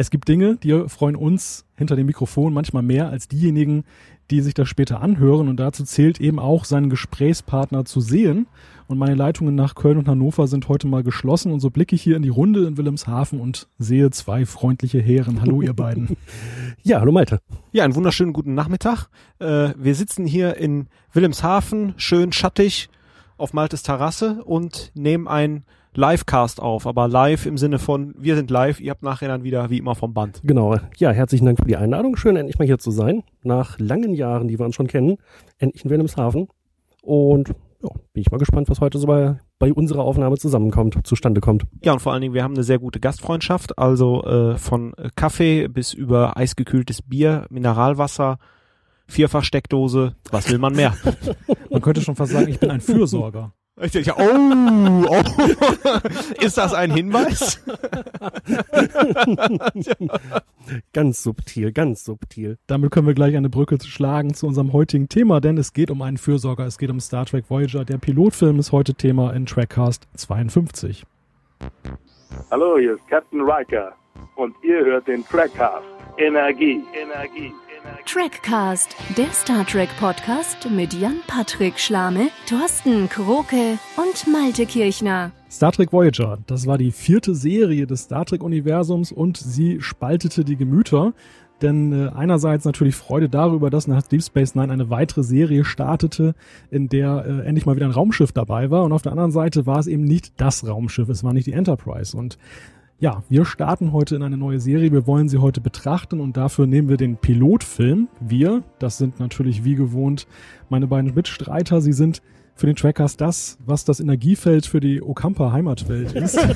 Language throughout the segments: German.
Es gibt Dinge, die freuen uns hinter dem Mikrofon manchmal mehr als diejenigen, die sich das später anhören. Und dazu zählt eben auch, seinen Gesprächspartner zu sehen. Und meine Leitungen nach Köln und Hannover sind heute mal geschlossen. Und so blicke ich hier in die Runde in Wilhelmshaven und sehe zwei freundliche Herren. Hallo, ihr beiden. Ja, hallo Malte. Ja, einen wunderschönen guten Nachmittag. Äh, wir sitzen hier in Wilhelmshaven, schön schattig auf Maltes Terrasse und nehmen ein Livecast auf, aber live im Sinne von, wir sind live, ihr habt nachher dann wieder wie immer vom Band. Genau. Ja, herzlichen Dank für die Einladung. Schön, endlich mal hier zu sein. Nach langen Jahren, die wir uns schon kennen. Endlich in Wilhelmshaven. Und ja, bin ich mal gespannt, was heute so bei, bei unserer Aufnahme zusammenkommt, zustande kommt. Ja, und vor allen Dingen, wir haben eine sehr gute Gastfreundschaft, also äh, von Kaffee bis über eisgekühltes Bier, Mineralwasser, Vierfachsteckdose, was will man mehr? man könnte schon fast sagen, ich bin ein Fürsorger. Ich denke, oh, oh, ist das ein Hinweis? ganz subtil, ganz subtil. Damit können wir gleich eine Brücke schlagen zu unserem heutigen Thema, denn es geht um einen Fürsorger, es geht um Star Trek Voyager. Der Pilotfilm ist heute Thema in Trackcast 52. Hallo, hier ist Captain Riker und ihr hört den Trackcast. Energie, Energie. Trackcast, der Star Trek Podcast mit Jan-Patrick Schlame, Thorsten Kroke und Malte Kirchner. Star Trek Voyager, das war die vierte Serie des Star Trek-Universums und sie spaltete die Gemüter. Denn äh, einerseits natürlich Freude darüber, dass nach Deep Space Nine eine weitere Serie startete, in der äh, endlich mal wieder ein Raumschiff dabei war. Und auf der anderen Seite war es eben nicht das Raumschiff, es war nicht die Enterprise. Und ja, wir starten heute in eine neue Serie. Wir wollen sie heute betrachten und dafür nehmen wir den Pilotfilm. Wir, das sind natürlich wie gewohnt meine beiden Mitstreiter. Sie sind für den Trackers das, was das Energiefeld für die Okampa Heimatwelt ist.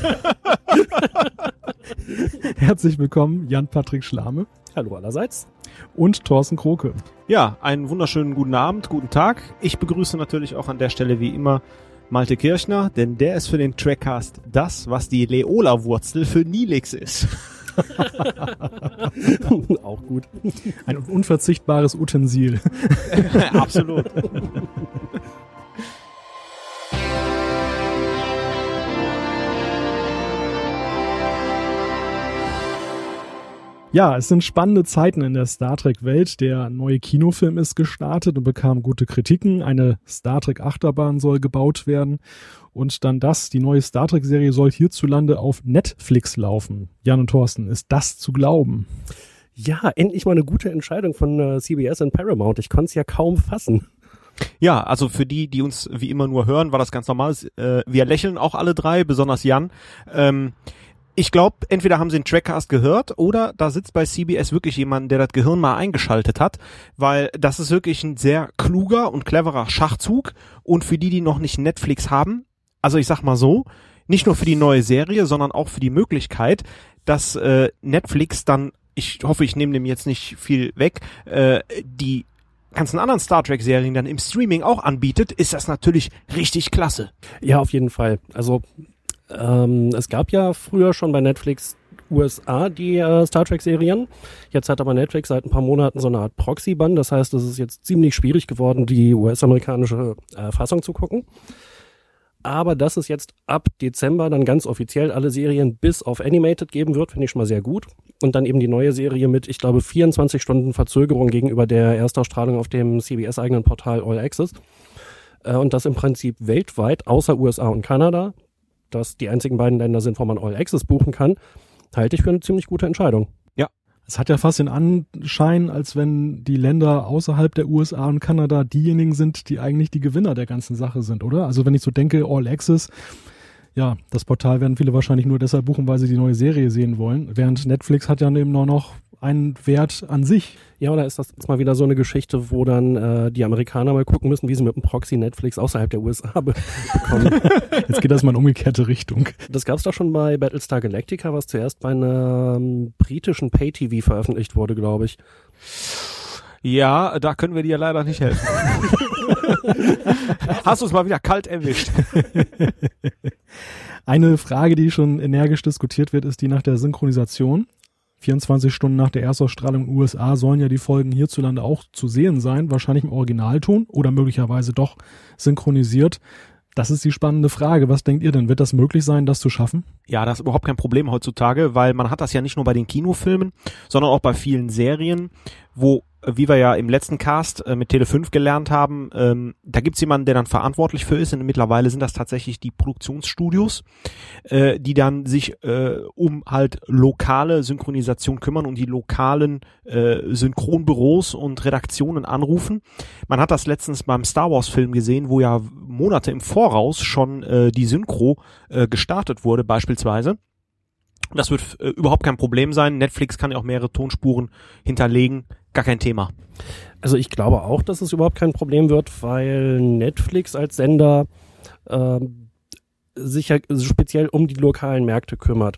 Herzlich willkommen, Jan-Patrick Schlame. Hallo allerseits. Und Thorsten Kroke. Ja, einen wunderschönen guten Abend, guten Tag. Ich begrüße natürlich auch an der Stelle wie immer Malte Kirchner, denn der ist für den Trackcast das, was die Leola-Wurzel für Nilix ist. Auch gut. Ein unverzichtbares Utensil. Absolut. Ja, es sind spannende Zeiten in der Star Trek-Welt. Der neue Kinofilm ist gestartet und bekam gute Kritiken. Eine Star Trek-Achterbahn soll gebaut werden. Und dann das, die neue Star Trek-Serie soll hierzulande auf Netflix laufen. Jan und Thorsten, ist das zu glauben? Ja, endlich mal eine gute Entscheidung von äh, CBS und Paramount. Ich konnte es ja kaum fassen. Ja, also für die, die uns wie immer nur hören, war das ganz normal. Äh, wir lächeln auch alle drei, besonders Jan. Ähm, ich glaube, entweder haben sie einen Trackcast gehört oder da sitzt bei CBS wirklich jemand, der das Gehirn mal eingeschaltet hat, weil das ist wirklich ein sehr kluger und cleverer Schachzug und für die, die noch nicht Netflix haben, also ich sag mal so, nicht nur für die neue Serie, sondern auch für die Möglichkeit, dass äh, Netflix dann, ich hoffe, ich nehme dem jetzt nicht viel weg, äh, die ganzen anderen Star Trek Serien dann im Streaming auch anbietet, ist das natürlich richtig klasse. Ja, auf jeden Fall. Also ähm, es gab ja früher schon bei Netflix USA die äh, Star Trek-Serien. Jetzt hat aber Netflix seit ein paar Monaten so eine Art Proxy-Bann. Das heißt, es ist jetzt ziemlich schwierig geworden, die US-amerikanische äh, Fassung zu gucken. Aber dass es jetzt ab Dezember dann ganz offiziell alle Serien bis auf Animated geben wird, finde ich schon mal sehr gut. Und dann eben die neue Serie mit, ich glaube, 24 Stunden Verzögerung gegenüber der Erstausstrahlung auf dem CBS-eigenen Portal All Access. Äh, und das im Prinzip weltweit, außer USA und Kanada, das die einzigen beiden Länder sind, wo man All Access buchen kann, halte ich für eine ziemlich gute Entscheidung. Ja. Es hat ja fast den Anschein, als wenn die Länder außerhalb der USA und Kanada diejenigen sind, die eigentlich die Gewinner der ganzen Sache sind, oder? Also wenn ich so denke, All Access, ja, das Portal werden viele wahrscheinlich nur deshalb buchen, weil sie die neue Serie sehen wollen. Während Netflix hat ja eben noch einen Wert an sich. Ja, oder ist das jetzt mal wieder so eine Geschichte, wo dann äh, die Amerikaner mal gucken müssen, wie sie mit dem Proxy Netflix außerhalb der USA bekommen? jetzt geht das mal in umgekehrte Richtung. Das gab es doch schon bei Battlestar Galactica, was zuerst bei einem ähm, britischen Pay-TV veröffentlicht wurde, glaube ich. Ja, da können wir dir leider nicht helfen. Hast du es mal wieder kalt erwischt? Eine Frage, die schon energisch diskutiert wird, ist die nach der Synchronisation. 24 Stunden nach der Erstausstrahlung in den USA sollen ja die Folgen hierzulande auch zu sehen sein, wahrscheinlich im Originalton oder möglicherweise doch synchronisiert. Das ist die spannende Frage. Was denkt ihr denn? Wird das möglich sein, das zu schaffen? Ja, das ist überhaupt kein Problem heutzutage, weil man hat das ja nicht nur bei den Kinofilmen, sondern auch bei vielen Serien, wo wie wir ja im letzten Cast äh, mit Tele 5 gelernt haben, ähm, da gibt's jemanden, der dann verantwortlich für ist. Und mittlerweile sind das tatsächlich die Produktionsstudios, äh, die dann sich äh, um halt lokale Synchronisation kümmern und die lokalen äh, Synchronbüros und Redaktionen anrufen. Man hat das letztens beim Star Wars Film gesehen, wo ja Monate im Voraus schon äh, die Synchro äh, gestartet wurde, beispielsweise. Das wird äh, überhaupt kein Problem sein. Netflix kann ja auch mehrere Tonspuren hinterlegen. Gar kein Thema. Also ich glaube auch, dass es überhaupt kein Problem wird, weil Netflix als Sender ähm, sich ja speziell um die lokalen Märkte kümmert.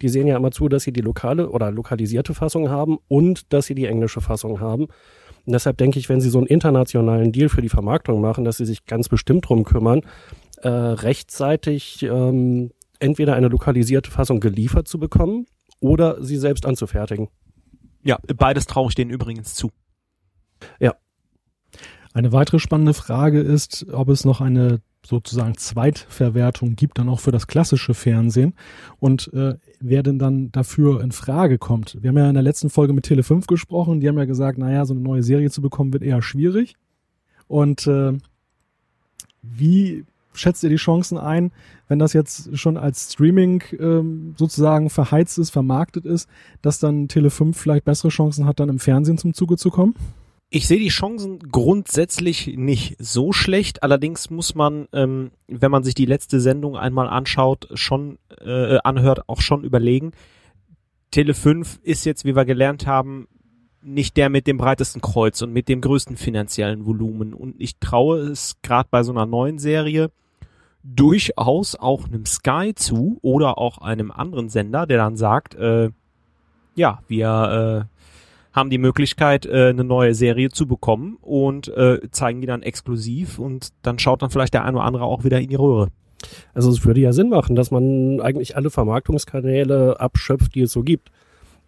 Die sehen ja immer zu, dass sie die lokale oder lokalisierte Fassung haben und dass sie die englische Fassung haben. Und deshalb denke ich, wenn sie so einen internationalen Deal für die Vermarktung machen, dass sie sich ganz bestimmt drum kümmern, äh, rechtzeitig ähm, entweder eine lokalisierte Fassung geliefert zu bekommen oder sie selbst anzufertigen. Ja, beides traue ich denen übrigens zu. Ja. Eine weitere spannende Frage ist, ob es noch eine sozusagen Zweitverwertung gibt, dann auch für das klassische Fernsehen und äh, wer denn dann dafür in Frage kommt. Wir haben ja in der letzten Folge mit Tele5 gesprochen, die haben ja gesagt, naja, so eine neue Serie zu bekommen wird eher schwierig. Und äh, wie schätzt ihr die Chancen ein, wenn das jetzt schon als Streaming ähm, sozusagen verheizt ist, vermarktet ist, dass dann Tele5 vielleicht bessere Chancen hat, dann im Fernsehen zum Zuge zu kommen? Ich sehe die Chancen grundsätzlich nicht so schlecht. Allerdings muss man, ähm, wenn man sich die letzte Sendung einmal anschaut, schon äh, anhört, auch schon überlegen. Tele 5 ist jetzt, wie wir gelernt haben, nicht der mit dem breitesten Kreuz und mit dem größten finanziellen Volumen. Und ich traue es gerade bei so einer neuen Serie durchaus auch einem Sky zu oder auch einem anderen Sender, der dann sagt, äh, ja, wir äh, haben die Möglichkeit, äh, eine neue Serie zu bekommen und äh, zeigen die dann exklusiv und dann schaut dann vielleicht der ein oder andere auch wieder in die Röhre. Also es würde ja Sinn machen, dass man eigentlich alle Vermarktungskanäle abschöpft, die es so gibt.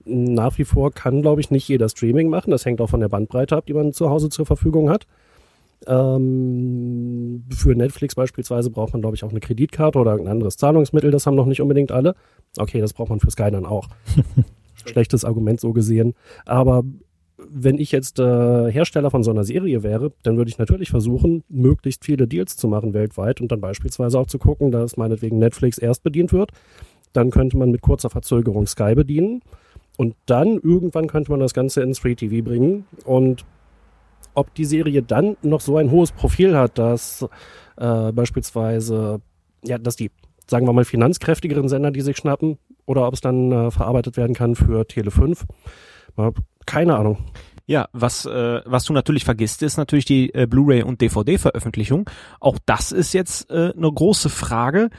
Nach wie vor kann, glaube ich, nicht jeder Streaming machen. Das hängt auch von der Bandbreite ab, die man zu Hause zur Verfügung hat. Ähm, für Netflix beispielsweise braucht man, glaube ich, auch eine Kreditkarte oder ein anderes Zahlungsmittel. Das haben noch nicht unbedingt alle. Okay, das braucht man für Sky dann auch. Schlechtes Argument so gesehen. Aber wenn ich jetzt äh, Hersteller von so einer Serie wäre, dann würde ich natürlich versuchen, möglichst viele Deals zu machen weltweit und dann beispielsweise auch zu gucken, dass meinetwegen Netflix erst bedient wird. Dann könnte man mit kurzer Verzögerung Sky bedienen. Und dann irgendwann könnte man das Ganze ins Free TV bringen. Und ob die Serie dann noch so ein hohes Profil hat, dass äh, beispielsweise, ja, dass die, sagen wir mal, finanzkräftigeren Sender die sich schnappen oder ob es dann äh, verarbeitet werden kann für Tele 5. Keine Ahnung. Ja, was, äh, was du natürlich vergisst, ist natürlich die äh, Blu-ray und DVD-Veröffentlichung. Auch das ist jetzt äh, eine große Frage,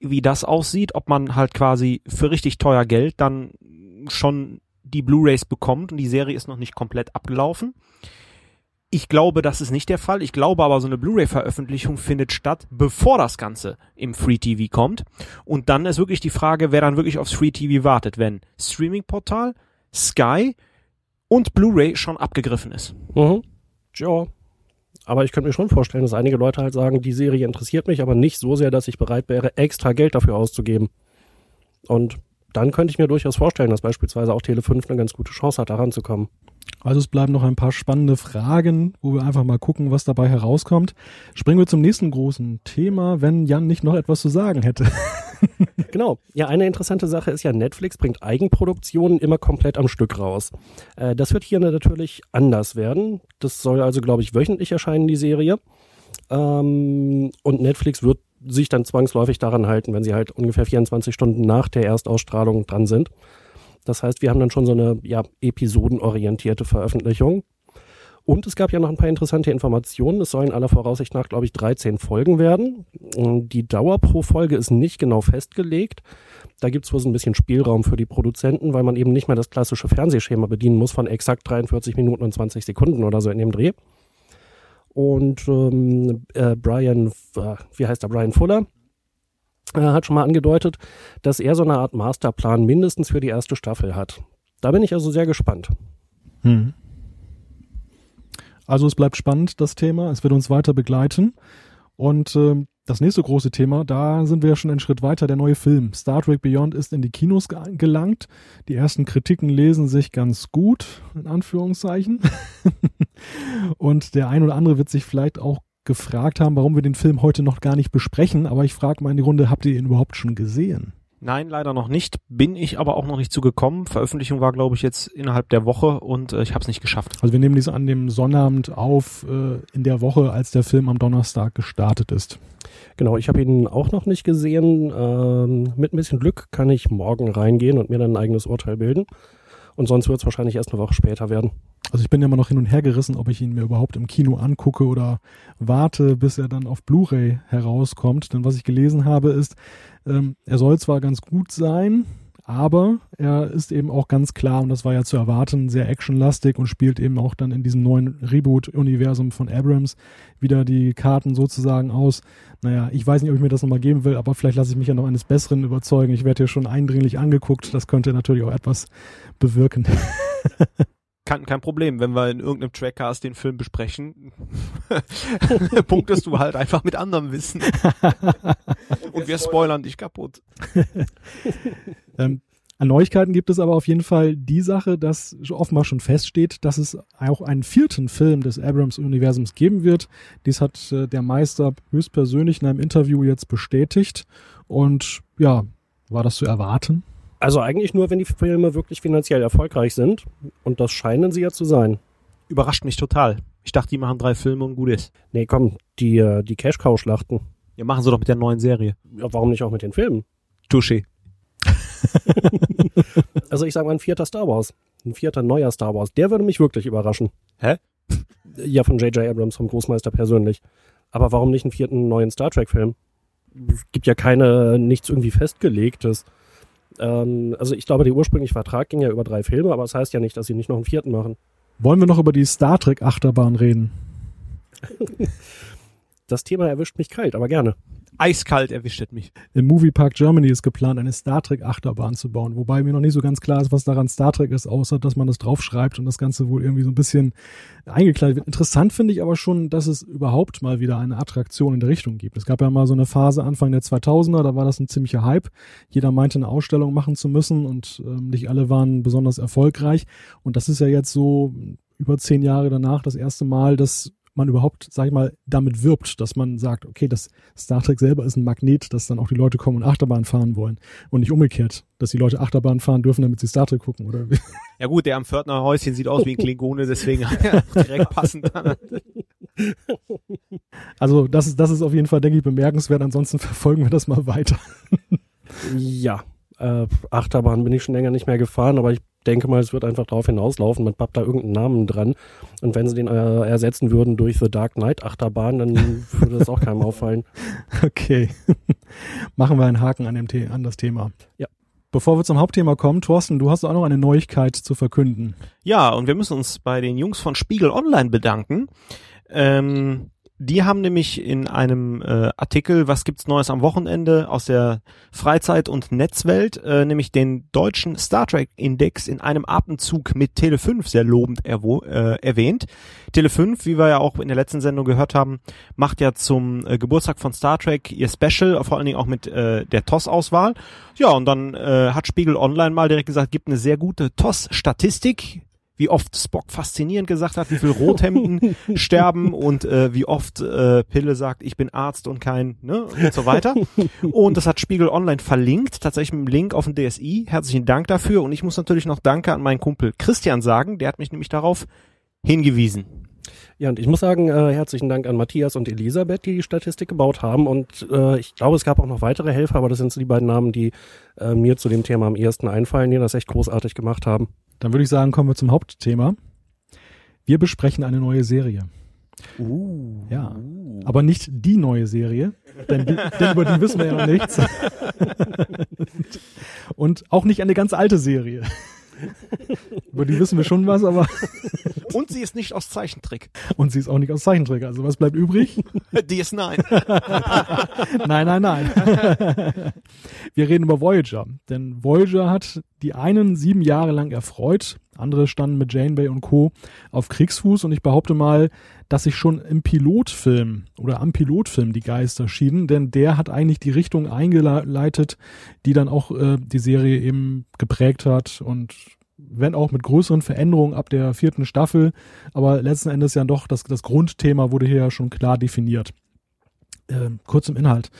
wie das aussieht, ob man halt quasi für richtig teuer Geld dann schon die Blu-rays bekommt und die Serie ist noch nicht komplett abgelaufen. Ich glaube, das ist nicht der Fall. Ich glaube aber, so eine Blu-ray-Veröffentlichung findet statt, bevor das Ganze im Free TV kommt. Und dann ist wirklich die Frage, wer dann wirklich aufs Free TV wartet, wenn Streaming-Portal, Sky und Blu-ray schon abgegriffen ist. Mhm. Ja. Aber ich könnte mir schon vorstellen, dass einige Leute halt sagen, die Serie interessiert mich, aber nicht so sehr, dass ich bereit wäre, extra Geld dafür auszugeben. Und dann könnte ich mir durchaus vorstellen, dass beispielsweise auch Tele5 eine ganz gute Chance hat, da ranzukommen. Also es bleiben noch ein paar spannende Fragen, wo wir einfach mal gucken, was dabei herauskommt. Springen wir zum nächsten großen Thema, wenn Jan nicht noch etwas zu sagen hätte. genau. Ja, eine interessante Sache ist ja, Netflix bringt Eigenproduktionen immer komplett am Stück raus. Äh, das wird hier natürlich anders werden. Das soll also, glaube ich, wöchentlich erscheinen, die Serie. Ähm, und Netflix wird sich dann zwangsläufig daran halten, wenn sie halt ungefähr 24 Stunden nach der Erstausstrahlung dran sind. Das heißt, wir haben dann schon so eine ja, episodenorientierte Veröffentlichung. Und es gab ja noch ein paar interessante Informationen. Es sollen aller Voraussicht nach, glaube ich, 13 Folgen werden. Die Dauer pro Folge ist nicht genau festgelegt. Da gibt es wohl so ein bisschen Spielraum für die Produzenten, weil man eben nicht mehr das klassische Fernsehschema bedienen muss von exakt 43 Minuten und 20 Sekunden oder so in dem Dreh. Und ähm, äh, Brian, äh, wie heißt er, Brian Fuller, äh, hat schon mal angedeutet, dass er so eine Art Masterplan mindestens für die erste Staffel hat. Da bin ich also sehr gespannt. Hm. Also es bleibt spannend, das Thema. Es wird uns weiter begleiten. Und äh, das nächste große Thema, da sind wir ja schon einen Schritt weiter. Der neue Film Star Trek Beyond ist in die Kinos gelangt. Die ersten Kritiken lesen sich ganz gut, in Anführungszeichen. Und der ein oder andere wird sich vielleicht auch gefragt haben, warum wir den Film heute noch gar nicht besprechen. Aber ich frage mal in die Runde, habt ihr ihn überhaupt schon gesehen? Nein, leider noch nicht. Bin ich aber auch noch nicht zugekommen. Veröffentlichung war, glaube ich, jetzt innerhalb der Woche und äh, ich habe es nicht geschafft. Also wir nehmen dies an dem Sonnabend auf, äh, in der Woche, als der Film am Donnerstag gestartet ist. Genau, ich habe ihn auch noch nicht gesehen. Ähm, mit ein bisschen Glück kann ich morgen reingehen und mir dann ein eigenes Urteil bilden. Und sonst wird es wahrscheinlich erst eine Woche später werden. Also ich bin ja immer noch hin und her gerissen, ob ich ihn mir überhaupt im Kino angucke oder warte, bis er dann auf Blu-ray herauskommt. Denn was ich gelesen habe, ist, ähm, er soll zwar ganz gut sein, aber er ist eben auch ganz klar, und das war ja zu erwarten, sehr actionlastig und spielt eben auch dann in diesem neuen Reboot-Universum von Abrams wieder die Karten sozusagen aus. Naja, ich weiß nicht, ob ich mir das nochmal geben will, aber vielleicht lasse ich mich ja noch eines Besseren überzeugen. Ich werde hier schon eindringlich angeguckt. Das könnte natürlich auch etwas bewirken. Kein, kein Problem, wenn wir in irgendeinem Trackcast den Film besprechen, punktest du halt einfach mit anderem Wissen. Und wir spoilern dich kaputt. ähm, an Neuigkeiten gibt es aber auf jeden Fall die Sache, dass offenbar schon feststeht, dass es auch einen vierten Film des Abrams-Universums geben wird. Dies hat äh, der Meister höchstpersönlich in einem Interview jetzt bestätigt. Und ja, war das zu erwarten? Also eigentlich nur, wenn die Filme wirklich finanziell erfolgreich sind. Und das scheinen sie ja zu sein. Überrascht mich total. Ich dachte, die machen drei Filme und gut ist. Nee, komm, die, äh, die Cash-Cow-Schlachten. Ja, machen sie doch mit der neuen Serie. Ja, warum nicht auch mit den Filmen? Touché. also ich sage mal ein vierter Star Wars. Ein vierter neuer Star Wars. Der würde mich wirklich überraschen. Hä? Ja, von J.J. Abrams, vom Großmeister persönlich. Aber warum nicht einen vierten neuen Star Trek-Film? Es gibt ja keine, nichts irgendwie festgelegtes. Ähm, also ich glaube, der ursprüngliche Vertrag ging ja über drei Filme, aber das heißt ja nicht, dass sie nicht noch einen vierten machen. Wollen wir noch über die Star Trek Achterbahn reden? das Thema erwischt mich kalt, aber gerne. Eiskalt erwischt es mich. Im Moviepark Germany ist geplant, eine Star Trek Achterbahn zu bauen, wobei mir noch nicht so ganz klar ist, was daran Star Trek ist, außer dass man das draufschreibt und das Ganze wohl irgendwie so ein bisschen eingekleidet wird. Interessant finde ich aber schon, dass es überhaupt mal wieder eine Attraktion in der Richtung gibt. Es gab ja mal so eine Phase Anfang der 2000er, da war das ein ziemlicher Hype. Jeder meinte, eine Ausstellung machen zu müssen und ähm, nicht alle waren besonders erfolgreich. Und das ist ja jetzt so über zehn Jahre danach das erste Mal, dass man überhaupt, sag ich mal, damit wirbt, dass man sagt, okay, das Star Trek selber ist ein Magnet, dass dann auch die Leute kommen und Achterbahn fahren wollen und nicht umgekehrt, dass die Leute Achterbahn fahren dürfen, damit sie Star Trek gucken, oder? Ja gut, der am Pförtner Häuschen sieht aus wie ein Klingone, deswegen direkt passend. Also das ist, das ist auf jeden Fall, denke ich, bemerkenswert. Ansonsten verfolgen wir das mal weiter. Ja, äh, Achterbahn bin ich schon länger nicht mehr gefahren, aber ich denke mal, es wird einfach darauf hinauslaufen, man pappt da irgendeinen Namen dran. Und wenn sie den äh, ersetzen würden durch The Dark Knight Achterbahn, dann würde das auch keinem auffallen. Okay. Machen wir einen Haken an, dem The an das Thema. Ja. Bevor wir zum Hauptthema kommen, Thorsten, du hast auch noch eine Neuigkeit zu verkünden. Ja, und wir müssen uns bei den Jungs von Spiegel Online bedanken. Ähm, die haben nämlich in einem äh, Artikel, was gibt's Neues am Wochenende aus der Freizeit- und Netzwelt, äh, nämlich den deutschen Star Trek Index in einem Atemzug mit Tele5 sehr lobend äh, erwähnt. Tele5, wie wir ja auch in der letzten Sendung gehört haben, macht ja zum äh, Geburtstag von Star Trek ihr Special, vor allen Dingen auch mit äh, der TOS-Auswahl. Ja, und dann äh, hat Spiegel Online mal direkt gesagt, gibt eine sehr gute TOS-Statistik wie oft Spock faszinierend gesagt hat, wie viel Rothemden sterben und äh, wie oft äh, Pille sagt, ich bin Arzt und kein, ne, und so weiter. Und das hat Spiegel Online verlinkt, tatsächlich mit dem Link auf den DSI. Herzlichen Dank dafür. Und ich muss natürlich noch Danke an meinen Kumpel Christian sagen, der hat mich nämlich darauf hingewiesen. Ja, und ich muss sagen, äh, herzlichen Dank an Matthias und Elisabeth, die die Statistik gebaut haben. Und äh, ich glaube, es gab auch noch weitere Helfer, aber das sind so die beiden Namen, die äh, mir zu dem Thema am ehesten einfallen, die das echt großartig gemacht haben. Dann würde ich sagen, kommen wir zum Hauptthema. Wir besprechen eine neue Serie. Uh, ja, aber nicht die neue Serie, denn, die, denn über die wissen wir ja noch nichts. Und auch nicht eine ganz alte Serie. Über die wissen wir schon was, aber. Und sie ist nicht aus Zeichentrick. Und sie ist auch nicht aus Zeichentrick. Also was bleibt übrig? DS9. nein, nein, nein. Wir reden über Voyager. Denn Voyager hat die einen sieben Jahre lang erfreut. Andere standen mit Janeway und Co. auf Kriegsfuß. Und ich behaupte mal, dass sich schon im Pilotfilm oder am Pilotfilm die Geister schieden. Denn der hat eigentlich die Richtung eingeleitet, die dann auch äh, die Serie eben geprägt hat. Und wenn auch mit größeren Veränderungen ab der vierten Staffel. Aber letzten Endes ja doch, das, das Grundthema wurde hier ja schon klar definiert. Äh, kurz im Inhalt.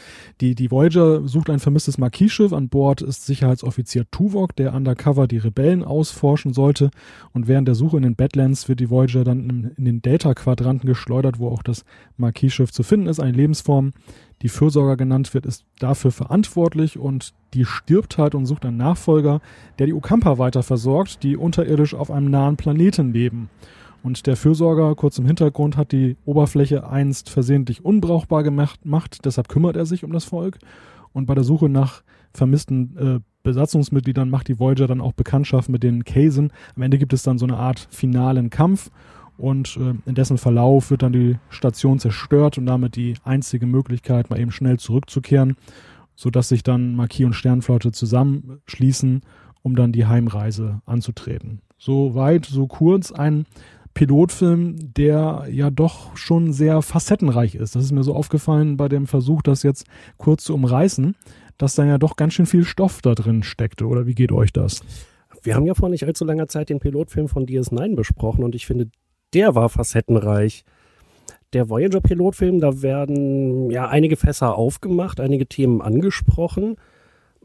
Die, die Voyager sucht ein vermisstes Marquis-Schiff. An Bord ist Sicherheitsoffizier Tuvok, der undercover die Rebellen ausforschen sollte. Und während der Suche in den Badlands wird die Voyager dann in, in den Delta-Quadranten geschleudert, wo auch das Marquis-Schiff zu finden ist. Eine Lebensform, die Fürsorger genannt wird, ist dafür verantwortlich und die stirbt halt und sucht einen Nachfolger, der die Okampa weiter versorgt, die unterirdisch auf einem nahen Planeten leben. Und der Fürsorger, kurz im Hintergrund, hat die Oberfläche einst versehentlich unbrauchbar gemacht, macht, deshalb kümmert er sich um das Volk. Und bei der Suche nach vermissten äh, Besatzungsmitgliedern macht die Voyager dann auch Bekanntschaft mit den Kaysen. Am Ende gibt es dann so eine Art finalen Kampf und äh, in dessen Verlauf wird dann die Station zerstört und damit die einzige Möglichkeit, mal eben schnell zurückzukehren, sodass sich dann Marquis und Sternflotte zusammenschließen, um dann die Heimreise anzutreten. So weit, so kurz ein Pilotfilm, der ja doch schon sehr facettenreich ist. Das ist mir so aufgefallen bei dem Versuch, das jetzt kurz zu umreißen, dass da ja doch ganz schön viel Stoff da drin steckte. Oder wie geht euch das? Wir haben ja vor nicht allzu langer Zeit den Pilotfilm von DS9 besprochen und ich finde, der war facettenreich. Der Voyager-Pilotfilm, da werden ja einige Fässer aufgemacht, einige Themen angesprochen.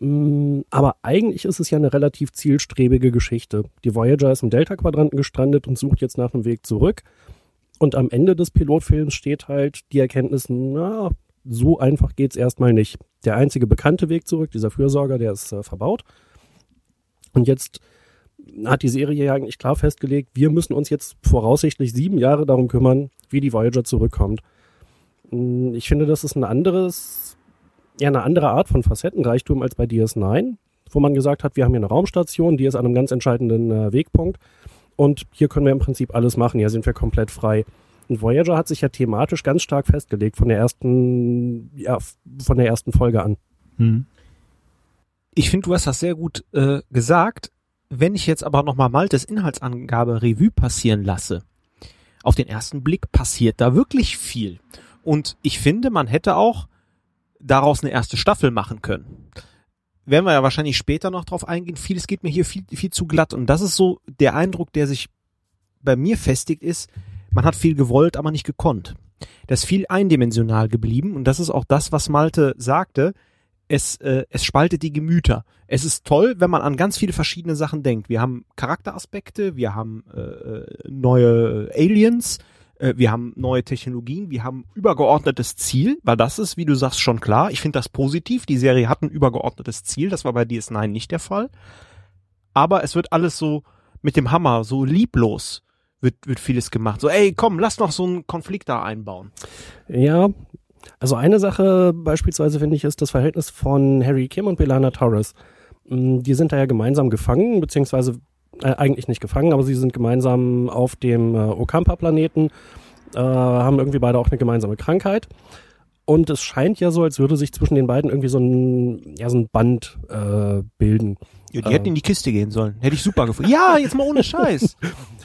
Mm, aber eigentlich ist es ja eine relativ zielstrebige Geschichte. Die Voyager ist im Delta-Quadranten gestrandet und sucht jetzt nach einem Weg zurück. Und am Ende des Pilotfilms steht halt die Erkenntnis, na, so einfach geht's erstmal nicht. Der einzige bekannte Weg zurück, dieser Fürsorger, der ist äh, verbaut. Und jetzt hat die Serie ja eigentlich klar festgelegt, wir müssen uns jetzt voraussichtlich sieben Jahre darum kümmern, wie die Voyager zurückkommt. Mm, ich finde, das ist ein anderes ja eine andere Art von Facettenreichtum als bei DS9, wo man gesagt hat, wir haben hier eine Raumstation, die ist an einem ganz entscheidenden äh, Wegpunkt und hier können wir im Prinzip alles machen, hier sind wir komplett frei. Und Voyager hat sich ja thematisch ganz stark festgelegt von der ersten, ja, von der ersten Folge an. Hm. Ich finde, du hast das sehr gut äh, gesagt. Wenn ich jetzt aber nochmal Maltes Inhaltsangabe Revue passieren lasse, auf den ersten Blick passiert da wirklich viel. Und ich finde, man hätte auch daraus eine erste Staffel machen können. Werden wir ja wahrscheinlich später noch drauf eingehen. Vieles geht mir hier viel, viel zu glatt. Und das ist so der Eindruck, der sich bei mir festigt, ist, man hat viel gewollt, aber nicht gekonnt. Das ist viel eindimensional geblieben. Und das ist auch das, was Malte sagte. Es, äh, es spaltet die Gemüter. Es ist toll, wenn man an ganz viele verschiedene Sachen denkt. Wir haben Charakteraspekte, wir haben äh, äh neue Aliens, wir haben neue Technologien, wir haben übergeordnetes Ziel, weil das ist, wie du sagst, schon klar. Ich finde das positiv. Die Serie hat ein übergeordnetes Ziel, das war bei DS9 nicht der Fall. Aber es wird alles so mit dem Hammer, so lieblos wird, wird vieles gemacht. So, ey, komm, lass noch so einen Konflikt da einbauen. Ja, also eine Sache beispielsweise finde ich ist das Verhältnis von Harry Kim und Belana Torres. Mm, die sind da ja gemeinsam gefangen, beziehungsweise äh, eigentlich nicht gefangen, aber sie sind gemeinsam auf dem äh, Okampa-Planeten, äh, haben irgendwie beide auch eine gemeinsame Krankheit. Und es scheint ja so, als würde sich zwischen den beiden irgendwie so ein, ja, so ein Band äh, bilden. Ja, die hätten in die Kiste gehen sollen. Hätte ich super gefunden. ja, jetzt mal ohne Scheiß.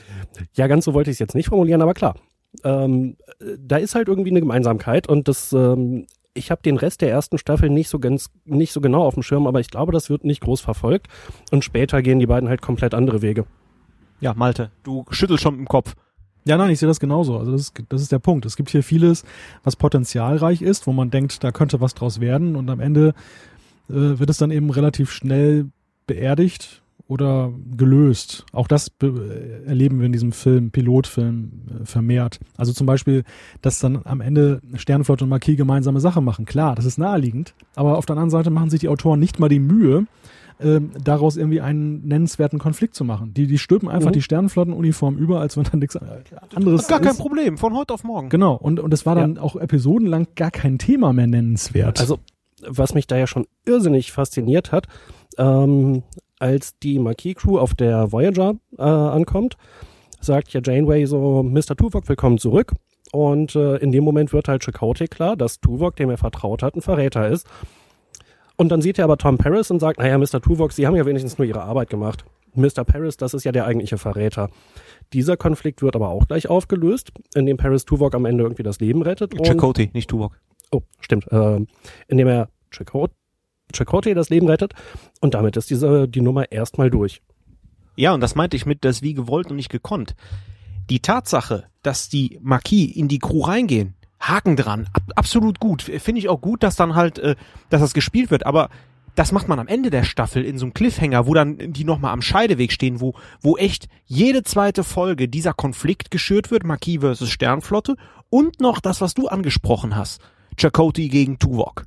ja, ganz so wollte ich es jetzt nicht formulieren, aber klar. Ähm, da ist halt irgendwie eine Gemeinsamkeit und das ähm, ich habe den Rest der ersten Staffel nicht so ganz, nicht so genau auf dem Schirm, aber ich glaube, das wird nicht groß verfolgt. Und später gehen die beiden halt komplett andere Wege. Ja, Malte, du schüttelst schon im Kopf. Ja, nein, ich sehe das genauso. Also das ist, das ist der Punkt. Es gibt hier vieles, was potenzialreich ist, wo man denkt, da könnte was draus werden und am Ende äh, wird es dann eben relativ schnell beerdigt oder gelöst. Auch das erleben wir in diesem Film, Pilotfilm, äh, vermehrt. Also zum Beispiel, dass dann am Ende Sternflotte und Marquis gemeinsame Sache machen. Klar, das ist naheliegend, aber auf der anderen Seite machen sich die Autoren nicht mal die Mühe, äh, daraus irgendwie einen nennenswerten Konflikt zu machen. Die, die stülpen einfach mhm. die Sternenflottenuniform über, als wenn dann nichts anderes Gar ist. kein Problem, von heute auf morgen. Genau, und, und es war dann ja. auch episodenlang gar kein Thema mehr nennenswert. Also, was mich da ja schon irrsinnig fasziniert hat, ähm, als die Marquis-Crew auf der Voyager äh, ankommt, sagt ja Janeway so, Mr. Tuvok, willkommen zurück. Und äh, in dem Moment wird halt Chakotay klar, dass Tuvok, dem er vertraut hat, ein Verräter ist. Und dann sieht er aber Tom Paris und sagt, naja, Mr. Tuvok, Sie haben ja wenigstens nur Ihre Arbeit gemacht. Mr. Paris, das ist ja der eigentliche Verräter. Dieser Konflikt wird aber auch gleich aufgelöst, indem Paris Tuvok am Ende irgendwie das Leben rettet. Chakotay, nicht Tuvok. Oh, stimmt. Ähm, indem er Chakotay Chakotay das Leben rettet. Und damit ist diese, die Nummer erstmal durch. Ja, und das meinte ich mit, das wie gewollt und nicht gekonnt. Die Tatsache, dass die Marquis in die Crew reingehen, Haken dran, ab, absolut gut. Finde ich auch gut, dass dann halt, äh, dass das gespielt wird, aber das macht man am Ende der Staffel in so einem Cliffhanger, wo dann die nochmal am Scheideweg stehen, wo, wo echt jede zweite Folge dieser Konflikt geschürt wird, Marquis versus Sternflotte, und noch das, was du angesprochen hast. Chakotay gegen Tuvok.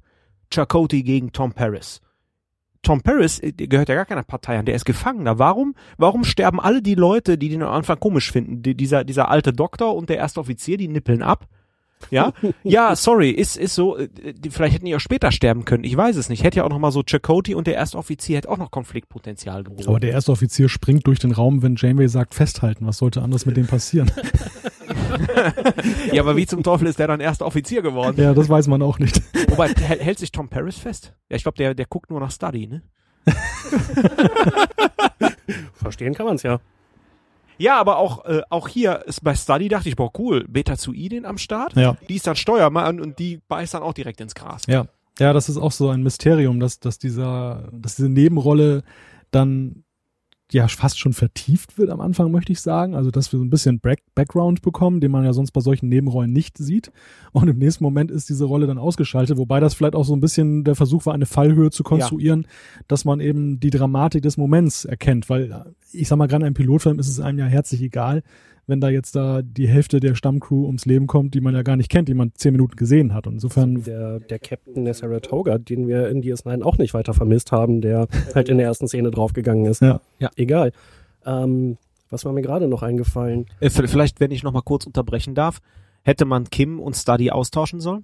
Chakotay gegen Tom Paris. Tom Paris äh, gehört ja gar keiner Partei an, der ist Gefangener. Warum, warum sterben alle die Leute, die den am Anfang komisch finden? Die, dieser, dieser alte Doktor und der erste Offizier, die nippeln ab? Ja, ja, sorry, ist, ist so, äh, die, vielleicht hätten die auch später sterben können, ich weiß es nicht. Hätte ja auch noch mal so Chakotay und der erste Offizier hätte auch noch Konfliktpotenzial geboten. Aber der erste Offizier springt durch den Raum, wenn Janeway sagt, festhalten. Was sollte anderes mit dem passieren? ja, aber wie zum Teufel ist der dann erster Offizier geworden? ja, das weiß man auch nicht. Wobei, hält, hält sich Tom Paris fest? Ja, ich glaube, der, der guckt nur nach Study, ne? Verstehen kann man es ja. Ja, aber auch, äh, auch hier ist bei Study dachte ich, boah, cool, Beta-Zuidin am Start. Ja. Die ist dann Steuermann und die beißt dann auch direkt ins Gras. Ja. Ja, das ist auch so ein Mysterium, dass, dass dieser, dass diese Nebenrolle dann ja fast schon vertieft wird am Anfang, möchte ich sagen. Also, dass wir so ein bisschen Back Background bekommen, den man ja sonst bei solchen Nebenrollen nicht sieht. Und im nächsten Moment ist diese Rolle dann ausgeschaltet, wobei das vielleicht auch so ein bisschen der Versuch war, eine Fallhöhe zu konstruieren, dass man eben die Dramatik des Moments erkennt. Weil, ich sag mal, gerade im Pilotfilm ist es einem ja herzlich egal, wenn da jetzt da die Hälfte der Stammcrew ums Leben kommt, die man ja gar nicht kennt, die man zehn Minuten gesehen hat. Und insofern Der, der Captain der Saratoga, den wir in DS9 auch nicht weiter vermisst haben, der halt in der ersten Szene draufgegangen ist. Ja. Ja. Egal. Ähm, was war mir gerade noch eingefallen? Äh, vielleicht, wenn ich noch mal kurz unterbrechen darf, hätte man Kim und Study austauschen sollen?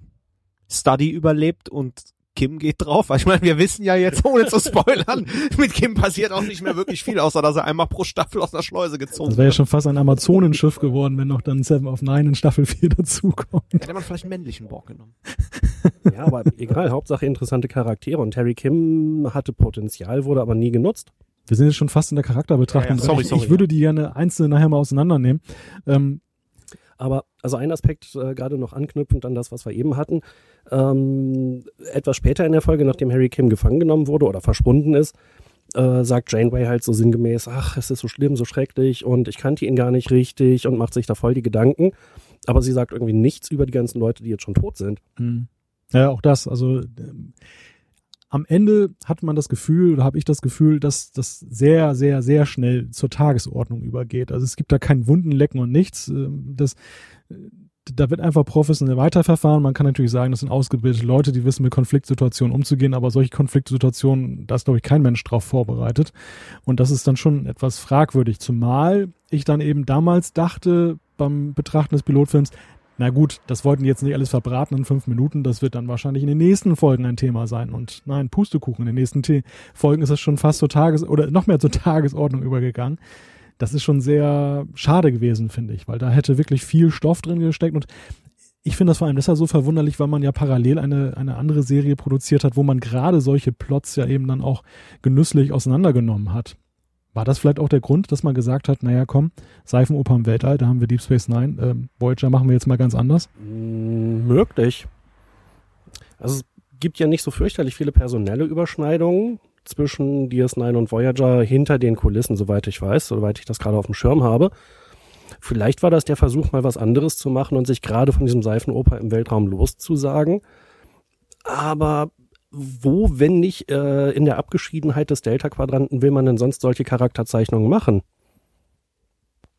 Study überlebt und Kim geht drauf. Weil ich meine, wir wissen ja jetzt, ohne zu spoilern, mit Kim passiert auch nicht mehr wirklich viel, außer dass er einmal pro Staffel aus der Schleuse gezogen Das wäre ja wird. schon fast ein Amazonenschiff geworden, wenn noch dann Seven of Nine in Staffel 4 dazukommt. Hätte man vielleicht einen männlichen Borg genommen. Ja, aber egal, Hauptsache interessante Charaktere. Und Terry Kim hatte Potenzial, wurde aber nie genutzt. Wir sind jetzt schon fast in der Charakterbetrachtung. Ja, ja, sorry, ich, sorry, ich würde die gerne einzeln nachher mal auseinandernehmen. Ähm, Aber also ein Aspekt, äh, gerade noch anknüpfend an das, was wir eben hatten, ähm, etwas später in der Folge, nachdem Harry Kim gefangen genommen wurde oder verschwunden ist, äh, sagt Janeway halt so sinngemäß, ach, es ist so schlimm, so schrecklich und ich kannte ihn gar nicht richtig und macht sich da voll die Gedanken. Aber sie sagt irgendwie nichts über die ganzen Leute, die jetzt schon tot sind. hm. ja, auch das. Also am Ende hat man das Gefühl, oder habe ich das Gefühl, dass das sehr, sehr, sehr schnell zur Tagesordnung übergeht. Also es gibt da kein Wundenlecken und nichts. Ähm, Das, äh, da wird einfach professionell weiterverfahren. Man kann natürlich sagen, das sind ausgebildete Leute, die wissen, mit Konfliktsituationen umzugehen, aber solche Konfliktsituationen, da ist, glaube ich, kein Mensch drauf vorbereitet. Und das ist dann schon etwas fragwürdig, zumal ich dann eben damals dachte, beim Betrachten des Pilotfilms, na gut, das wollten die jetzt nicht alles verbraten in fünf Minuten, das wird dann wahrscheinlich in den nächsten Folgen ein Thema sein. Und nein, Pustekuchen, in den nächsten The Folgen ist es schon fast zur Tages- oder noch mehr zur Tagesordnung übergegangen. Das ist schon sehr schade gewesen, finde ich, weil da hätte wirklich viel Stoff drin gesteckt und ich finde das vor allem deshalb so verwunderlich, weil man ja parallel eine, eine andere Serie produziert hat, wo man gerade solche Plots ja eben dann auch genüsslich auseinandergenommen hat. War das vielleicht auch der Grund, dass man gesagt hat, naja, komm, Seifenoper im Weltall, da haben wir Deep Space Nine, ähm, Voyager machen wir jetzt mal ganz anders? Mm, möglich. Also es gibt ja nicht so fürchterlich viele personelle Überschneidungen zwischen DS9 und Voyager hinter den Kulissen, soweit ich weiß, soweit ich das gerade auf dem Schirm habe. Vielleicht war das der Versuch, mal was anderes zu machen und sich gerade von diesem Seifenoper im Weltraum loszusagen. Aber wo, wenn nicht äh, in der Abgeschiedenheit des Delta-Quadranten, will man denn sonst solche Charakterzeichnungen machen?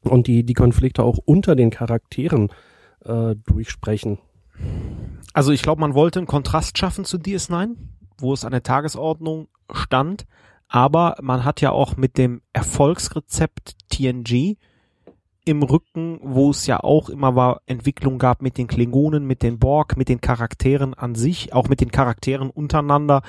Und die, die Konflikte auch unter den Charakteren äh, durchsprechen. Also ich glaube, man wollte einen Kontrast schaffen zu DS9, wo es an der Tagesordnung stand, aber man hat ja auch mit dem Erfolgsrezept TNG im Rücken, wo es ja auch immer war, Entwicklung gab mit den Klingonen, mit den Borg, mit den Charakteren an sich, auch mit den Charakteren untereinander,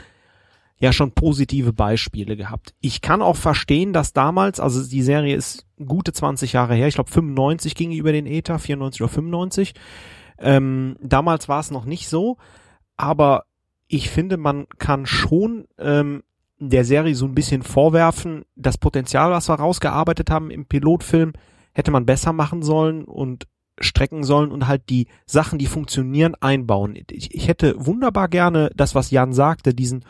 ja schon positive Beispiele gehabt. Ich kann auch verstehen, dass damals, also die Serie ist gute 20 Jahre her, ich glaube 95 ging über den Ether, 94 oder 95. Ähm, damals war es noch nicht so, aber ich finde, man kann schon ähm, der Serie so ein bisschen vorwerfen, das Potenzial, was wir rausgearbeitet haben im Pilotfilm, hätte man besser machen sollen und strecken sollen und halt die Sachen, die funktionieren, einbauen. Ich, ich hätte wunderbar gerne das, was Jan sagte, diesen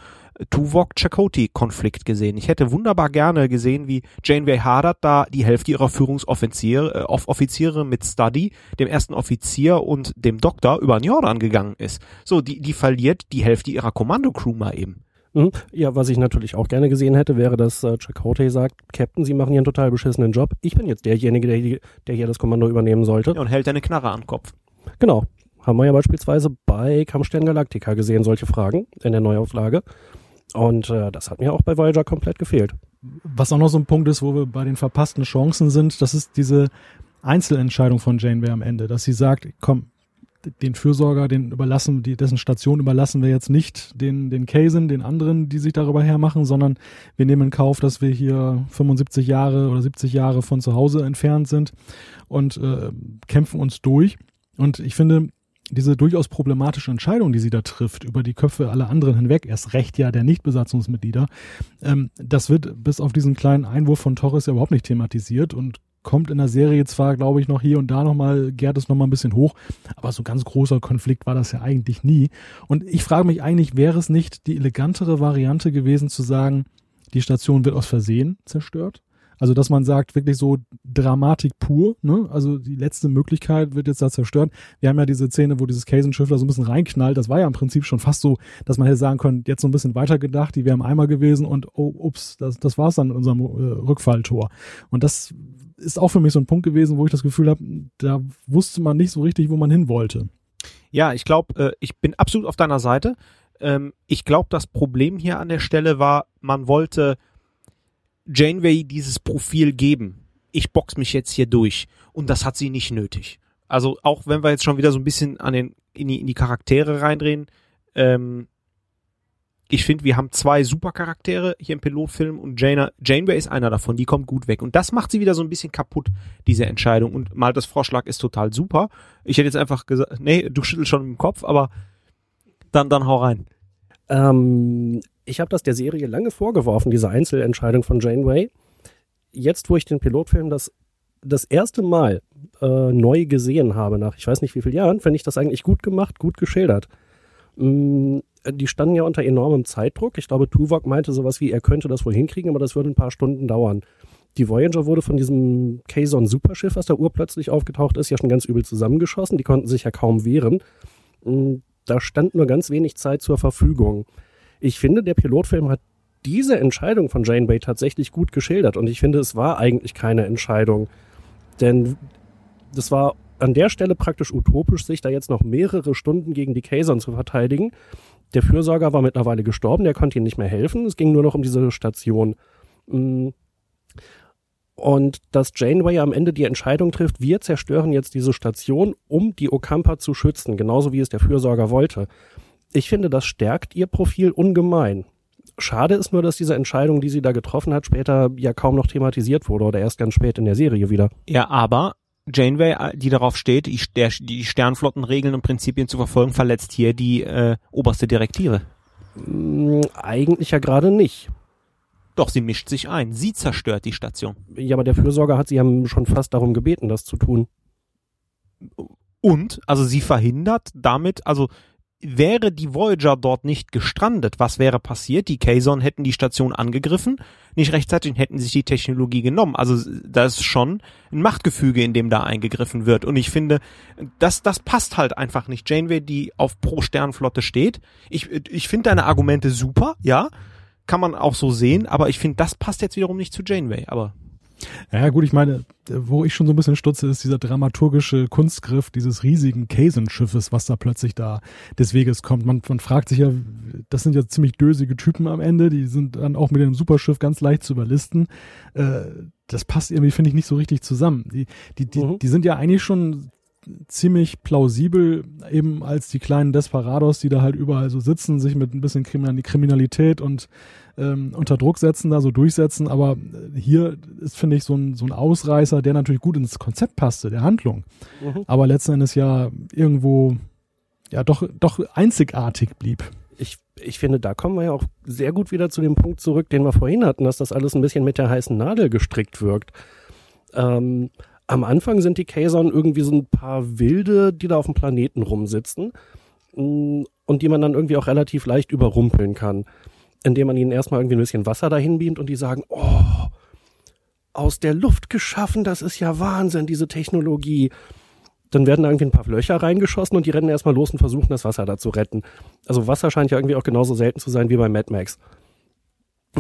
Tuvok-Chakotay-Konflikt gesehen. Ich hätte wunderbar gerne gesehen, wie Janeway Haddad da die Hälfte ihrer Führungsoffiziere äh, Offiziere mit Study, dem ersten Offizier und dem Doktor über den Jordan gegangen ist. So, die, die verliert die Hälfte ihrer Kommandocrew mal eben. Mhm. Ja, was ich natürlich auch gerne gesehen hätte, wäre, dass äh, Chakotay sagt, Captain, Sie machen hier einen total beschissenen Job. Ich bin jetzt derjenige, der, der hier das Kommando übernehmen sollte. Ja, und hält eine Knarre an den Kopf. Genau. Haben wir ja beispielsweise bei Kampfstern Galactica gesehen, solche Fragen in der Neuauflage. Und äh, das hat mir auch bei Voyager komplett gefehlt. Was auch noch so ein Punkt ist, wo wir bei den verpassten Chancen sind, das ist diese Einzelentscheidung von Janeway am Ende, dass sie sagt, komm, den Fürsorger, den überlassen, die, dessen Station überlassen wir jetzt nicht den, den Kaysen, den anderen, die sich darüber hermachen, sondern wir nehmen in Kauf, dass wir hier 75 Jahre oder 70 Jahre von zu Hause entfernt sind und äh, kämpfen uns durch. Und ich finde, diese durchaus problematische Entscheidung, die sie da trifft, über die Köpfe aller anderen hinweg, erst recht ja der Nichtbesatzungsmitglieder, ähm, das wird bis auf diesen kleinen Einwurf von Torres ja überhaupt nicht thematisiert und kommt in der Serie zwar, glaube ich, noch hier und da nochmal, gärt es nochmal ein bisschen hoch, aber so ganz großer Konflikt war das ja eigentlich nie. Und ich frage mich eigentlich, wäre es nicht die elegantere Variante gewesen zu sagen, die Station wird aus Versehen zerstört? Also, dass man sagt, wirklich so Dramatik pur, ne? Also die letzte Möglichkeit wird jetzt da zerstört. Wir haben ja diese Szene, wo dieses Casenschiff da so ein bisschen reinknallt. Das war ja im Prinzip schon fast so, dass man hätte sagen können, jetzt so ein bisschen weiter gedacht, die wäre im Eimer gewesen und oh, ups, das, das war's dann in unserem äh, Rückfalltor. Und das ist auch für mich so ein Punkt gewesen, wo ich das Gefühl habe, da wusste man nicht so richtig, wo man hin wollte. Ja, ich glaube, äh, ich bin absolut auf deiner Seite. Ähm, ich glaube, das Problem hier an der Stelle war, man wollte Janeway dieses Profil geben. Ich box mich jetzt hier durch. Und das hat sie nicht nötig. Also auch wenn wir jetzt schon wieder so ein bisschen an den, in die, in die Charaktere reindrehen, ähm, ich finde, wir haben zwei super Charaktere hier im Pilotfilm und Jaina, Janeway ist einer davon, die kommt gut weg. Und das macht sie wieder so ein bisschen kaputt, diese Entscheidung. Und mal das Vorschlag ist total super. Ich hätte jetzt einfach gesagt, nee, du schüttelst schon im Kopf, aber dann, dann hau rein. Ähm, ich habe das der Serie lange vorgeworfen, diese Einzelentscheidung von Janeway. Jetzt, wo ich den Pilotfilm das, das erste Mal äh, neu gesehen habe, nach ich weiß nicht wie vielen Jahren, finde ich das eigentlich gut gemacht, gut geschildert. Mm, die standen ja unter enormem Zeitdruck. Ich glaube, Tuvok meinte sowas wie, er könnte das wohl hinkriegen, aber das würde ein paar Stunden dauern. Die Voyager wurde von diesem Kazon Superschiff, was da urplötzlich aufgetaucht ist, ja schon ganz übel zusammengeschossen. Die konnten sich ja kaum wehren. Mm, da stand nur ganz wenig Zeit zur Verfügung. Ich finde, der Pilotfilm hat diese Entscheidung von Janeway tatsächlich gut geschildert und ich finde, es war eigentlich keine Entscheidung. Denn das war an der Stelle praktisch utopisch, sich da jetzt noch mehrere Stunden gegen die Kazon zu verteidigen. Der Fürsorger war mittlerweile gestorben, der konnte ihnen nicht mehr helfen. Es ging nur noch um diese Station. Mm. Und dass Janeway am Ende die Entscheidung trifft, wir zerstören jetzt diese Station, um die Okampa zu schützen, genauso wie es der Fürsorger wollte. Ich finde, das stärkt ihr Profil ungemein. Schade ist nur, dass diese Entscheidung, die sie da getroffen hat, später ja kaum noch thematisiert wurde oder erst ganz spät in der Serie wieder. Ja, aber Janeway, die darauf steht, die, der, die Sternflottenregeln und Prinzipien zu verfolgen, verletzt hier die äh, oberste Direktive. Mm, eigentlich ja gerade nicht. Doch, sie mischt sich ein. Sie zerstört die Station. Ja, aber der Fürsorger hat sie ja schon fast darum gebeten, das zu tun. Und, also sie verhindert damit, also wäre die Voyager dort nicht gestrandet, was wäre passiert? Die Kazon hätten die Station angegriffen, nicht rechtzeitig hätten sich die Technologie genommen. Also da ist schon ein Machtgefüge, in dem da eingegriffen wird. Und ich finde, das, das passt halt einfach nicht. Janeway, die auf pro Sternflotte steht. Ich, ich finde deine Argumente super, ja. Kann man auch so sehen, aber ich finde, das passt jetzt wiederum nicht zu Janeway. Aber ja, gut, ich meine, wo ich schon so ein bisschen stutze, ist dieser dramaturgische Kunstgriff dieses riesigen Kaisen-Schiffes, was da plötzlich da des Weges kommt. Man, man fragt sich ja, das sind ja ziemlich dösige Typen am Ende, die sind dann auch mit dem Superschiff ganz leicht zu überlisten. Äh, das passt irgendwie, finde ich, nicht so richtig zusammen. Die, die, die, mhm. die sind ja eigentlich schon ziemlich plausibel, eben als die kleinen Desperados, die da halt überall so sitzen, sich mit ein bisschen Kriminalität und ähm, unter Druck setzen, da so durchsetzen. Aber hier ist, finde ich, so ein, so ein Ausreißer, der natürlich gut ins Konzept passte, der Handlung. Mhm. Aber letzten Endes ja irgendwo ja doch, doch einzigartig blieb. Ich, ich finde, da kommen wir ja auch sehr gut wieder zu dem Punkt zurück, den wir vorhin hatten, dass das alles ein bisschen mit der heißen Nadel gestrickt wirkt. Ähm, am Anfang sind die Kazon irgendwie so ein paar Wilde, die da auf dem Planeten rumsitzen mm, und die man dann irgendwie auch relativ leicht überrumpeln kann, indem man ihnen erstmal irgendwie ein bisschen Wasser dahin beamt und die sagen, oh, aus der Luft geschaffen, das ist ja Wahnsinn, diese Technologie. Dann werden da irgendwie ein paar Löcher reingeschossen und die rennen erstmal los und versuchen das Wasser da zu retten. Also Wasser scheint ja irgendwie auch genauso selten zu sein wie bei Mad Max.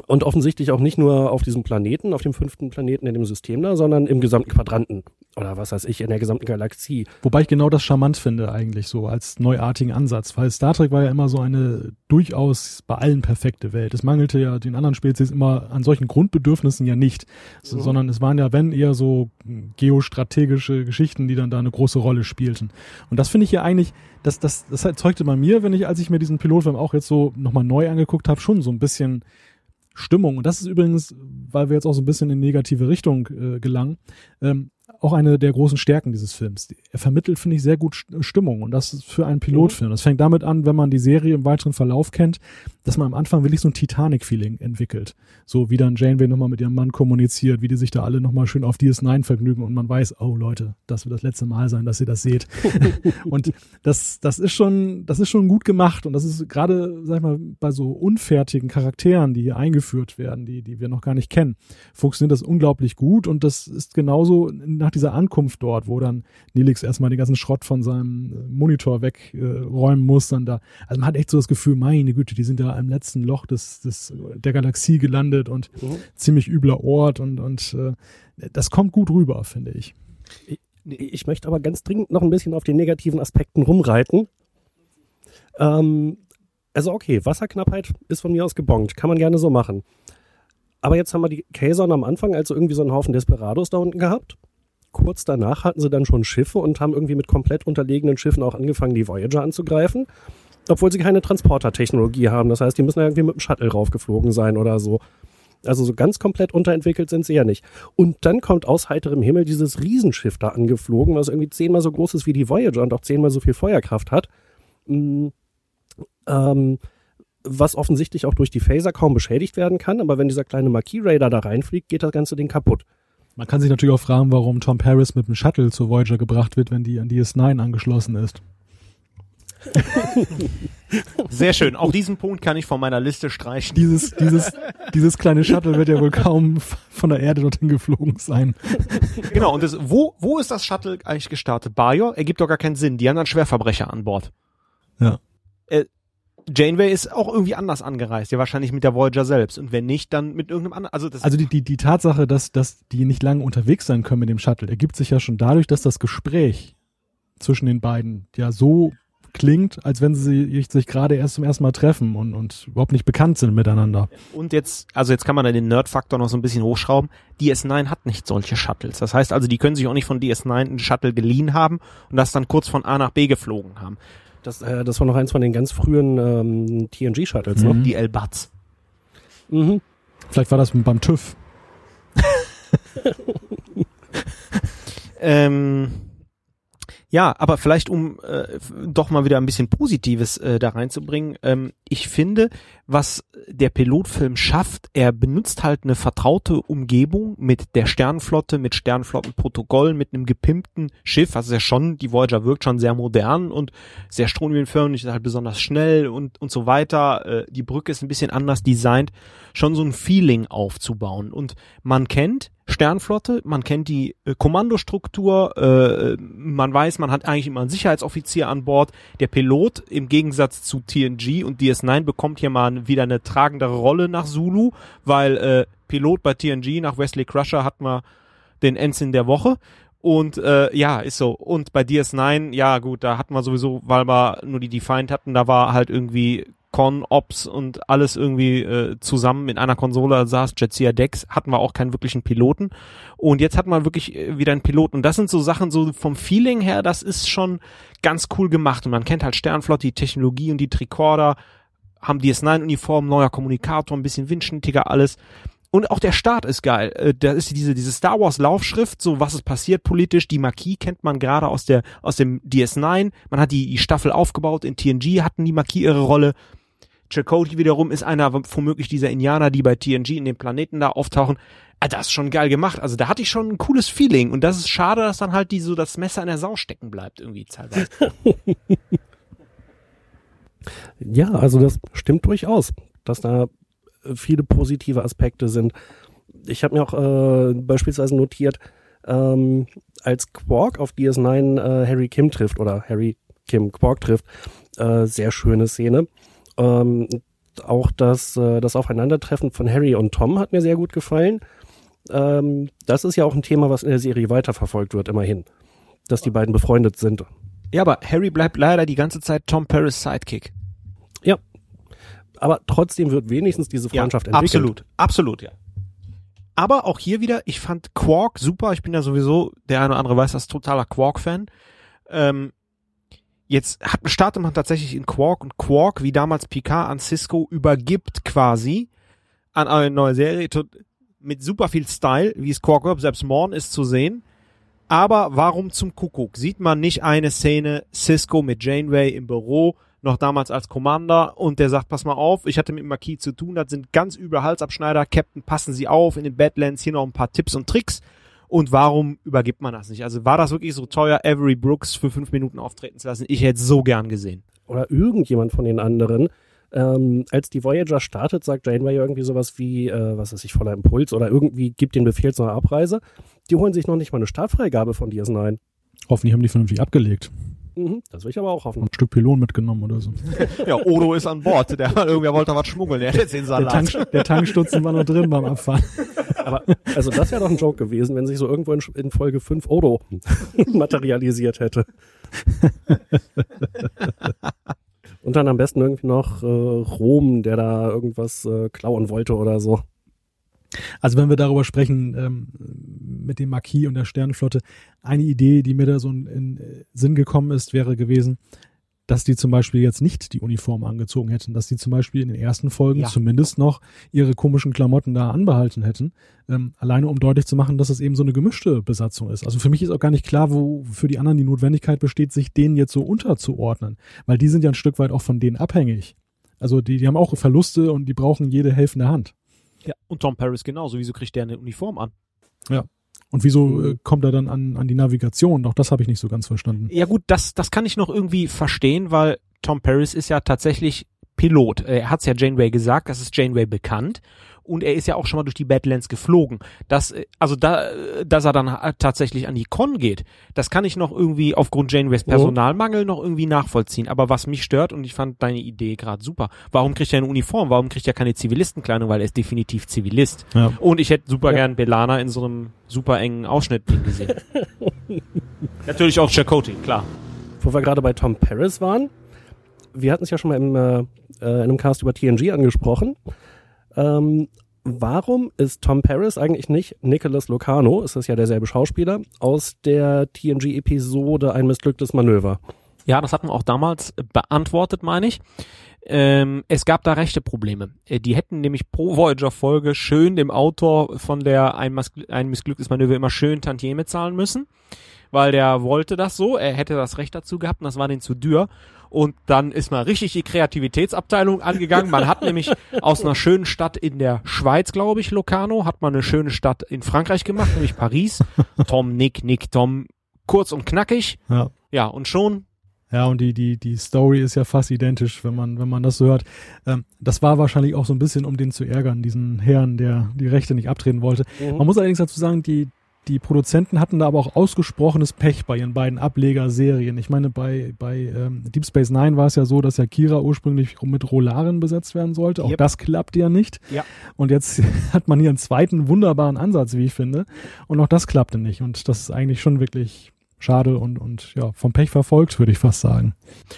Und offensichtlich auch nicht nur auf diesem Planeten, auf dem fünften Planeten in dem System da, sondern im gesamten Quadranten. Oder was weiß ich, in der gesamten Galaxie. Wobei ich genau das charmant finde eigentlich so als neuartigen Ansatz, weil Star Trek war ja immer so eine durchaus bei allen perfekte Welt. Es mangelte ja den anderen Spezies immer an solchen Grundbedürfnissen ja nicht, mhm. sondern es waren ja, wenn eher so geostrategische Geschichten, die dann da eine große Rolle spielten. Und das finde ich ja eigentlich, das, das, das erzeugte bei mir, wenn ich, als ich mir diesen Pilotfilm auch jetzt so nochmal neu angeguckt habe, schon so ein bisschen Stimmung. Und das ist übrigens, weil wir jetzt auch so ein bisschen in negative Richtung äh, gelangen, ähm, auch eine der großen Stärken dieses Films. Er vermittelt, finde ich, sehr gut Stimmung und das ist für einen Pilotfilm. Das fängt damit an, wenn man die Serie im weiteren Verlauf kennt, dass man am Anfang wirklich so ein Titanic-Feeling entwickelt. So wie dann Janeway nochmal mit ihrem Mann kommuniziert, wie die sich da alle nochmal schön auf DS9 vergnügen und man weiß, oh Leute, das wird das letzte Mal sein, dass ihr das seht. und das, das ist schon, das ist schon gut gemacht und das ist gerade, sag ich mal, bei so unfertigen Charakteren, die hier eingeführt werden, die, die wir noch gar nicht kennen, funktioniert das unglaublich gut und das ist genauso nach dieser Ankunft dort, wo dann Nelix erstmal den ganzen Schrott von seinem äh, Monitor wegräumen äh, muss, dann da, also man hat echt so das Gefühl, meine Güte, die sind da im letzten Loch des, des, der Galaxie gelandet und mhm. ziemlich übler Ort und, und äh, das kommt gut rüber, finde ich. ich. Ich möchte aber ganz dringend noch ein bisschen auf den negativen Aspekten rumreiten. Ähm, also okay, Wasserknappheit ist von mir aus gebongt, kann man gerne so machen. Aber jetzt haben wir die Kazon am Anfang also irgendwie so einen Haufen Desperados da unten gehabt kurz danach hatten sie dann schon Schiffe und haben irgendwie mit komplett unterlegenen Schiffen auch angefangen, die Voyager anzugreifen. Obwohl sie keine Transporter-Technologie haben. Das heißt, die müssen irgendwie mit dem Shuttle raufgeflogen sein oder so. Also so ganz komplett unterentwickelt sind sie ja nicht. Und dann kommt aus heiterem Himmel dieses Riesenschiff da angeflogen, was irgendwie zehnmal so groß ist wie die Voyager und auch zehnmal so viel Feuerkraft hat. Mhm. Ähm, was offensichtlich auch durch die Phaser kaum beschädigt werden kann. Aber wenn dieser kleine Marquis Raider da reinfliegt, geht das ganze Ding kaputt. Man kann sich natürlich auch fragen, warum Tom Paris mit dem Shuttle zur Voyager gebracht wird, wenn die an DS9 angeschlossen ist. Sehr schön. Auch diesen Punkt kann ich von meiner Liste streichen. Dieses, dieses, dieses kleine Shuttle wird ja wohl kaum von der Erde dorthin geflogen sein. Genau. Und das, wo, wo ist das Shuttle eigentlich gestartet? Bajor? Ergibt doch gar keinen Sinn. Die haben dann Schwerverbrecher an Bord. Ja. Äh, Janeway ist auch irgendwie anders angereist, ja wahrscheinlich mit der Voyager selbst und wenn nicht, dann mit irgendeinem anderen. Also, das also die, die, die Tatsache, dass, dass die nicht lange unterwegs sein können mit dem Shuttle, ergibt sich ja schon dadurch, dass das Gespräch zwischen den beiden ja so klingt, als wenn sie sich gerade erst zum ersten Mal treffen und, und überhaupt nicht bekannt sind miteinander. Und jetzt, also jetzt kann man da den Nerd-Faktor noch so ein bisschen hochschrauben. DS9 hat nicht solche Shuttles. Das heißt also, die können sich auch nicht von DS9 einen Shuttle geliehen haben und das dann kurz von A nach B geflogen haben. Das, äh, das war noch eins von den ganz frühen ähm, TNG-Shuttles, ne? mhm. ne? Die L-Bats. Mhm. Vielleicht war das beim TÜV. ähm, ja, aber vielleicht um äh, doch mal wieder ein bisschen Positives äh, da reinzubringen. Ähm, ich finde, was der Pilotfilm schafft, er benutzt halt eine vertraute Umgebung mit der Sternflotte, mit Sternflottenprotokollen, mit einem gepimpten Schiff. Also ja schon, die Voyager wirkt schon sehr modern und sehr stromlinienförmig, ist halt besonders schnell und und so weiter. Äh, die Brücke ist ein bisschen anders designt, schon so ein Feeling aufzubauen. Und man kennt Sternflotte, man kennt die äh, Kommandostruktur, äh, man weiß, man hat eigentlich immer einen Sicherheitsoffizier an Bord. Der Pilot im Gegensatz zu TNG und DS9 bekommt hier mal wieder eine tragendere Rolle nach Zulu, weil äh, Pilot bei TNG nach Wesley Crusher hat man den Ensign der Woche. Und äh, ja, ist so. Und bei DS9, ja gut, da hatten wir sowieso, weil wir nur die Defined hatten, da war halt irgendwie Con, Ops und alles irgendwie äh, zusammen in einer Konsole saß, Jetsia Dex, hatten wir auch keinen wirklichen Piloten. Und jetzt hat man wirklich äh, wieder einen Piloten. Und das sind so Sachen, so vom Feeling her, das ist schon ganz cool gemacht. Und man kennt halt Sternflott, die Technologie und die Tricorder, haben DS9-Uniform, neuer Kommunikator, ein bisschen windschnittiger alles. Und auch der Start ist geil. Äh, Da ist diese, diese Star Wars Laufschrift, so was ist passiert politisch. Die Marquis kennt man gerade aus der, aus dem DS9. Man hat die, die Staffel aufgebaut. In TNG hatten die Marquis ihre Rolle. Chakotay wiederum ist einer womöglich dieser Indianer, die bei TNG in den Planeten da auftauchen. Ah, das ist schon geil gemacht. Also da hatte ich schon ein cooles Feeling. Und das ist schade, dass dann halt die so das Messer in der Sau stecken bleibt irgendwie teilweise. Ja, also das stimmt durchaus, dass da äh, viele positive Aspekte sind. Ich habe mir auch äh, beispielsweise notiert, ähm, als Quark auf DS9 äh, Harry Kim trifft oder Harry Kim Quark trifft, äh, sehr schöne Szene. Ähm, auch das, äh, das Aufeinandertreffen von Harry und Tom hat mir sehr gut gefallen. Ähm, das ist ja auch ein Thema, was in der Serie weiterverfolgt wird, immerhin. Dass die beiden befreundet sind. ja, aber Harry bleibt leider die ganze Zeit Tom Paris Sidekick. Ja. Aber trotzdem wird wenigstens diese Freundschaft ja, entwickelt. Absolut, absolut, ja. Aber auch hier wieder, ich fand Quark super. Ich bin ja sowieso, der eine oder andere weiß das, totaler Quark-Fan. Ähm, jetzt hat, startet man tatsächlich in Quark und Quark, wie damals Picard an Cisco, übergibt quasi an eine neue Serie mit super viel Style, wie es Quark wird. Selbst Morn ist zu sehen. Aber warum zum Kuckuck? Sieht man nicht eine Szene Cisco mit Janeway im Büro, noch damals als Commander, und der sagt, pass mal auf, ich hatte mit Marquis zu tun, das sind ganz üble Halsabschneider, Captain, passen Sie auf, in den Badlands hier noch ein paar Tipps und Tricks. Und warum übergibt man das nicht? Also war das wirklich so teuer, Avery Brooks für fünf Minuten auftreten zu lassen? Ich hätte es so gern gesehen. Oder irgendjemand von den anderen. Ähm, als die Voyager startet, sagt Janeway irgendwie sowas wie, äh, was ist ich, voller Impuls oder irgendwie gibt den Befehl zu einer Abreise. Die holen sich noch nicht mal eine Startfreigabe von DS9. Hoffentlich haben die vernünftig abgelegt. Mhm, das will ich aber auch hoffen. Ein Stück Pylon mitgenommen oder so. Ja, Odo ist an Bord. Der irgendwer wollte was schmuggeln. Der hat jetzt den Der, Tank, der Tankstutzen war noch drin beim Abfahren. Aber also das wäre doch ein Joke gewesen, wenn sich so irgendwo in, in Folge 5 Odo materialisiert hätte. Und dann am besten irgendwie noch äh, Rom, der da irgendwas äh, klauen wollte oder so. Also wenn wir darüber sprechen, ähm, mit dem Marquis und der Sternenflotte, eine Idee, die mir da so in, in äh, Sinn gekommen ist, wäre gewesen, dass die zum Beispiel jetzt nicht die Uniform angezogen hätten, dass die zum Beispiel in den ersten Folgen Ja. zumindest noch ihre komischen Klamotten da anbehalten hätten, ähm, alleine um deutlich zu machen, dass es eben so eine gemischte Besatzung ist. Also für mich ist auch gar nicht klar, wo für die anderen die Notwendigkeit besteht, sich denen jetzt so unterzuordnen, weil die sind ja ein Stück weit auch von denen abhängig. Also die, die haben auch Verluste und die brauchen jede helfende Hand. Ja, und Tom Paris genauso. Wieso kriegt der eine Uniform an? Und wieso äh, kommt er dann an, an die Navigation? Auch das habe ich nicht so ganz verstanden. Ja gut, das, das kann ich noch irgendwie verstehen, weil Tom Paris ist ja tatsächlich Pilot. Er hat's ja Janeway gesagt, das ist Janeway bekannt. Und er ist ja auch schon mal durch die Badlands geflogen. Das, äh, also da, äh, dass er dann tatsächlich an die Con geht, das kann ich noch irgendwie aufgrund Janeways Personalmangel noch irgendwie nachvollziehen. Aber was mich stört, und ich fand deine Idee gerade super, warum kriegt er eine Uniform? Warum kriegt er keine Zivilistenkleidung? Weil er ist definitiv Zivilist. Ja. Und ich hätte super Ja. gern Belana in so einem super engen Ausschnitt gesehen. Natürlich auch Chakotay, klar. Wo wir gerade bei Tom Paris waren, wir hatten es ja schon mal im, äh, äh, in einem Cast über TNG angesprochen. Ähm, warum ist Tom Paris eigentlich nicht Nicholas Locano, ist das ja derselbe Schauspieler, aus der TNG-Episode Ein missglücktes Manöver? Ja, das hatten wir auch damals beantwortet, meine ich. Ähm, es gab da rechte Probleme. Äh, Die hätten nämlich pro Voyager-Folge schön dem Autor von der ein, ein missglücktes Manöver immer schön Tantieme zahlen müssen, weil der wollte das so, er hätte das Recht dazu gehabt und das war denen zu dürr. Und dann ist mal richtig die Kreativitätsabteilung angegangen. Man hat nämlich aus einer schönen Stadt in der Schweiz, glaube ich, Locarno, hat man eine schöne Stadt in Frankreich gemacht, nämlich Paris. Tom, Nick, Nick, Tom, kurz und knackig. Ja. Ja, und schon Ja, und die, die, die Story ist ja fast identisch, wenn man, wenn man das so hört. Ähm, das war wahrscheinlich auch so ein bisschen, um den zu ärgern, diesen Herrn, der die Rechte nicht abtreten wollte. Man muss allerdings dazu sagen, die, die Produzenten hatten da aber auch ausgesprochenes Pech bei ihren beiden Ablegerserien. Ich meine, bei, bei ähm, Deep Space Nine war es ja so, dass ja Kira ursprünglich mit Rolaren besetzt werden sollte. Auch Yep. das klappt ja nicht. Ja. Und jetzt hat man hier einen zweiten wunderbaren Ansatz, wie ich finde. Und auch das klappte nicht. Und das ist eigentlich schon wirklich schade und, und ja, vom Pech verfolgt, würde ich fast sagen.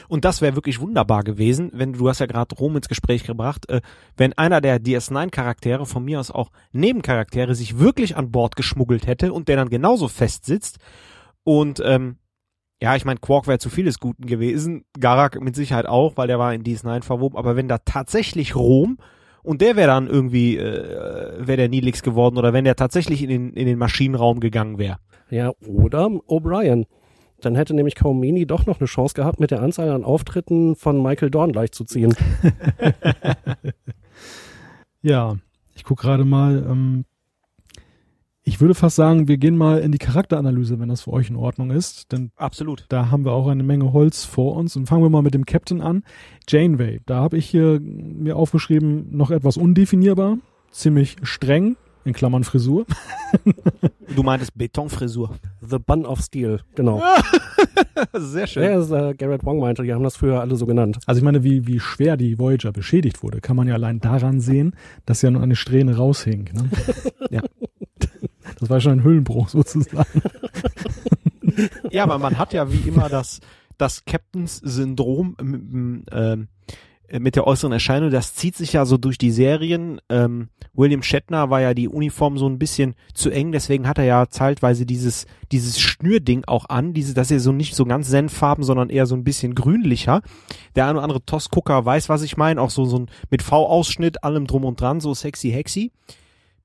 Und das wäre wirklich wunderbar gewesen, wenn du hast ja gerade Rom ins Gespräch gebracht, äh, wenn einer der DS9-Charaktere, von mir aus auch Nebencharaktere, sich wirklich an Bord geschmuggelt hätte und der dann genauso festsitzt. Und ähm, ja, ich meine, Quark wäre zu vieles Guten gewesen, Garak mit Sicherheit auch, weil der war in DS9 verwoben, aber wenn da tatsächlich Rom und der wäre dann irgendwie, äh, wäre der Nilix geworden oder wenn der tatsächlich in den, in den Maschinenraum gegangen wäre. Ja, oder O'Brien. Dann hätte nämlich Kaumini doch noch eine Chance gehabt, mit der Anzahl an Auftritten von Michael Dorn gleichzuziehen. ja, ich gucke gerade mal. Ähm, ich würde fast sagen, wir gehen mal in die Charakteranalyse, wenn das für euch in Ordnung ist. Denn Absolut. da haben wir auch eine Menge Holz vor uns. Und fangen wir mal mit dem Captain an. Janeway. Da habe ich hier mir aufgeschrieben, noch etwas undefinierbar, ziemlich streng, in Klammern Frisur. Du meintest Betonfrisur. The Bun of Steel, genau. Sehr schön. Ja, das, äh, Garrett Wong meinte, die haben das früher alle so genannt. Also ich meine, wie, wie schwer die Voyager beschädigt wurde, kann man ja allein daran sehen, dass ja nur eine Strähne raushing. Ne? Ja. Das war schon ein Hüllenbruch sozusagen. Ja, aber man hat ja wie immer das, das Captains-Syndrom ähm, ähm, mit der äußeren Erscheinung. Das zieht sich ja so durch die Serien. Ähm, William Shatner war ja die Uniform so ein bisschen zu eng, deswegen hat er ja zeitweise dieses, dieses Schnürding auch an, diese, dass er so nicht so ganz Senffarben, sondern eher so ein bisschen grünlicher. Der eine oder andere Toss-Gucker weiß, was ich meine, auch so, so ein mit V-Ausschnitt, allem drum und dran, so sexy hexy.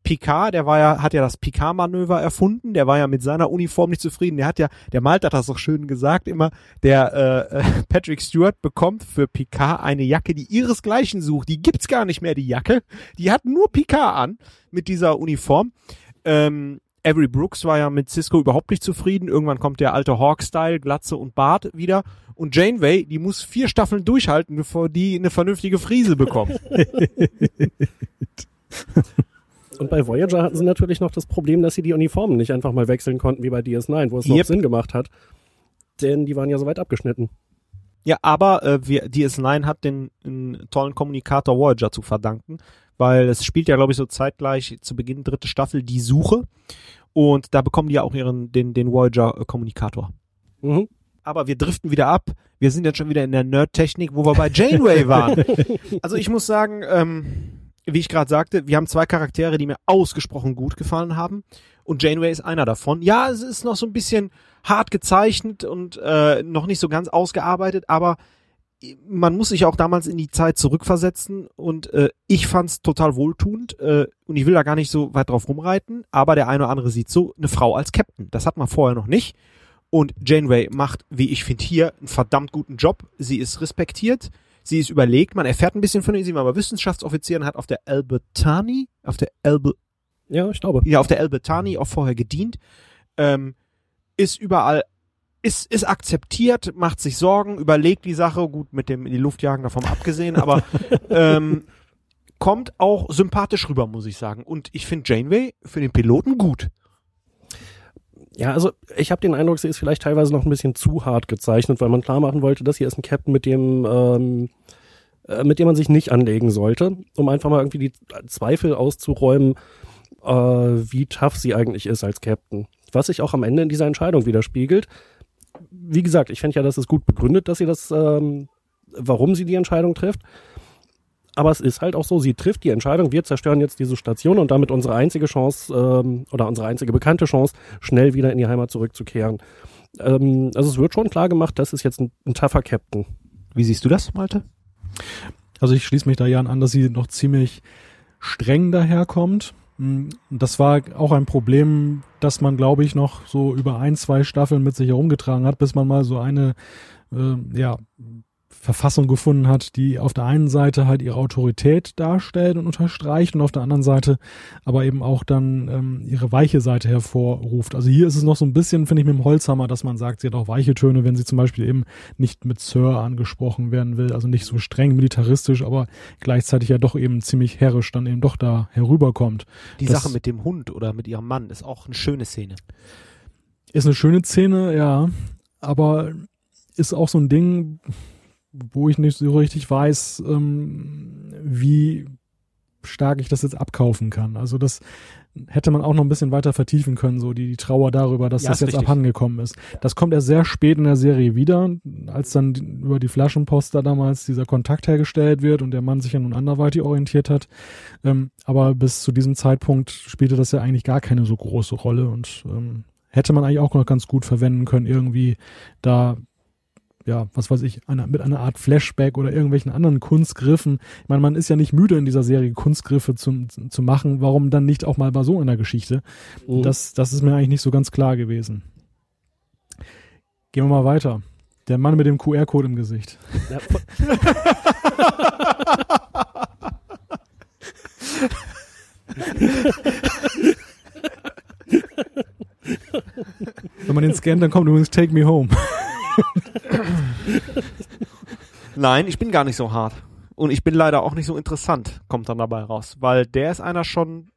Picard, der war ja, hat ja das Picard-Manöver erfunden, der war ja mit seiner Uniform nicht zufrieden. Der hat ja, der Malte hat das doch schön gesagt, immer, der äh, äh, Patrick Stewart bekommt für Picard eine Jacke, die ihresgleichen sucht. Die gibt's gar nicht mehr, die Jacke. Die hat nur Picard an mit dieser Uniform. Ähm, Avery Brooks war ja mit Cisco überhaupt nicht zufrieden. Irgendwann kommt der alte Hawk-Style, Glatze und Bart wieder. Und Janeway, die muss vier Staffeln durchhalten, bevor die eine vernünftige Frise bekommt. Und bei Voyager hatten sie natürlich noch das Problem, dass sie die Uniformen nicht einfach mal wechseln konnten, wie bei DS9, wo es noch Yep. Sinn gemacht hat. Denn die waren ja so weit abgeschnitten. Ja, aber äh, wir, DS9 hat den, den tollen Kommunikator Voyager zu verdanken, weil es spielt ja, glaube ich, so zeitgleich zu Beginn dritte Staffel die Suche und da bekommen die ja auch ihren den den Voyager äh. Mhm. Aber wir driften wieder ab. Wir sind jetzt schon wieder in der Nerd-Technik, wo wir bei Janeway waren. also ich muss sagen, ähm, wie ich gerade sagte, wir haben zwei Charaktere, die mir ausgesprochen gut gefallen haben. Und Janeway ist einer davon. Ja, es ist noch so ein bisschen hart gezeichnet und äh, noch nicht so ganz ausgearbeitet, aber man muss sich auch damals in die Zeit zurückversetzen und äh, ich fand's total wohltuend äh, und ich will da gar nicht so weit drauf rumreiten, aber der eine oder andere sieht so eine Frau als Captain. Das hat man vorher noch nicht. Und Janeway macht, wie ich finde, hier einen verdammt guten Job. Sie ist respektiert, sie ist überlegt, man erfährt ein bisschen von ihr, sie war aber Wissenschaftsoffizierin, hat auf der Albertani, auf der Albe, Ja, ich glaube. ja, auf der Albertani auch vorher gedient, ähm, ist überall, ist, ist akzeptiert, macht sich Sorgen, überlegt die Sache, gut, mit dem in die Luft jagen davon abgesehen, aber ähm, kommt auch sympathisch rüber, muss ich sagen. Und ich finde Janeway für den Piloten gut. Ja, also ich habe den Eindruck, sie ist vielleicht teilweise noch ein bisschen zu hart gezeichnet, weil man klar machen wollte, das hier ist ein Captain, mit dem ähm, äh, mit dem man sich nicht anlegen sollte, um einfach mal irgendwie die Zweifel auszuräumen, äh, wie tough sie eigentlich ist als Captain. Was sich auch am Ende in dieser Entscheidung widerspiegelt. Wie gesagt, ich finde ja, das ist gut begründet, dass sie das, ähm, warum sie die Entscheidung trifft. Aber es ist halt auch so, sie trifft die Entscheidung, wir zerstören jetzt diese Station und damit unsere einzige Chance ähm, oder unsere einzige bekannte Chance, schnell wieder in die Heimat zurückzukehren. Ähm, also es wird schon klar gemacht, das ist jetzt ein, ein tougher Captain. Wie siehst du das, Malte? Also ich schließe mich da ja an, dass sie noch ziemlich streng daherkommt. Mm, Das war auch ein Problem, das man, glaube ich, noch so über ein, zwei Staffeln mit sich herumgetragen hat, bis man mal so eine äh, ja, Verfassung gefunden hat, die auf der einen Seite halt ihre Autorität darstellt und unterstreicht und auf der anderen Seite aber eben auch dann ähm, ihre weiche Seite hervorruft. Also hier ist es noch so ein bisschen, finde ich, mit dem Holzhammer, dass man sagt, sie hat auch weiche Töne, wenn sie zum Beispiel eben nicht mit Sir angesprochen werden will, also nicht so streng militaristisch, aber gleichzeitig ja doch eben ziemlich herrisch dann eben doch da herüberkommt. Die Das- Sache mit dem Hund oder mit ihrem Mann ist auch eine schöne Szene. Ist eine schöne Szene, ja, aber ist auch so ein Ding, wo ich nicht so richtig weiß, ähm, wie stark ich das jetzt abkaufen kann. Also das hätte man auch noch ein bisschen weiter vertiefen können, so die, die Trauer darüber, dass Ja, das jetzt richtig. abhandengekommen ist. Das kommt erst sehr spät in der Serie wieder, als dann über die Flaschenpost da damals dieser Kontakt hergestellt wird und der Mann sich ja nun anderweitig orientiert hat. Ähm, aber bis zu diesem Zeitpunkt spielte das ja eigentlich gar keine so große Rolle und ähm, hätte man eigentlich auch noch ganz gut verwenden können, irgendwie da ja, was weiß ich, einer, mit einer Art Flashback oder irgendwelchen anderen Kunstgriffen. Ich meine, man ist ja nicht müde in dieser Serie Kunstgriffe zu, zu machen. Warum dann nicht auch mal bei so einer Geschichte? Mhm. Das, das ist mir eigentlich nicht so ganz klar gewesen. Gehen wir mal weiter. Der Mann mit dem QR-Code im Gesicht. Ja, Wenn man den scannt, dann kommt übrigens Take Me Home. Nein, ich bin gar nicht so hart. Und ich bin leider auch nicht so interessant, kommt dann dabei raus. Weil der ist einer schon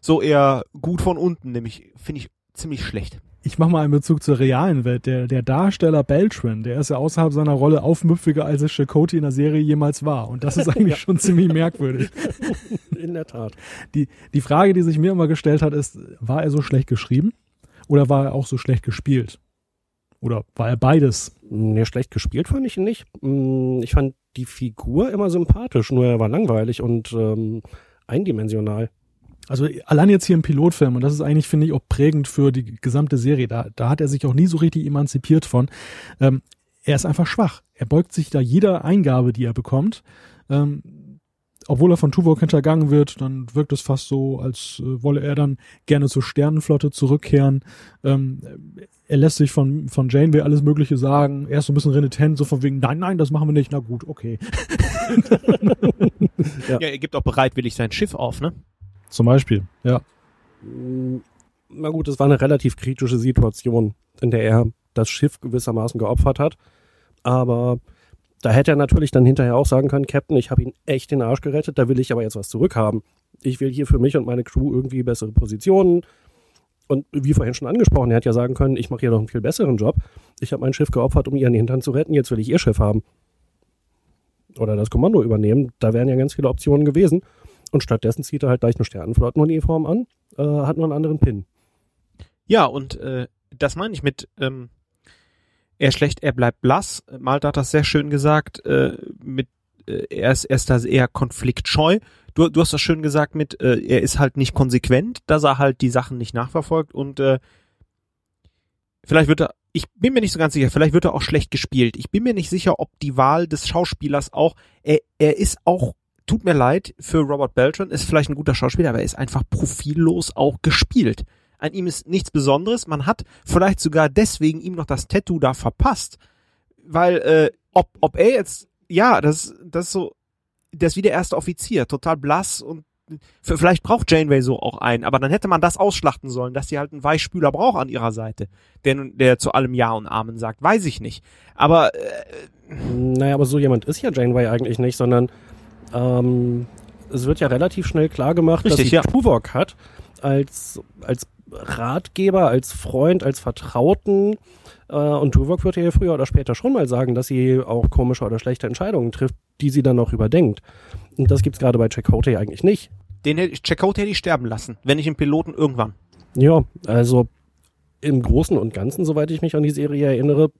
so eher gut von unten, nämlich finde ich ziemlich schlecht. Ich mache mal einen Bezug zur realen Welt. Der, der Darsteller Beltran, der ist ja außerhalb seiner Rolle aufmüpfiger, als es Chakotay in der Serie jemals war. Und das ist eigentlich Ja. schon ziemlich merkwürdig. in der Tat. Die, die Frage, die sich mir immer gestellt hat, ist, war er so schlecht geschrieben oder war er auch so schlecht gespielt? Oder war er beides? Nee, schlecht gespielt fand ich ihn nicht. Mm, Ich fand die Figur immer sympathisch, nur er war langweilig und ähm, eindimensional. Also allein jetzt hier im Pilotfilm, und das ist eigentlich, finde ich, auch prägend für die gesamte Serie, da, da hat er sich auch nie so richtig emanzipiert von. Ähm, er ist einfach schwach. Er beugt sich da jeder Eingabe, die er bekommt. Ähm, obwohl er von Tuvok hintergangen wird, dann wirkt es fast so, als äh, wolle er dann gerne zur Sternenflotte zurückkehren. Ähm, er lässt sich von, von Janeway alles Mögliche sagen. Er ist so ein bisschen renitent, so von wegen, nein, nein, das machen wir nicht. Na gut, okay. Ja. er gibt auch bereitwillig sein Schiff auf, ne? Zum Beispiel, ja. Mm, Na gut, es war eine relativ kritische Situation, in der er das Schiff gewissermaßen geopfert hat. Aber da hätte er natürlich dann hinterher auch sagen können, Captain, ich habe ihn echt den Arsch gerettet, da will ich aber jetzt was zurückhaben. Ich will hier für mich und meine Crew irgendwie bessere Positionen. Und wie vorhin schon angesprochen, er hätte ja sagen können, ich mache hier noch einen viel besseren Job. Ich habe mein Schiff geopfert, um ihren Hintern zu retten, jetzt will ich ihr Schiff haben. Oder das Kommando übernehmen. Da wären ja ganz viele Optionen gewesen. Und stattdessen zieht er halt gleich eine Sternenflottenuniform an, äh, hat nur einen anderen Pin. Ja, und äh, das meine ich mit ähm, er schlecht, er bleibt blass. Malte hat das sehr schön gesagt, äh, mit er ist, er ist da eher konfliktscheu. Du, du hast das schön gesagt mit, äh, er ist halt nicht konsequent, dass er halt die Sachen nicht nachverfolgt und äh, vielleicht wird er, ich bin mir nicht so ganz sicher, vielleicht wird er auch schlecht gespielt. Ich bin mir nicht sicher, ob die Wahl des Schauspielers auch, er, er ist auch, tut mir leid, für Robert Beltran ist vielleicht ein guter Schauspieler, aber er ist einfach profillos auch gespielt. An ihm ist nichts Besonderes. Man hat vielleicht sogar deswegen ihm noch das Tattoo da verpasst. Weil, äh, ob, ob er jetzt, ja, das, das ist so, der ist wie der erste Offizier, total blass und vielleicht braucht Janeway so auch einen, aber dann hätte man das ausschlachten sollen, dass sie halt einen Weichspüler braucht an ihrer Seite, der, der zu allem Ja und Amen sagt, weiß ich nicht. Aber, äh, Naja, aber so jemand ist ja Janeway eigentlich nicht, sondern ähm, es wird ja relativ schnell klar gemacht, dass Richtig, sie ja. Tuvok hat als, als Ratgeber, als Freund, als Vertrauten. Äh, und Tuvok wird ja früher oder später schon mal sagen, dass sie auch komische oder schlechte Entscheidungen trifft, die sie dann noch überdenkt. Und das gibt's gerade bei Chakotay eigentlich nicht. den hätte ich, Checkout hätte ich sterben lassen, wenn ich im Piloten irgendwann. Ja, also im Großen und Ganzen, soweit ich mich an die Serie erinnere,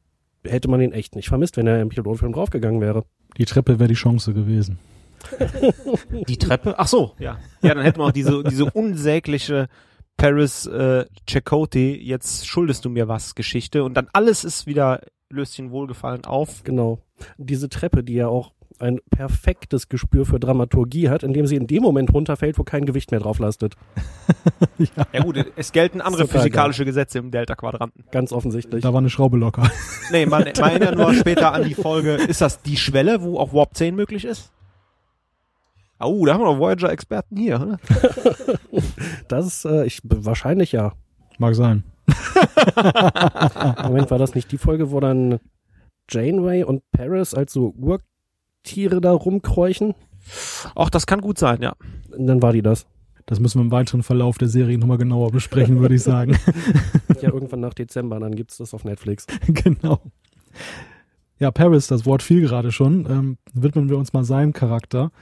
hätte man ihn echt nicht vermisst, wenn er im Pilotfilm draufgegangen wäre. Die Treppe wäre die Chance gewesen. Die Treppe? Ach so, ja. Ja, dann hätten wir auch diese, diese unsägliche Paris äh, Chakotay, jetzt schuldest du mir was Geschichte und dann alles ist wieder Löschen wohlgefallen auf. Genau. Diese Treppe, die ja auch ein perfektes Gespür für Dramaturgie hat, indem sie in dem Moment runterfällt, wo kein Gewicht mehr drauf lastet. Ja gut, es gelten andere Super physikalische Gesetze im Delta-Quadranten. Ganz offensichtlich. Da war eine Schraube locker. Nee, man, man erinnert nur später an die Folge, ist das die Schwelle, wo auch Warp 10 möglich ist? Oh, da haben wir noch Voyager-Experten hier. Ne? Das ist, äh, ich, wahrscheinlich ja. Mag sein. Moment, war das nicht die Folge, wo dann Janeway und Paris als so Urtiere da rumkräuchen? Auch das kann gut sein, ja. Dann war die das. Das müssen wir im weiteren Verlauf der Serie nochmal genauer besprechen, würde ich sagen. Ja, irgendwann nach Dezember, dann gibt's das auf Netflix. genau. Ja, Paris, das Wort fiel gerade schon. Ähm, widmen wir uns mal seinem Charakter.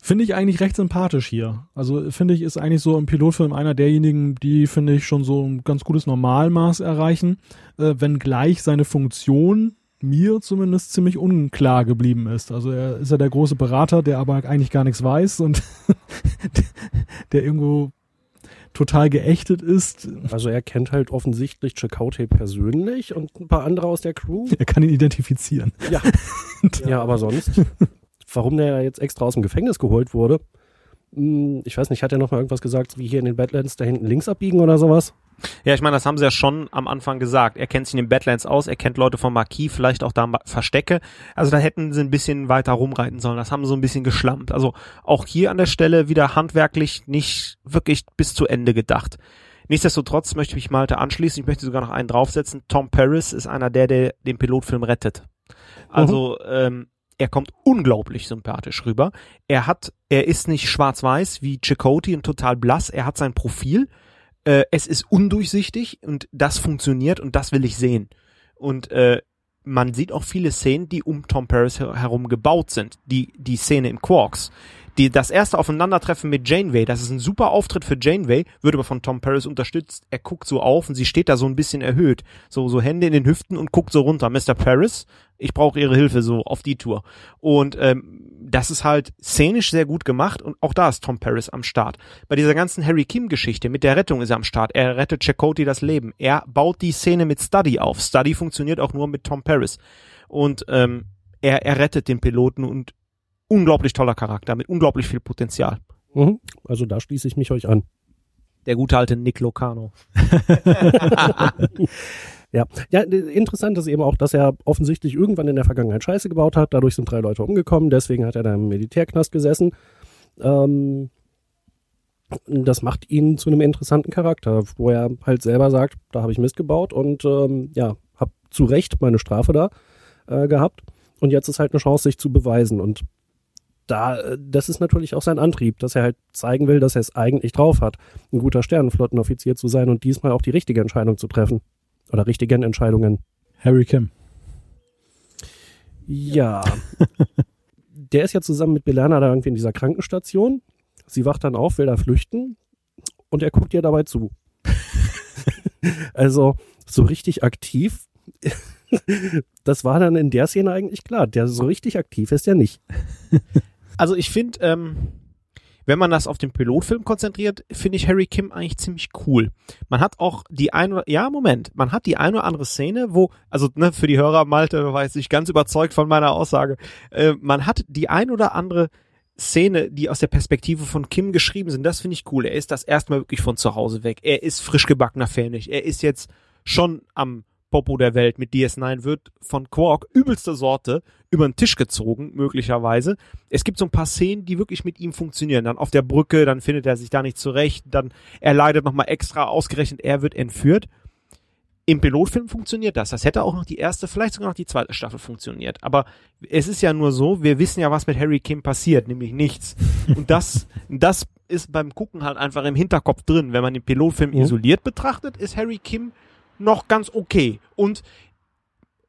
Finde ich eigentlich recht sympathisch hier. Also finde ich, ist eigentlich so im Pilotfilm einer derjenigen, die, finde ich, schon so ein ganz gutes Normalmaß erreichen, äh, wenngleich seine Funktion mir zumindest ziemlich unklar geblieben ist. Also er ist ja der große Berater, der aber eigentlich gar nichts weiß und der irgendwo total geächtet ist. Also er kennt halt offensichtlich Chakotay persönlich und ein paar andere aus der Crew. Er kann ihn identifizieren. Ja. ja, aber sonst, warum der jetzt extra aus dem Gefängnis geholt wurde, hm, ich weiß nicht, hat er noch mal irgendwas gesagt, wie hier in den Badlands da hinten links abbiegen oder sowas? Ja, ich meine, das haben sie ja schon am Anfang gesagt. Er kennt sich in den Badlands aus, er kennt Leute vom Marquis, vielleicht auch da Verstecke. Also da hätten sie ein bisschen weiter rumreiten sollen. Das haben sie so ein bisschen geschlampt. Also auch hier an der Stelle wieder handwerklich nicht wirklich bis zu Ende gedacht. Nichtsdestotrotz möchte ich mich Malte anschließen. Ich möchte sogar noch einen draufsetzen. Tom Paris ist einer der, der den Pilotfilm rettet. Also mhm. ähm, er kommt unglaublich sympathisch rüber. Er hat, er ist nicht schwarz-weiß wie Chakotay und total blass. Er hat sein Profil äh, es ist undurchsichtig und das funktioniert und das will ich sehen. Und äh, man sieht auch viele Szenen, die um Tom Paris herum gebaut sind. Die, die Szene im Quarks. Die, das erste Aufeinandertreffen mit Janeway, das ist ein super Auftritt für Janeway, wird aber von Tom Paris unterstützt. Er guckt so auf und sie steht da so ein bisschen erhöht. So, so Hände in den Hüften und guckt so runter. Mr. Paris, ich brauche Ihre Hilfe so auf die Tour. Und ähm, das ist halt szenisch sehr gut gemacht und auch da ist Tom Paris am Start. Bei dieser ganzen Harry Kim-Geschichte mit der Rettung ist er am Start. Er rettet Chakotay das Leben. Er baut die Szene mit Study auf. Study funktioniert auch nur mit Tom Paris. Und ähm, er, er rettet den Piloten und unglaublich toller Charakter mit unglaublich viel Potenzial. Mhm. Also da schließe ich mich euch an. Der gute alte Nick Locano. Ja. ja, interessant ist eben auch, dass er offensichtlich irgendwann in der Vergangenheit Scheiße gebaut hat. Dadurch sind drei Leute umgekommen. Deswegen hat er da im Militärknast gesessen. Ähm, das macht ihn zu einem interessanten Charakter, wo er halt selber sagt, da habe ich Mist gebaut und ähm, ja, habe zu Recht meine Strafe da äh, gehabt. Und jetzt ist halt eine Chance, sich zu beweisen. Und da, äh, das ist natürlich auch sein Antrieb, dass er halt zeigen will, dass er es eigentlich drauf hat, ein guter Sternenflottenoffizier zu sein und diesmal auch die richtige Entscheidung zu treffen. Oder richtigen Entscheidungen. Harry Kim. Ja. der ist ja zusammen mit Belana da irgendwie in dieser Krankenstation. Sie wacht dann auf, will da flüchten und er guckt ihr dabei zu. also so richtig aktiv. das war dann in der Szene eigentlich klar. Der so richtig aktiv ist er nicht. Also ich finde, ähm, wenn man das auf den Pilotfilm konzentriert, finde ich Harry Kim eigentlich ziemlich cool. Man hat auch die ein oder, ja, Moment, man hat die eine oder andere Szene, wo, also ne, für die Hörer, Malte jetzt nicht ganz überzeugt von meiner Aussage, äh, man hat die ein oder andere Szene, die aus der Perspektive von Kim geschrieben sind, das finde ich cool. Er ist das erstmal wirklich von zu Hause weg. Er ist frisch gebackener Fähig. Er ist jetzt schon am Popo der Welt mit DS9 wird von Quark übelste Sorte über den Tisch gezogen, möglicherweise. Es gibt so ein paar Szenen, die wirklich mit ihm funktionieren. Dann auf der Brücke, dann findet er sich da nicht zurecht, dann er leidet nochmal extra, ausgerechnet er wird entführt. Im Pilotfilm funktioniert das. Das hätte auch noch die erste, vielleicht sogar noch die zweite Staffel funktioniert. Aber es ist ja nur so, wir wissen ja, was mit Harry Kim passiert, nämlich nichts. Und das, das ist beim Gucken halt einfach im Hinterkopf drin. Wenn man den Pilotfilm mhm. isoliert betrachtet, ist Harry Kim noch ganz okay. Und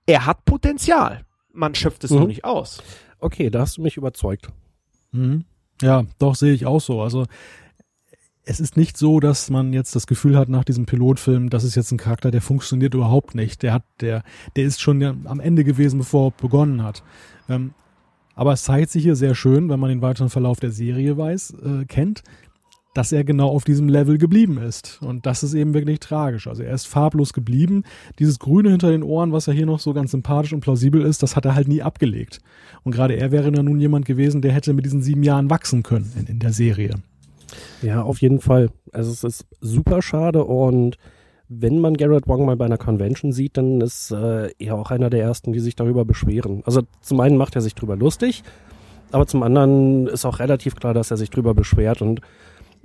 er hat Potenzial. Man schöpft es mhm. noch nicht aus. Okay, da hast du mich überzeugt. Mhm. Ja, doch sehe ich auch so. Also es ist nicht so, dass man jetzt das Gefühl hat nach diesem Pilotfilm, das ist jetzt ein Charakter, der funktioniert überhaupt nicht. Der hat, der, der ist schon am Ende gewesen, bevor er begonnen hat. Ähm, aber es zeigt sich hier sehr schön, wenn man den weiteren Verlauf der Serie weiß, äh, kennt, dass er genau auf diesem Level geblieben ist. Und das ist eben wirklich tragisch. Also er ist farblos geblieben. Dieses Grüne hinter den Ohren, was ja hier noch so ganz sympathisch und plausibel ist, das hat er halt nie abgelegt. Und gerade er wäre ja nun jemand gewesen, der hätte mit diesen sieben Jahren wachsen können in, in der Serie. Ja, auf jeden Fall. Also es ist super schade und wenn man Garrett Wong mal bei einer Convention sieht, dann ist äh, er auch einer der ersten, die sich darüber beschweren. Also zum einen macht er sich drüber lustig, aber zum anderen ist auch relativ klar, dass er sich drüber beschwert und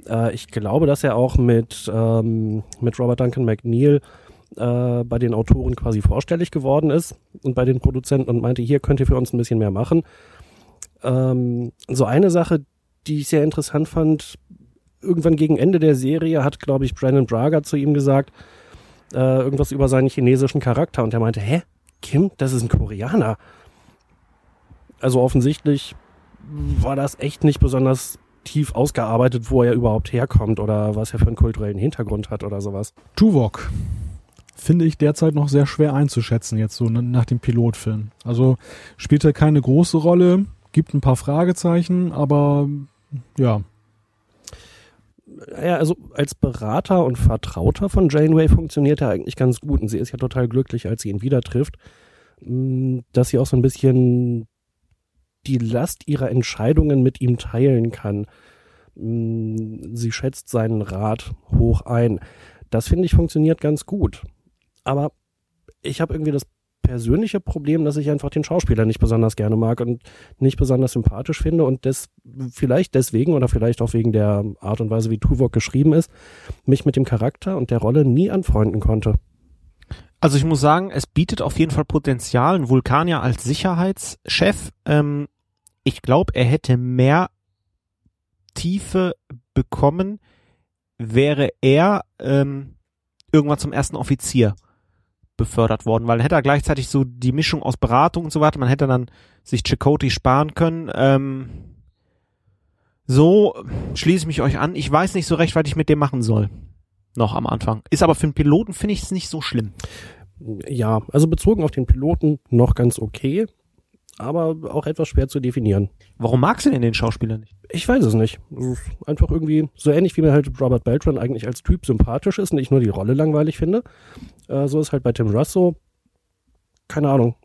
äh, ich glaube, dass er auch mit, ähm, mit Robert Duncan McNeil äh, bei den Autoren quasi vorstellig geworden ist und bei den Produzenten und meinte, hier könnt ihr für uns ein bisschen mehr machen. Ähm, so eine Sache, die ich sehr interessant fand, irgendwann gegen Ende der Serie hat, glaube ich, Brandon Braga zu ihm gesagt, äh, irgendwas über seinen chinesischen Charakter und er meinte, hä? Kim, das ist ein Koreaner. Also offensichtlich war das echt nicht besonders tief ausgearbeitet, wo er überhaupt herkommt oder was er für einen kulturellen Hintergrund hat oder sowas. Tuvok finde ich derzeit noch sehr schwer einzuschätzen, jetzt so nach dem Pilotfilm. Also spielt er keine große Rolle, gibt ein paar Fragezeichen, aber ja. Ja, also als Berater und Vertrauter von Janeway funktioniert er eigentlich ganz gut und sie ist ja total glücklich, als sie ihn wieder trifft, dass sie auch so ein bisschen die Last ihrer Entscheidungen mit ihm teilen kann. Mm, sie schätzt seinen Rat hoch ein. Das finde ich funktioniert ganz gut. Aber ich habe irgendwie das persönliche Problem, dass ich einfach den Schauspieler nicht besonders gerne mag und nicht besonders sympathisch finde und das vielleicht deswegen oder vielleicht auch wegen der Art und Weise, wie Tuvok geschrieben ist, mich mit dem Charakter und der Rolle nie anfreunden konnte. Also ich muss sagen, es bietet auf jeden Fall Potenzial. Ein Vulkanier als Sicherheitschef. Ähm, ich glaube, er hätte mehr Tiefe bekommen, wäre er ähm, irgendwann zum ersten Offizier befördert worden, weil hätte er gleichzeitig so die Mischung aus Beratung und so weiter, man hätte dann sich Chakotay sparen können. Ähm, so schließe ich mich euch an. Ich weiß nicht so recht, was ich mit dem machen soll. Noch am Anfang. Ist aber für einen Piloten finde ich es nicht so schlimm. Ja, also bezogen auf den Piloten noch ganz okay aber auch etwas schwer zu definieren. Warum magst du denn den Schauspieler nicht? Ich weiß es nicht. Einfach irgendwie so ähnlich wie mir halt Robert Beltran eigentlich als Typ sympathisch ist und ich nur die Rolle langweilig finde. Äh, so ist halt bei Tim Russ so. Keine Ahnung.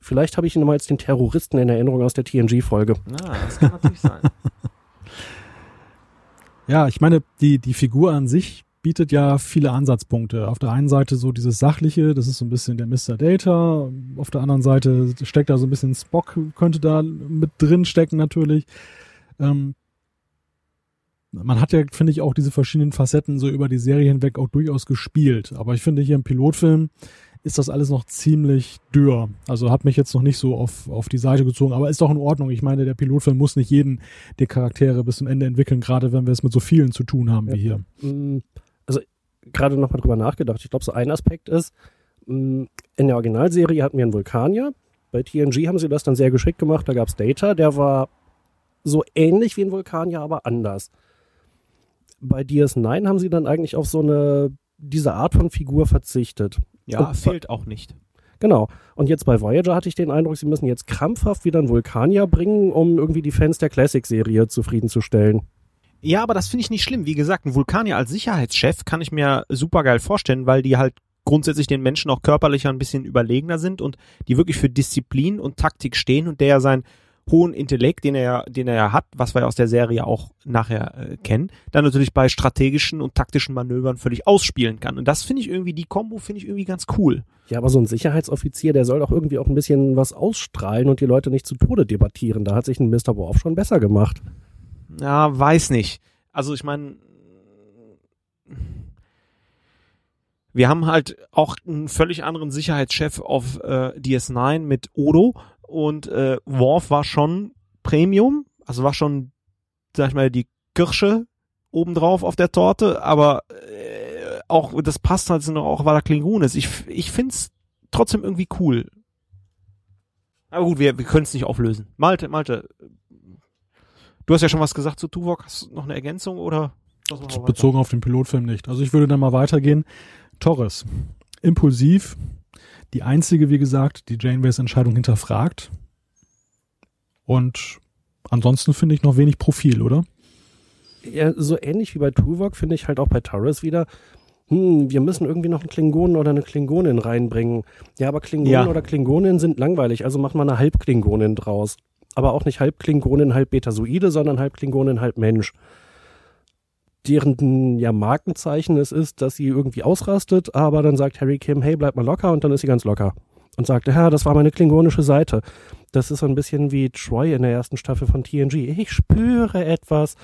Vielleicht habe ich ihn mal als den Terroristen in Erinnerung aus der TNG-Folge. Ah, das kann natürlich sein. ja, ich meine, die, die Figur an sich bietet ja viele Ansatzpunkte. Auf der einen Seite so dieses sachliche, das ist so ein bisschen der Mr. Data. Auf der anderen Seite steckt da so ein bisschen Spock, könnte da mit drin stecken natürlich. Ähm, man hat ja, finde ich, auch diese verschiedenen Facetten so über die Serie hinweg auch durchaus gespielt. Aber ich finde hier im Pilotfilm ist das alles noch ziemlich dürr. Also hat mich jetzt noch nicht so auf, auf die Seite gezogen, aber ist doch in Ordnung. Ich meine, der Pilotfilm muss nicht jeden der Charaktere bis zum Ende entwickeln, gerade wenn wir es mit so vielen zu tun haben wie hier. Also gerade nochmal drüber nachgedacht. Ich glaube, so ein Aspekt ist, mm, in der Originalserie hatten wir einen Vulkanier. Bei TNG haben sie das dann sehr geschickt gemacht. Da gab es Data, der war so ähnlich wie ein Vulkanier, aber anders. Bei DS9 haben sie dann eigentlich auf so eine, diese Art von Figur verzichtet. Ja, Und fehlt auch nicht. Genau. Und jetzt bei Voyager hatte ich den Eindruck, sie müssen jetzt krampfhaft wieder einen Vulkanier bringen, um irgendwie die Fans der Classic-Serie zufriedenzustellen. Ja, aber das finde ich nicht schlimm. Wie gesagt, ein Vulkanier als Sicherheitschef kann ich mir super geil vorstellen, weil die halt grundsätzlich den Menschen auch körperlicher ein bisschen überlegener sind und die wirklich für Disziplin und Taktik stehen und der ja seinen hohen Intellekt, den er ja, den er ja hat, was wir aus der Serie auch nachher äh, kennen, dann natürlich bei strategischen und taktischen Manövern völlig ausspielen kann. Und das finde ich irgendwie, die Kombo finde ich irgendwie ganz cool. Ja, aber so ein Sicherheitsoffizier, der soll doch irgendwie auch ein bisschen was ausstrahlen und die Leute nicht zu Tode debattieren. Da hat sich ein Mr. Worf schon besser gemacht. Ja, weiß nicht. Also ich meine, wir haben halt auch einen völlig anderen Sicherheitschef auf äh, DS9 mit Odo und äh, Worf war schon Premium, also war schon, sag ich mal, die Kirsche obendrauf auf der Torte, aber äh, auch das passt halt auch, weil er Klingon ist. Ich, ich find's trotzdem irgendwie cool. Aber gut, wir, wir können es nicht auflösen. Malte, Malte, Du hast ja schon was gesagt zu Tuvok. Hast du noch eine Ergänzung oder? Bezogen auf den Pilotfilm nicht. Also ich würde dann mal weitergehen. Torres. Impulsiv. Die einzige, wie gesagt, die Janeways Entscheidung hinterfragt. Und ansonsten finde ich noch wenig Profil, oder? Ja, so ähnlich wie bei Tuvok finde ich halt auch bei Torres wieder, hm, wir müssen irgendwie noch einen Klingonen oder eine Klingonin reinbringen. Ja, aber Klingonen ja. oder Klingoninnen sind langweilig, also mach mal eine Halbklingonin draus aber auch nicht halb Klingonin, halb Betasoide, sondern halb Klingonin, halb Mensch. Deren ja Markenzeichen es ist, dass sie irgendwie ausrastet, aber dann sagt Harry Kim, hey, bleib mal locker und dann ist sie ganz locker. Und sagt, ja, das war meine klingonische Seite. Das ist so ein bisschen wie Troy in der ersten Staffel von TNG. Ich spüre etwas.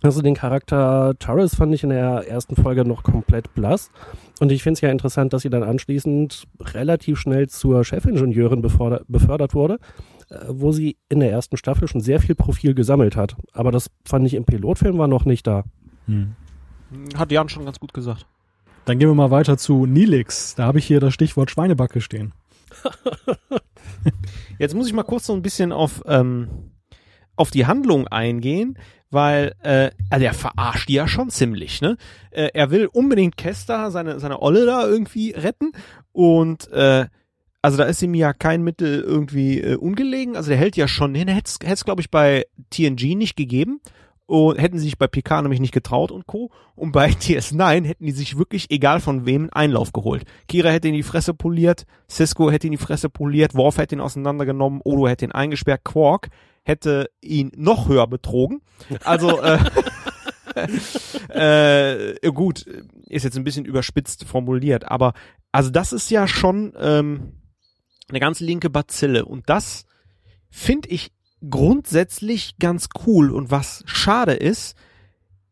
Also den Charakter Torres fand ich in der ersten Folge noch komplett blass. Und ich finde es ja interessant, dass sie dann anschließend relativ schnell zur Chefingenieurin befördert wurde. Äh, wo sie in der ersten Staffel schon sehr viel Profil gesammelt hat. Aber das fand ich im Pilotfilm war noch nicht da. Hm. Hat Jan schon ganz gut gesagt. Dann gehen wir mal weiter zu Nilix. Da habe ich hier das Stichwort Schweinebacke stehen. Jetzt muss ich mal kurz so ein bisschen auf, ähm, auf die Handlung eingehen, weil äh, also er verarscht die ja schon ziemlich, ne? Äh, er will unbedingt Kester, seine, seine Olle da irgendwie retten und äh, also da ist ihm ja kein Mittel irgendwie äh, ungelegen. Also der hält ja schon hin. Hätte es, glaube ich, bei TNG nicht gegeben. Und hätten sie sich bei PK nämlich nicht getraut und Co. Und bei TS9 hätten die sich wirklich, egal von wem, Einlauf geholt. Kira hätte ihn die Fresse poliert, Cisco hätte ihn die Fresse poliert, Worf hätte ihn auseinandergenommen, Odo hätte ihn eingesperrt, Quark hätte ihn noch höher betrogen. Also, äh, äh, gut, ist jetzt ein bisschen überspitzt formuliert, aber also das ist ja schon ähm, eine ganz linke Bazille und das finde ich grundsätzlich ganz cool und was schade ist,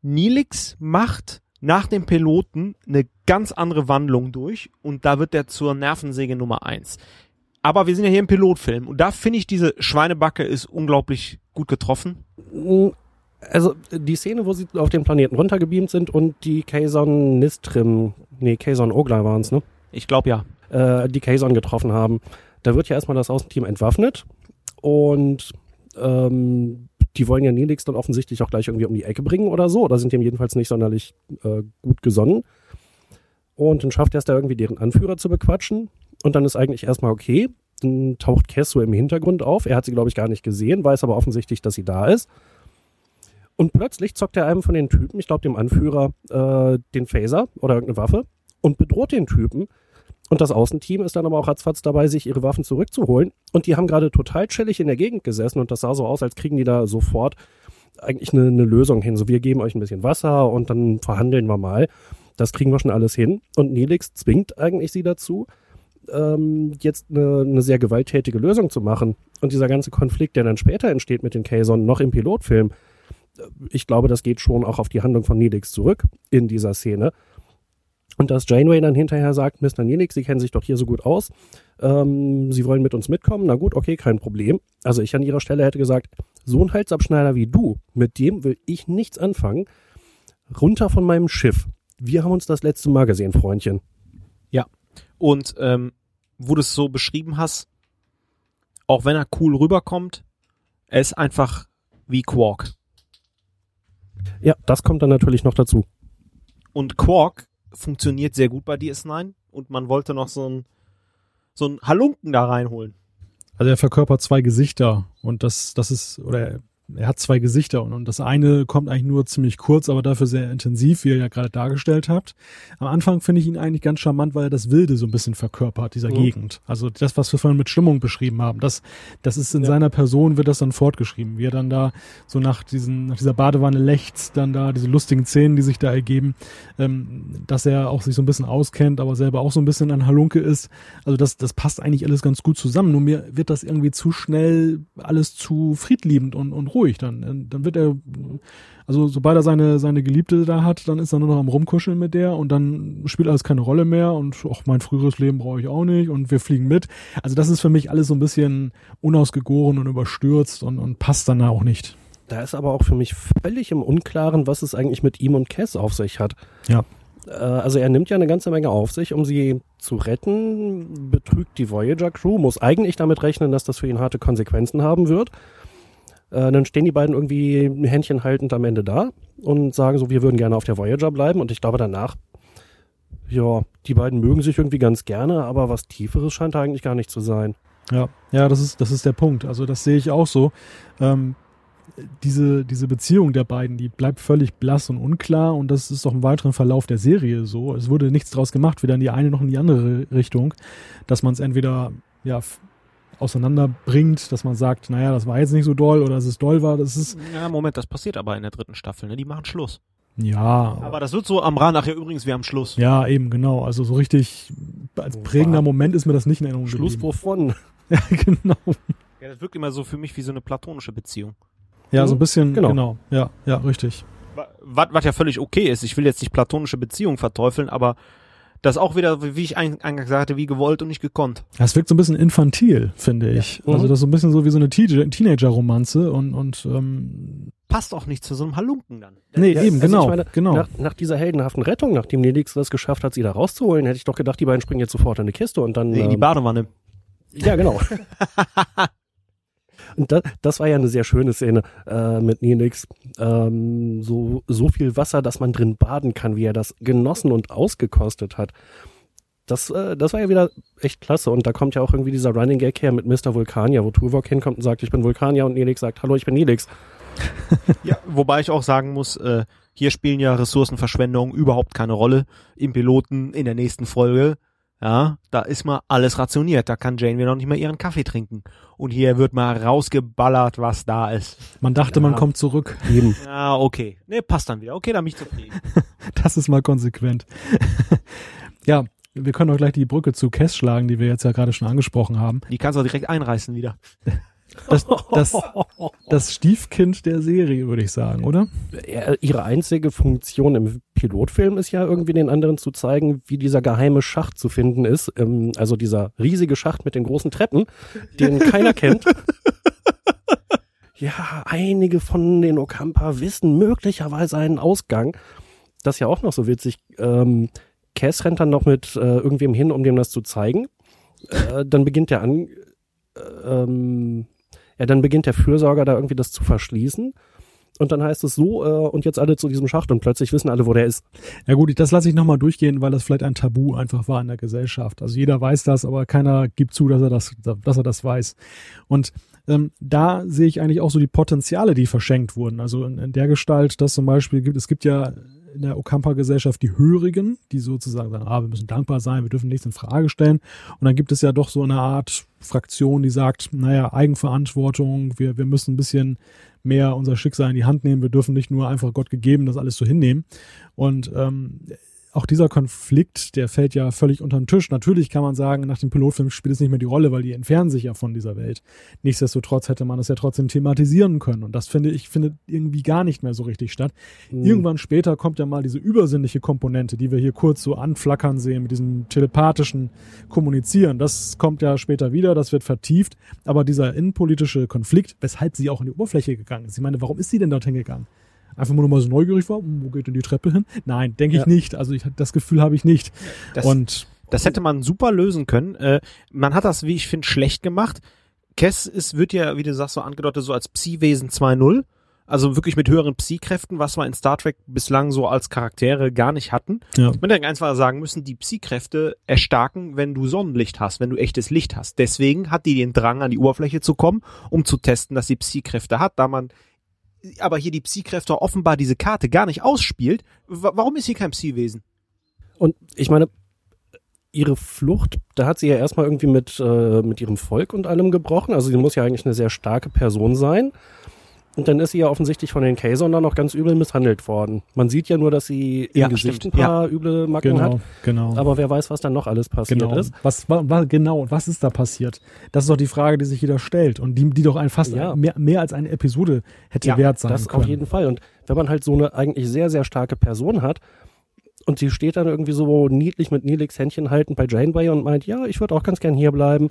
Nilix macht nach dem Piloten eine ganz andere Wandlung durch und da wird er zur Nervensäge Nummer eins. Aber wir sind ja hier im Pilotfilm und da finde ich diese Schweinebacke ist unglaublich gut getroffen. Also die Szene, wo sie auf den Planeten runtergebeamt sind und die Kazon Nistrim, nee, Kazon Ogla waren es, ne? Ich glaube ja. Äh, die Kazon getroffen haben. Da wird ja erstmal das Außenteam entwaffnet und ähm, die wollen ja Nelix dann offensichtlich auch gleich irgendwie um die Ecke bringen oder so, oder sind dem jedenfalls nicht sonderlich äh, gut gesonnen. Und dann schafft er es da irgendwie deren Anführer zu bequatschen. Und dann ist eigentlich erstmal okay. Dann taucht Cass so im Hintergrund auf. Er hat sie, glaube ich, gar nicht gesehen, weiß aber offensichtlich, dass sie da ist. Und plötzlich zockt er einem von den Typen, ich glaube dem Anführer, äh, den Phaser oder irgendeine Waffe und bedroht den Typen. Und das Außenteam ist dann aber auch ratzfatz dabei, sich ihre Waffen zurückzuholen. Und die haben gerade total chillig in der Gegend gesessen und das sah so aus, als kriegen die da sofort eigentlich eine, eine Lösung hin. So, wir geben euch ein bisschen Wasser und dann verhandeln wir mal. Das kriegen wir schon alles hin. Und Nelix zwingt eigentlich sie dazu, ähm, jetzt eine, eine sehr gewalttätige Lösung zu machen. Und dieser ganze Konflikt, der dann später entsteht mit den Kazon, noch im Pilotfilm, ich glaube, das geht schon auch auf die Handlung von Nelix zurück in dieser Szene. Und dass Janeway dann hinterher sagt, Mr. Nelix, Sie kennen sich doch hier so gut aus, ähm, Sie wollen mit uns mitkommen, na gut, okay, kein Problem. Also ich an Ihrer Stelle hätte gesagt, so ein Halsabschneider wie du, mit dem will ich nichts anfangen. Runter von meinem Schiff. Wir haben uns das letzte Mal gesehen, Freundchen. Ja. Und ähm, wo du es so beschrieben hast, auch wenn er cool rüberkommt, er ist einfach wie Quark. Ja, das kommt dann natürlich noch dazu. Und Quark funktioniert sehr gut bei DS9 und man wollte noch so ein so ein Halunken da reinholen. Also er verkörpert zwei Gesichter und das das ist oder er hat zwei Gesichter und, und das eine kommt eigentlich nur ziemlich kurz, aber dafür sehr intensiv, wie ihr ja gerade dargestellt habt. Am Anfang finde ich ihn eigentlich ganz charmant, weil er das Wilde so ein bisschen verkörpert, dieser mhm. Gegend. Also das, was wir vorhin mit Stimmung beschrieben haben, das, das ist in ja. seiner Person, wird das dann fortgeschrieben, wie er dann da so nach diesen, nach dieser Badewanne lechzt, dann da diese lustigen Szenen, die sich da ergeben, ähm, dass er auch sich so ein bisschen auskennt, aber selber auch so ein bisschen ein Halunke ist. Also das, das passt eigentlich alles ganz gut zusammen. Nur mir wird das irgendwie zu schnell alles zu friedliebend und, und ruhig. Dann, dann wird er, also sobald er seine, seine Geliebte da hat, dann ist er nur noch am Rumkuscheln mit der und dann spielt alles keine Rolle mehr und auch mein früheres Leben brauche ich auch nicht und wir fliegen mit. Also das ist für mich alles so ein bisschen unausgegoren und überstürzt und, und passt dann auch nicht. Da ist aber auch für mich völlig im Unklaren, was es eigentlich mit ihm und Cass auf sich hat. Ja. Äh, also er nimmt ja eine ganze Menge auf sich, um sie zu retten, betrügt die Voyager Crew, muss eigentlich damit rechnen, dass das für ihn harte Konsequenzen haben wird. Äh, dann stehen die beiden irgendwie Händchen haltend am Ende da und sagen so, wir würden gerne auf der Voyager bleiben. Und ich glaube danach, ja, die beiden mögen sich irgendwie ganz gerne, aber was Tieferes scheint eigentlich gar nicht zu sein. Ja, ja, das ist, das ist der Punkt. Also das sehe ich auch so. Ähm, diese, diese Beziehung der beiden, die bleibt völlig blass und unklar und das ist auch im weiteren Verlauf der Serie so. Es wurde nichts draus gemacht, weder in die eine noch in die andere Richtung, dass man es entweder ja auseinanderbringt, dass man sagt, naja, das war jetzt nicht so doll oder dass es doll war, das ist. Ja, Moment, das passiert aber in der dritten Staffel, ne? Die machen Schluss. Ja. Aber das wird so am Rand, ach ja, übrigens, wir haben Schluss. Ja, eben, genau. Also so richtig als prägender Moment ist mir das nicht in Erinnerung Schluss wovon? ja, genau. Ja, das wirkt immer so für mich wie so eine platonische Beziehung. Ja, so ein bisschen, genau. genau. Ja, ja, richtig. Was, was ja völlig okay ist. Ich will jetzt nicht platonische Beziehungen verteufeln, aber das auch wieder, wie ich eingangs sagte, wie gewollt und nicht gekonnt. Das wirkt so ein bisschen infantil, finde ich. Ja. Also mhm. das ist so ein bisschen so wie so eine Teenager-Romanze und, und ähm, passt auch nicht zu so einem Halunken dann. Nee, ja, eben, also genau. Meine, genau. Nach, nach, dieser heldenhaften Rettung, nachdem Nelix das geschafft hat, sie da rauszuholen, hätte ich doch gedacht, die beiden springen jetzt sofort in eine Kiste und dann. Nee, in die ähm, Badewanne. Ja, genau. Und das, das war ja eine sehr schöne Szene äh, mit Nenix. Ähm, so, so viel Wasser, dass man drin baden kann, wie er das genossen und ausgekostet hat. Das, äh, das war ja wieder echt klasse. Und da kommt ja auch irgendwie dieser Running Gag her mit Mr. Vulkanier, wo Tuvok hinkommt und sagt, ich bin Vulkanier und Nelix sagt, hallo, ich bin Nelix. ja, wobei ich auch sagen muss, äh, hier spielen ja Ressourcenverschwendung überhaupt keine Rolle im Piloten in der nächsten Folge. Ja, da ist mal alles rationiert. Da kann Jane wieder noch nicht mal ihren Kaffee trinken. Und hier wird mal rausgeballert, was da ist. Man dachte, Ja. man kommt zurück. Eben. Ja, okay. Ne, passt dann wieder. Okay, dann bin ich zufrieden. Das ist mal konsequent. ja, wir können auch gleich die Brücke zu Cass schlagen, die wir jetzt ja gerade schon angesprochen haben. Die kannst du auch direkt einreißen wieder. Das, das, das Stiefkind der Serie, würde ich sagen, oder? Ihre einzige Funktion im Pilotfilm ist ja irgendwie den anderen zu zeigen, wie dieser geheime Schacht zu finden ist. Ähm, also dieser riesige Schacht mit den großen Treppen, den keiner kennt. Ja, einige von den Okampa wissen möglicherweise einen Ausgang. Das ist ja auch noch so witzig. Ähm, Cass rennt dann noch mit äh, irgendwem hin, um dem das zu zeigen. Äh, dann beginnt der an, äh, ähm, ja, dann beginnt der Fürsorger da irgendwie das zu verschließen. Und dann heißt es so, äh, und jetzt alle zu diesem Schacht und plötzlich wissen alle, wo der ist. Ja gut, das lasse ich nochmal durchgehen, weil das vielleicht ein Tabu einfach war in der Gesellschaft. Also jeder weiß das, aber keiner gibt zu, dass er das, dass er das weiß. Und ähm, da sehe ich eigentlich auch so die Potenziale, die verschenkt wurden. Also in, in der Gestalt, dass zum Beispiel gibt, es gibt ja in der Okampa-Gesellschaft die Hörigen, die sozusagen sagen, ah, wir müssen dankbar sein, wir dürfen nichts in Frage stellen. Und dann gibt es ja doch so eine Art Fraktion, die sagt, naja, Eigenverantwortung, wir, wir müssen ein bisschen mehr unser Schicksal in die Hand nehmen, wir dürfen nicht nur einfach Gott gegeben das alles so hinnehmen. Und ähm, auch dieser Konflikt, der fällt ja völlig unter den Tisch. Natürlich kann man sagen, nach dem Pilotfilm spielt es nicht mehr die Rolle, weil die entfernen sich ja von dieser Welt. Nichtsdestotrotz hätte man es ja trotzdem thematisieren können. Und das finde ich, findet irgendwie gar nicht mehr so richtig statt. Irgendwann später kommt ja mal diese übersinnliche Komponente, die wir hier kurz so anflackern sehen mit diesem telepathischen Kommunizieren. Das kommt ja später wieder, das wird vertieft. Aber dieser innenpolitische Konflikt, weshalb sie auch in die Oberfläche gegangen ist. Ich meine, warum ist sie denn dorthin gegangen? Einfach nur noch mal so neugierig war, hm, wo geht denn die Treppe hin? Nein, denke ich Ja. nicht. Also ich, das Gefühl habe ich nicht. Das, Und das hätte man super lösen können. Äh, man hat das, wie ich finde, schlecht gemacht. Kess ist, wird ja, wie du sagst, so angedeutet, so als Psi-Wesen 2.0. Also wirklich mit höheren Psi-Kräften, was wir in Star Trek bislang so als Charaktere gar nicht hatten. ja, Man hätte einfach sagen müssen, die Psi-Kräfte erstarken, wenn du Sonnenlicht hast, wenn du echtes Licht hast. Deswegen hat die den Drang, an die Oberfläche zu kommen, um zu testen, dass sie Psi-Kräfte hat, da man aber hier die Psi-Kräfte offenbar diese Karte gar nicht ausspielt. Wa- Warum ist hier kein Psi-Wesen? Und ich meine, ihre Flucht, da hat sie ja erstmal irgendwie mit, äh, mit ihrem Volk und allem gebrochen. Also sie muss ja eigentlich eine sehr starke Person sein. Und dann ist sie ja offensichtlich von den Kaiserern dann noch ganz übel misshandelt worden. Man sieht ja nur, dass sie im Ja, Gesicht stimmt. ein paar üble Macken hat. genau, genau. Aber wer weiß, was dann noch alles passiert genau. ist. Was war, war genau? Was ist da passiert? Das ist doch die Frage, die sich jeder stellt und die, die doch ein fast Ja. mehr, mehr als eine Episode hätte Ja, wert sein Das können. auf jeden Fall. Und wenn man halt so eine eigentlich sehr, sehr starke Person hat und die steht dann irgendwie so niedlich mit Nelix Händchen haltend bei Janeway und meint, ja, ich würde auch ganz gern hier bleiben.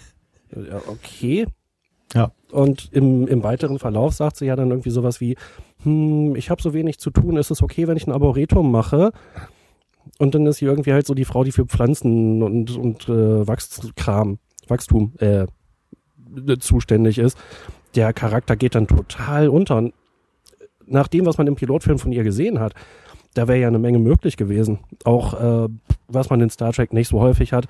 ja, okay. Ja. Und im, im weiteren Verlauf sagt sie ja dann irgendwie sowas wie, hm, ich habe so wenig zu tun, ist es okay, wenn ich ein Arboretum mache? Und dann ist sie irgendwie halt so die Frau, die für Pflanzen und, und äh, Wachskram, Wachstum äh, zuständig ist. Der Charakter geht dann total unter. Und nach dem, was man im Pilotfilm von ihr gesehen hat, da wäre ja eine Menge möglich gewesen. Auch äh, was man in Star Trek nicht so häufig hat,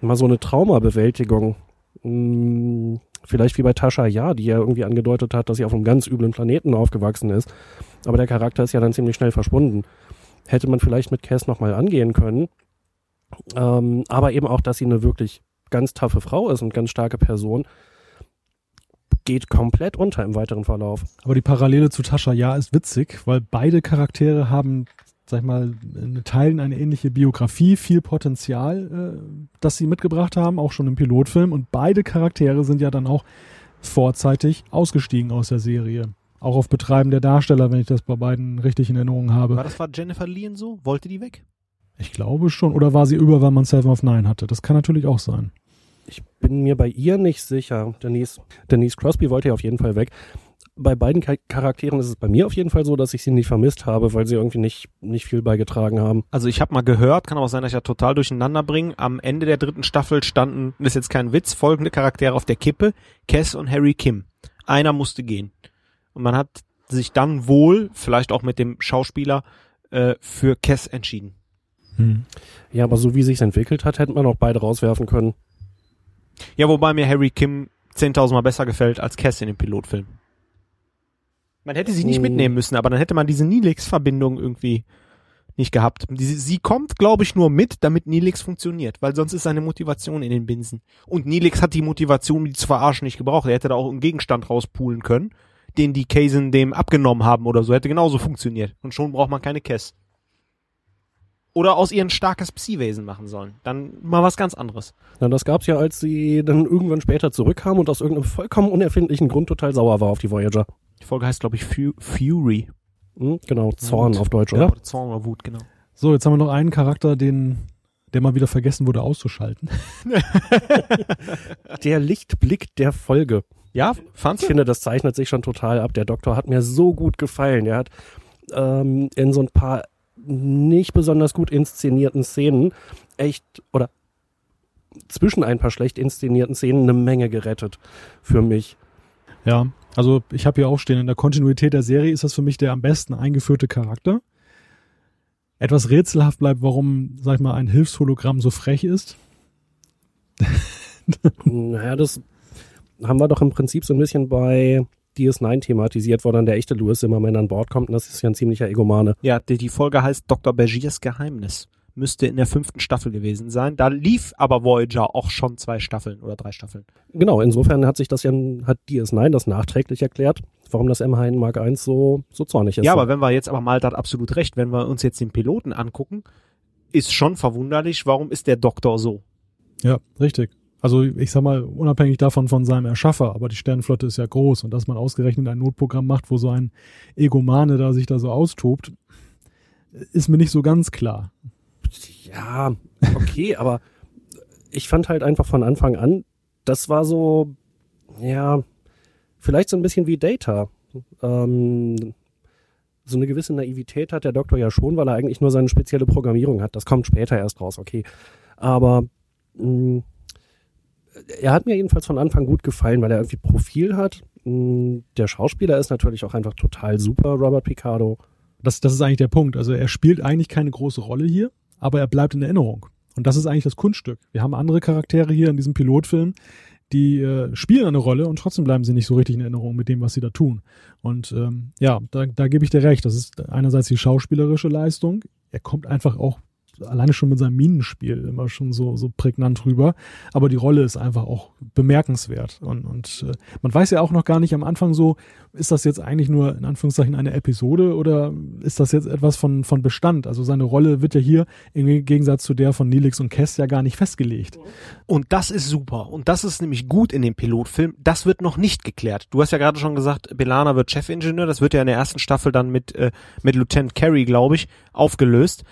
mal so eine Traumabewältigung. Hm, vielleicht wie bei Tascha Ja, die ja irgendwie angedeutet hat, dass sie auf einem ganz üblen Planeten aufgewachsen ist. Aber der Charakter ist ja dann ziemlich schnell verschwunden. Hätte man vielleicht mit Cass nochmal angehen können. Ähm, aber eben auch, dass sie eine wirklich ganz taffe Frau ist und ganz starke Person, geht komplett unter im weiteren Verlauf. Aber die Parallele zu Tascha Ja ist witzig, weil beide Charaktere haben, sag ich mal, in Teilen eine ähnliche Biografie, viel Potenzial, äh, das sie mitgebracht haben, auch schon im Pilotfilm. Und beide Charaktere sind ja dann auch vorzeitig ausgestiegen aus der Serie. Auch auf Betreiben der Darsteller, wenn ich das bei beiden richtig in Erinnerung War habe. das war Jennifer Lien so? Wollte die weg? Ich glaube schon. Oder war sie über, weil man Seven of Nine hatte? Das kann natürlich auch sein. Ich bin mir bei ihr nicht sicher. Denise, Denise Crosby wollte ja auf jeden Fall weg. Bei beiden Char- Charakteren ist es bei mir auf jeden Fall so, dass ich sie nicht vermisst habe, weil sie irgendwie nicht, nicht viel beigetragen haben. Also ich habe mal gehört, kann aber auch sein, dass ich ja total durcheinander bringe. Am Ende der dritten Staffel standen, das ist jetzt kein Witz, folgende Charaktere auf der Kippe, Cass und Harry Kim. Einer musste gehen. Und man hat sich dann wohl, vielleicht auch mit dem Schauspieler, äh, für Cass entschieden. Hm. Ja, aber so wie sich's entwickelt hat, hätten man auch beide rauswerfen können. Ja, wobei mir Harry Kim 10.000 Mal besser gefällt als Cass in dem Pilotfilm. Man hätte sie nicht Hm. mitnehmen müssen, aber dann hätte man diese Nilix-Verbindung irgendwie nicht gehabt. Die, sie kommt, glaube ich, nur mit, damit Nilix funktioniert, weil sonst ist seine Motivation in den Binsen. Und Nilix hat die Motivation, die zu verarschen, nicht gebraucht. Er hätte da auch einen Gegenstand rauspulen können, den die Kaysen dem abgenommen haben oder so. Hätte genauso funktioniert. Und schon braucht man keine Cass. Oder aus ihr ein starkes Psi-Wesen machen sollen. Dann mal was ganz anderes. Na, das gab's ja, als sie dann irgendwann später zurückkam und aus irgendeinem vollkommen unerfindlichen Grund total sauer war auf die Voyager. Die Folge heißt, glaube ich, Fu Fury. Hm, genau, Zorn Wut. auf Deutsch, Ja. oder? Zorn oder Wut, genau. So, jetzt haben wir noch einen Charakter, den, der mal wieder vergessen wurde auszuschalten. Der Lichtblick der Folge. Ja, fandst Ich finde, das zeichnet sich schon total ab. Der Doktor hat mir so gut gefallen. Der hat ähm, in so ein paar nicht besonders gut inszenierten Szenen echt oder zwischen ein paar schlecht inszenierten Szenen eine Menge gerettet für mich. Ja, also ich habe hier auch stehen, in der Kontinuität der Serie ist das für mich der am besten eingeführte Charakter. Etwas rätselhaft bleibt, warum, sag ich mal, ein Hilfshologramm so frech ist. Naja, das haben wir doch im Prinzip so ein bisschen bei DS9 thematisiert, wo dann der echte Louis Zimmerman an Bord kommt und das ist ja ein ziemlicher Egomane. Ja, die, die Folge heißt Dr. Bergiers Geheimnis. Müsste in der fünften Staffel gewesen sein. Da lief aber Voyager auch schon zwei Staffeln oder drei Staffeln. Genau, insofern hat sich das ja, hat DS9 das nachträglich erklärt, warum das M Hein Mark I so, so zornig ist. Ja, aber wenn wir jetzt aber mal hat absolut recht, wenn wir uns jetzt den Piloten angucken, ist schon verwunderlich, warum ist der Doktor so? Ja, richtig. Also ich sag mal, unabhängig davon von seinem Erschaffer, aber die Sternenflotte ist ja groß und dass man ausgerechnet ein Notprogramm macht, wo so ein Egomane da sich da so austobt, ist mir nicht so ganz klar. Ja, okay, aber ich fand halt einfach von Anfang an, das war so, ja, vielleicht so ein bisschen wie Data. Ähm, so eine gewisse Naivität hat der Doktor ja schon, weil er eigentlich nur seine spezielle Programmierung hat. Das kommt später erst raus, okay. Aber mh, er hat mir jedenfalls von Anfang gut gefallen, weil er irgendwie Profil hat. Mh, der Schauspieler ist natürlich auch einfach total super, Robert Picardo. Das, das ist eigentlich der Punkt. Also er spielt eigentlich keine große Rolle hier, aber er bleibt in Erinnerung. Und das ist eigentlich das Kunststück. Wir haben andere Charaktere hier in diesem Pilotfilm, die äh, spielen eine Rolle und trotzdem bleiben sie nicht so richtig in Erinnerung mit dem, was sie da tun. Und ähm, ja, da, da gebe ich dir recht. Das ist einerseits die schauspielerische Leistung. Er kommt einfach auch alleine schon mit seinem Minenspiel immer schon so, so prägnant rüber. Aber die Rolle ist einfach auch bemerkenswert. Und, und äh, man weiß ja auch noch gar nicht am Anfang so, ist das jetzt eigentlich nur in Anführungszeichen eine Episode oder ist das jetzt etwas von, von Bestand? Also seine Rolle wird ja hier im Gegensatz zu der von Nilix und Kess ja gar nicht festgelegt. Und das ist super. Und das ist nämlich gut in dem Pilotfilm. Das wird noch nicht geklärt. Du hast ja gerade schon gesagt, Belana wird Chefingenieur. Das wird ja in der ersten Staffel dann mit, äh, mit Lieutenant Carey, glaube ich, aufgelöst.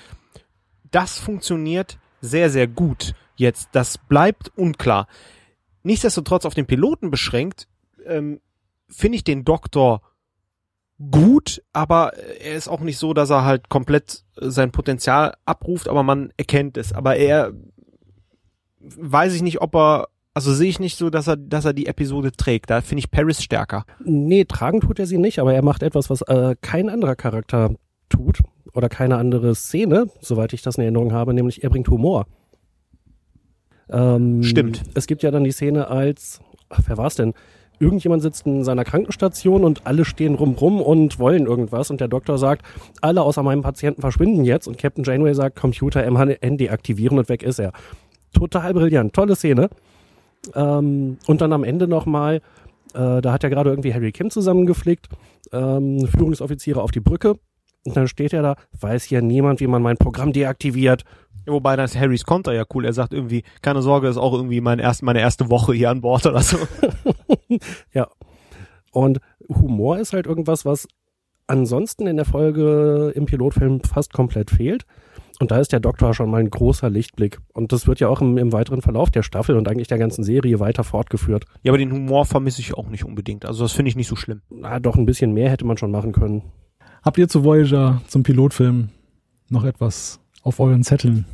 Das funktioniert sehr, sehr gut jetzt. Das bleibt unklar. Nichtsdestotrotz auf den Piloten beschränkt, ähm, finde ich den Doktor gut, aber er ist auch nicht so, dass er halt komplett äh, sein Potenzial abruft, aber man erkennt es. Aber er weiß ich nicht, ob er, also sehe ich nicht so, dass er, dass er die Episode trägt. Da finde ich Paris stärker. Nee, tragen tut er sie nicht, aber er macht etwas, was äh, kein anderer Charakter tut oder keine andere Szene, soweit ich das in Erinnerung habe, nämlich er bringt Humor. Ähm, Stimmt. Es gibt ja dann die Szene als, ach, wer war's denn? Irgendjemand sitzt in seiner Krankenstation und alle stehen rumrum und wollen irgendwas und der Doktor sagt, alle außer meinem Patienten verschwinden jetzt und Captain Janeway sagt, Computer MHN deaktivieren und weg ist er. Total brillant, tolle Szene. Ähm, und dann am Ende nochmal, äh, da hat ja gerade irgendwie Harry Kim zusammengeflickt, ähm, Führungsoffiziere auf die Brücke. Und dann steht er da, weiß hier niemand, wie man mein Programm deaktiviert. Wobei das Harrys Konter ja cool. Er sagt irgendwie, keine Sorge, ist auch irgendwie mein erst, meine erste Woche hier an Bord oder so. ja. Und Humor ist halt irgendwas, was ansonsten in der Folge im Pilotfilm fast komplett fehlt. Und da ist der Doktor schon mal ein großer Lichtblick. Und das wird ja auch im, im weiteren Verlauf der Staffel und eigentlich der ganzen Serie weiter fortgeführt. Ja, aber den Humor vermisse ich auch nicht unbedingt. Also das finde ich nicht so schlimm. Na, doch ein bisschen mehr hätte man schon machen können. Habt ihr zu Voyager, zum Pilotfilm, noch etwas auf euren Zetteln?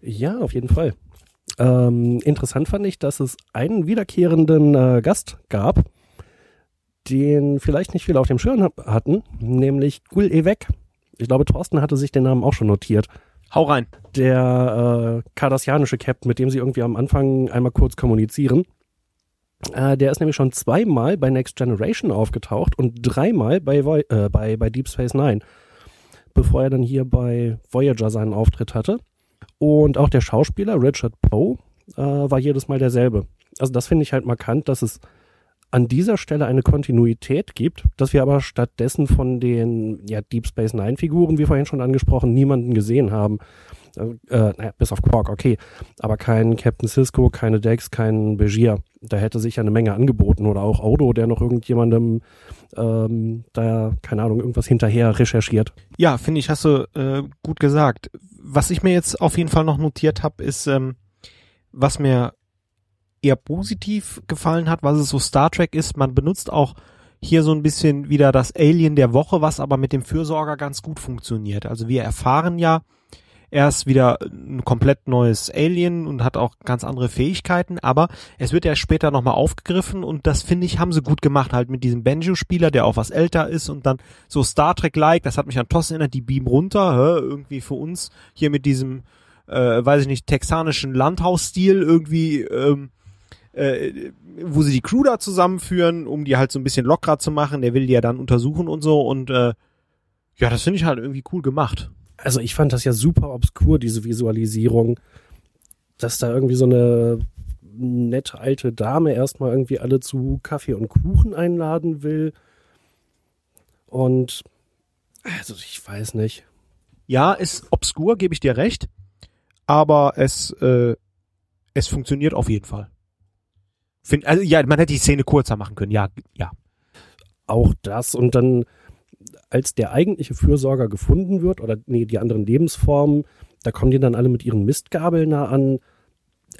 Ja, auf jeden Fall. Ähm, interessant fand ich, dass es einen wiederkehrenden äh, Gast gab, den vielleicht nicht viele auf dem Schirm hatten, nämlich Gul Evek. Ich glaube, Thorsten hatte sich den Namen auch schon notiert. Hau rein. Der äh, kardassianische Captain, mit dem sie irgendwie am Anfang einmal kurz kommunizieren. Äh, der ist nämlich schon zweimal bei Next Generation aufgetaucht und dreimal bei, Vo äh, bei, bei Deep Space Nine, bevor er dann hier bei Voyager seinen Auftritt hatte. Und auch der Schauspieler Richard Poe äh, war jedes Mal derselbe. Also das finde ich halt markant, dass es an dieser Stelle eine Kontinuität gibt, dass wir aber stattdessen von den ja, Deep Space Nine Figuren, wie vorhin schon angesprochen, niemanden gesehen haben. Äh, naja, bis auf Quark, okay. Aber kein Captain Cisco, keine Dex, kein Begier. Da hätte sich ja eine Menge angeboten. Oder auch Odo, der noch irgendjemandem ähm, da, keine Ahnung, irgendwas hinterher recherchiert. Ja, finde ich, hast du äh, gut gesagt. Was ich mir jetzt auf jeden Fall noch notiert habe, ist, ähm, was mir eher positiv gefallen hat, was es so Star Trek ist. Man benutzt auch hier so ein bisschen wieder das Alien der Woche, was aber mit dem Fürsorger ganz gut funktioniert. Also wir erfahren ja, er ist wieder ein komplett neues Alien und hat auch ganz andere Fähigkeiten, aber es wird ja später nochmal aufgegriffen und das finde ich, haben sie gut gemacht, halt mit diesem Benjo-Spieler, der auch was älter ist und dann so Star Trek-like, das hat mich an Toss erinnert, die beam runter, hä, irgendwie für uns hier mit diesem, äh, weiß ich nicht, texanischen Landhausstil irgendwie, ähm, äh, wo sie die Crew da zusammenführen, um die halt so ein bisschen lockerer zu machen. Der will die ja dann untersuchen und so und äh, ja, das finde ich halt irgendwie cool gemacht. Also ich fand das ja super obskur, diese Visualisierung, dass da irgendwie so eine nette alte Dame erstmal irgendwie alle zu Kaffee und Kuchen einladen will. Und also ich weiß nicht. Ja, ist obskur, gebe ich dir recht, aber es äh, es funktioniert auf jeden Fall. Find, also ja, man hätte die Szene kurzer machen können, ja, ja. Auch das und dann, als der eigentliche Fürsorger gefunden wird, oder nee, die anderen Lebensformen, da kommen die dann alle mit ihren Mistgabeln nah an.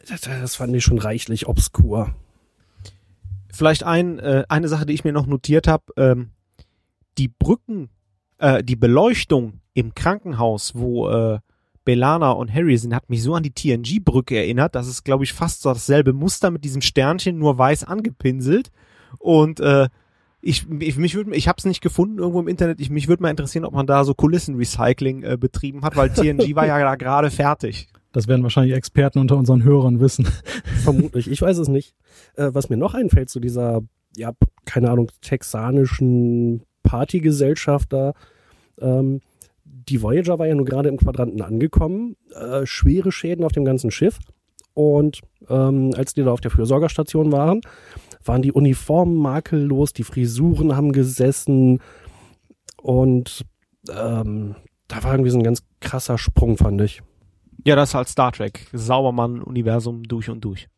Das, das fand ich schon reichlich obskur. Vielleicht ein, äh, eine Sache, die ich mir noch notiert habe, ähm, die Brücken, äh, die Beleuchtung im Krankenhaus, wo äh, Belana und Harry sind, hat mich so an die TNG-Brücke erinnert. Das ist, glaube ich, fast so dasselbe Muster mit diesem Sternchen, nur weiß angepinselt. Und äh, ich, ich, mich würd, ich habe es nicht gefunden irgendwo im Internet. Ich, mich würde mal interessieren, ob man da so Kulissenrecycling äh, betrieben hat, weil TNG war ja da gerade fertig. Das werden wahrscheinlich Experten unter unseren Hörern wissen. Vermutlich, ich weiß es nicht. Äh, was mir noch einfällt zu dieser, ja, keine Ahnung, texanischen Partygesellschaft da, ähm, die Voyager war ja nur gerade im Quadranten angekommen, äh, schwere Schäden auf dem ganzen Schiff. Und ähm, als die da auf der Fürsorgerstation waren, waren die Uniformen makellos, die Frisuren haben gesessen und ähm, da war irgendwie so ein ganz krasser Sprung, fand ich. Ja, das ist halt Star Trek. Saubermann-Universum durch und durch.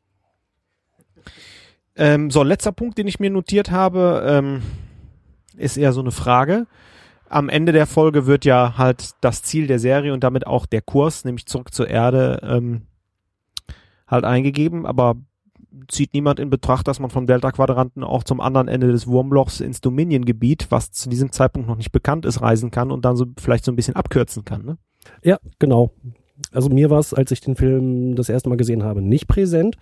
Ähm, so, letzter Punkt, den ich mir notiert habe, ähm, ist eher so eine Frage am Ende der Folge wird ja halt das Ziel der Serie und damit auch der Kurs, nämlich zurück zur Erde, ähm, halt eingegeben, aber zieht niemand in Betracht, dass man vom Delta-Quadranten auch zum anderen Ende des Wurmlochs ins Dominion-Gebiet, was zu diesem Zeitpunkt noch nicht bekannt ist, reisen kann und dann so vielleicht so ein bisschen abkürzen kann, ne? Ja, genau. Also mir war es, als ich den Film das erste Mal gesehen habe, nicht präsent,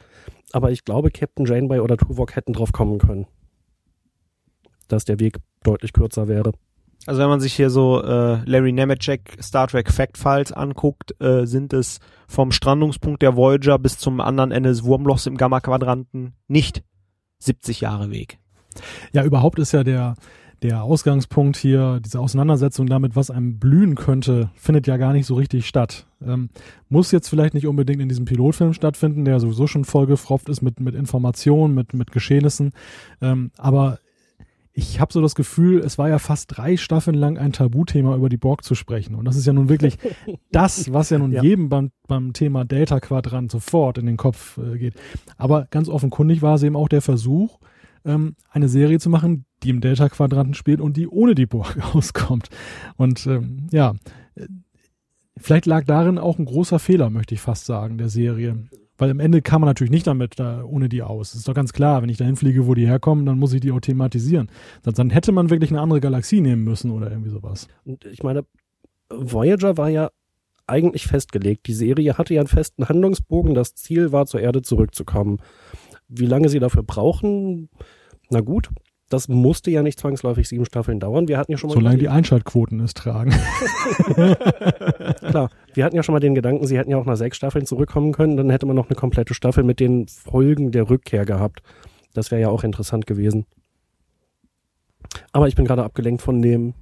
aber ich glaube, Captain Janeway oder Tuvok hätten drauf kommen können, dass der Weg deutlich kürzer wäre. Also wenn man sich hier so äh, Larry Nemeczek Star Trek Fact Files anguckt, äh, sind es vom Strandungspunkt der Voyager bis zum anderen Ende des Wurmlochs im Gamma-Quadranten nicht 70 Jahre Weg. Ja, überhaupt ist ja der, der Ausgangspunkt hier, diese Auseinandersetzung damit, was einem blühen könnte, findet ja gar nicht so richtig statt. Ähm, muss jetzt vielleicht nicht unbedingt in diesem Pilotfilm stattfinden, der sowieso schon vollgefropft ist mit, mit Informationen, mit, mit Geschehnissen. Ähm, aber ich habe so das Gefühl, es war ja fast drei Staffeln lang ein Tabuthema, über die Borg zu sprechen. Und das ist ja nun wirklich das, was ja nun ja. jedem beim, beim Thema Delta-Quadrant sofort in den Kopf äh, geht. Aber ganz offenkundig war es eben auch der Versuch, ähm, eine Serie zu machen, die im Delta-Quadranten spielt und die ohne die Borg auskommt. Und ähm, ja, Vielleicht lag darin auch ein großer Fehler, möchte ich fast sagen, der Serie. Weil am Ende kam man natürlich nicht damit da, ohne die aus. Das ist doch ganz klar, wenn ich dahin fliege, wo die herkommen, dann muss ich die auch thematisieren. Dann hätte man wirklich eine andere Galaxie nehmen müssen oder irgendwie sowas. Und ich meine, Voyager war ja eigentlich festgelegt. Die Serie hatte ja einen festen Handlungsbogen. Das Ziel war, zur Erde zurückzukommen. Wie lange sie dafür brauchen, na gut, das musste ja nicht zwangsläufig sieben Staffeln dauern. Wir hatten ja schon mal Solange die Einschaltquoten es tragen. Klar, wir hatten ja schon mal den Gedanken, sie hätten ja auch nach sechs Staffeln zurückkommen können, dann hätte man noch eine komplette Staffel mit den Folgen der Rückkehr gehabt. Das wäre ja auch interessant gewesen. Aber ich bin gerade abgelenkt von dem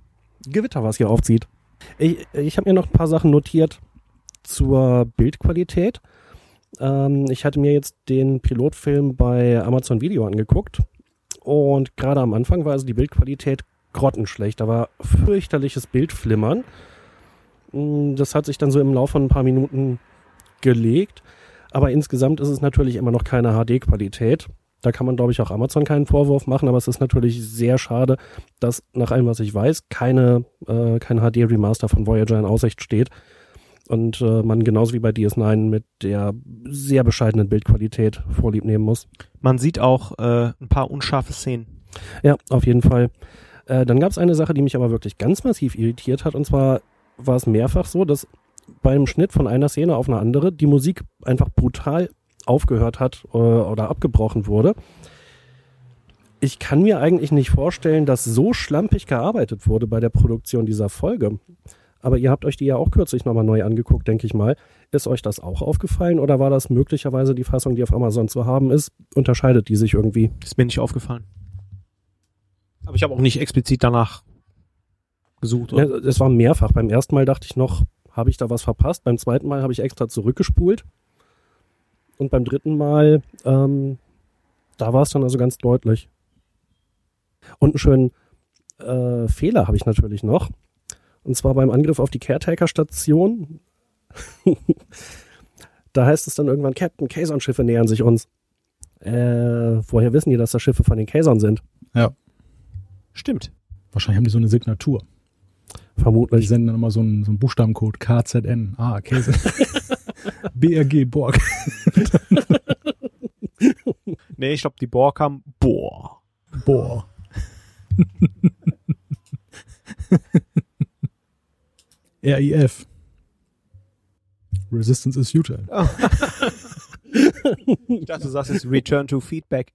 Gewitter, was hier aufzieht. Ich, ich habe mir noch ein paar Sachen notiert zur Bildqualität. Ähm, ich hatte mir jetzt den Pilotfilm bei Amazon Video angeguckt und gerade am Anfang war also die Bildqualität grottenschlecht. Da war fürchterliches Bildflimmern. Mm, Das hat sich dann so im Laufe von ein paar Minuten gelegt. Aber insgesamt ist es natürlich immer noch keine HD-Qualität. Da kann man, glaube ich, auch Amazon keinen Vorwurf machen, aber es ist natürlich sehr schade, dass nach allem, was ich weiß, keine, äh, kein HD-Remaster von Voyager in Aussicht steht. Und äh, man genauso wie bei DS9 mit der sehr bescheidenen Bildqualität vorlieb nehmen muss. Man sieht auch äh, ein paar unscharfe Szenen. Ja, auf jeden Fall. Äh, dann gab es eine Sache, die mich aber wirklich ganz massiv irritiert hat. Und zwar war es mehrfach so, dass beim Schnitt von einer Szene auf eine andere die Musik einfach brutal aufgehört hat äh, oder abgebrochen wurde. Ich kann mir eigentlich nicht vorstellen, dass so schlampig gearbeitet wurde bei der Produktion dieser Folge. Aber ihr habt euch die ja auch kürzlich nochmal neu angeguckt, denke ich mal. Ist euch das auch aufgefallen oder war das möglicherweise die Fassung, die auf Amazon zu haben ist? Unterscheidet die sich irgendwie? Das ist mir nicht aufgefallen. Aber ich habe auch nicht explizit danach gesucht. Ja, Oder? es war mehrfach. Beim ersten Mal dachte ich noch, habe ich da was verpasst? Beim zweiten Mal habe ich extra zurückgespult. Und beim dritten Mal, ähm, da war es dann also ganz deutlich. Und einen schönen äh, Fehler habe ich natürlich noch. Und zwar beim Angriff auf die Caretaker-Station. da heißt es dann irgendwann, Captain, Kazon-Schiffe nähern sich uns. Äh, woher wissen die, dass das Schiffe von den Kazon sind? Stimmt. Wahrscheinlich haben die so eine Signatur. Die Vermutlich. senden dann immer so einen, so einen Buchstabencode. KZN. Ah, Käse. BRG Borg. Nee, ich glaube, die Borg haben Boah. Boah. RIF. Resistance is futile. Ich dachte, du sagst jetzt Return to Feedback.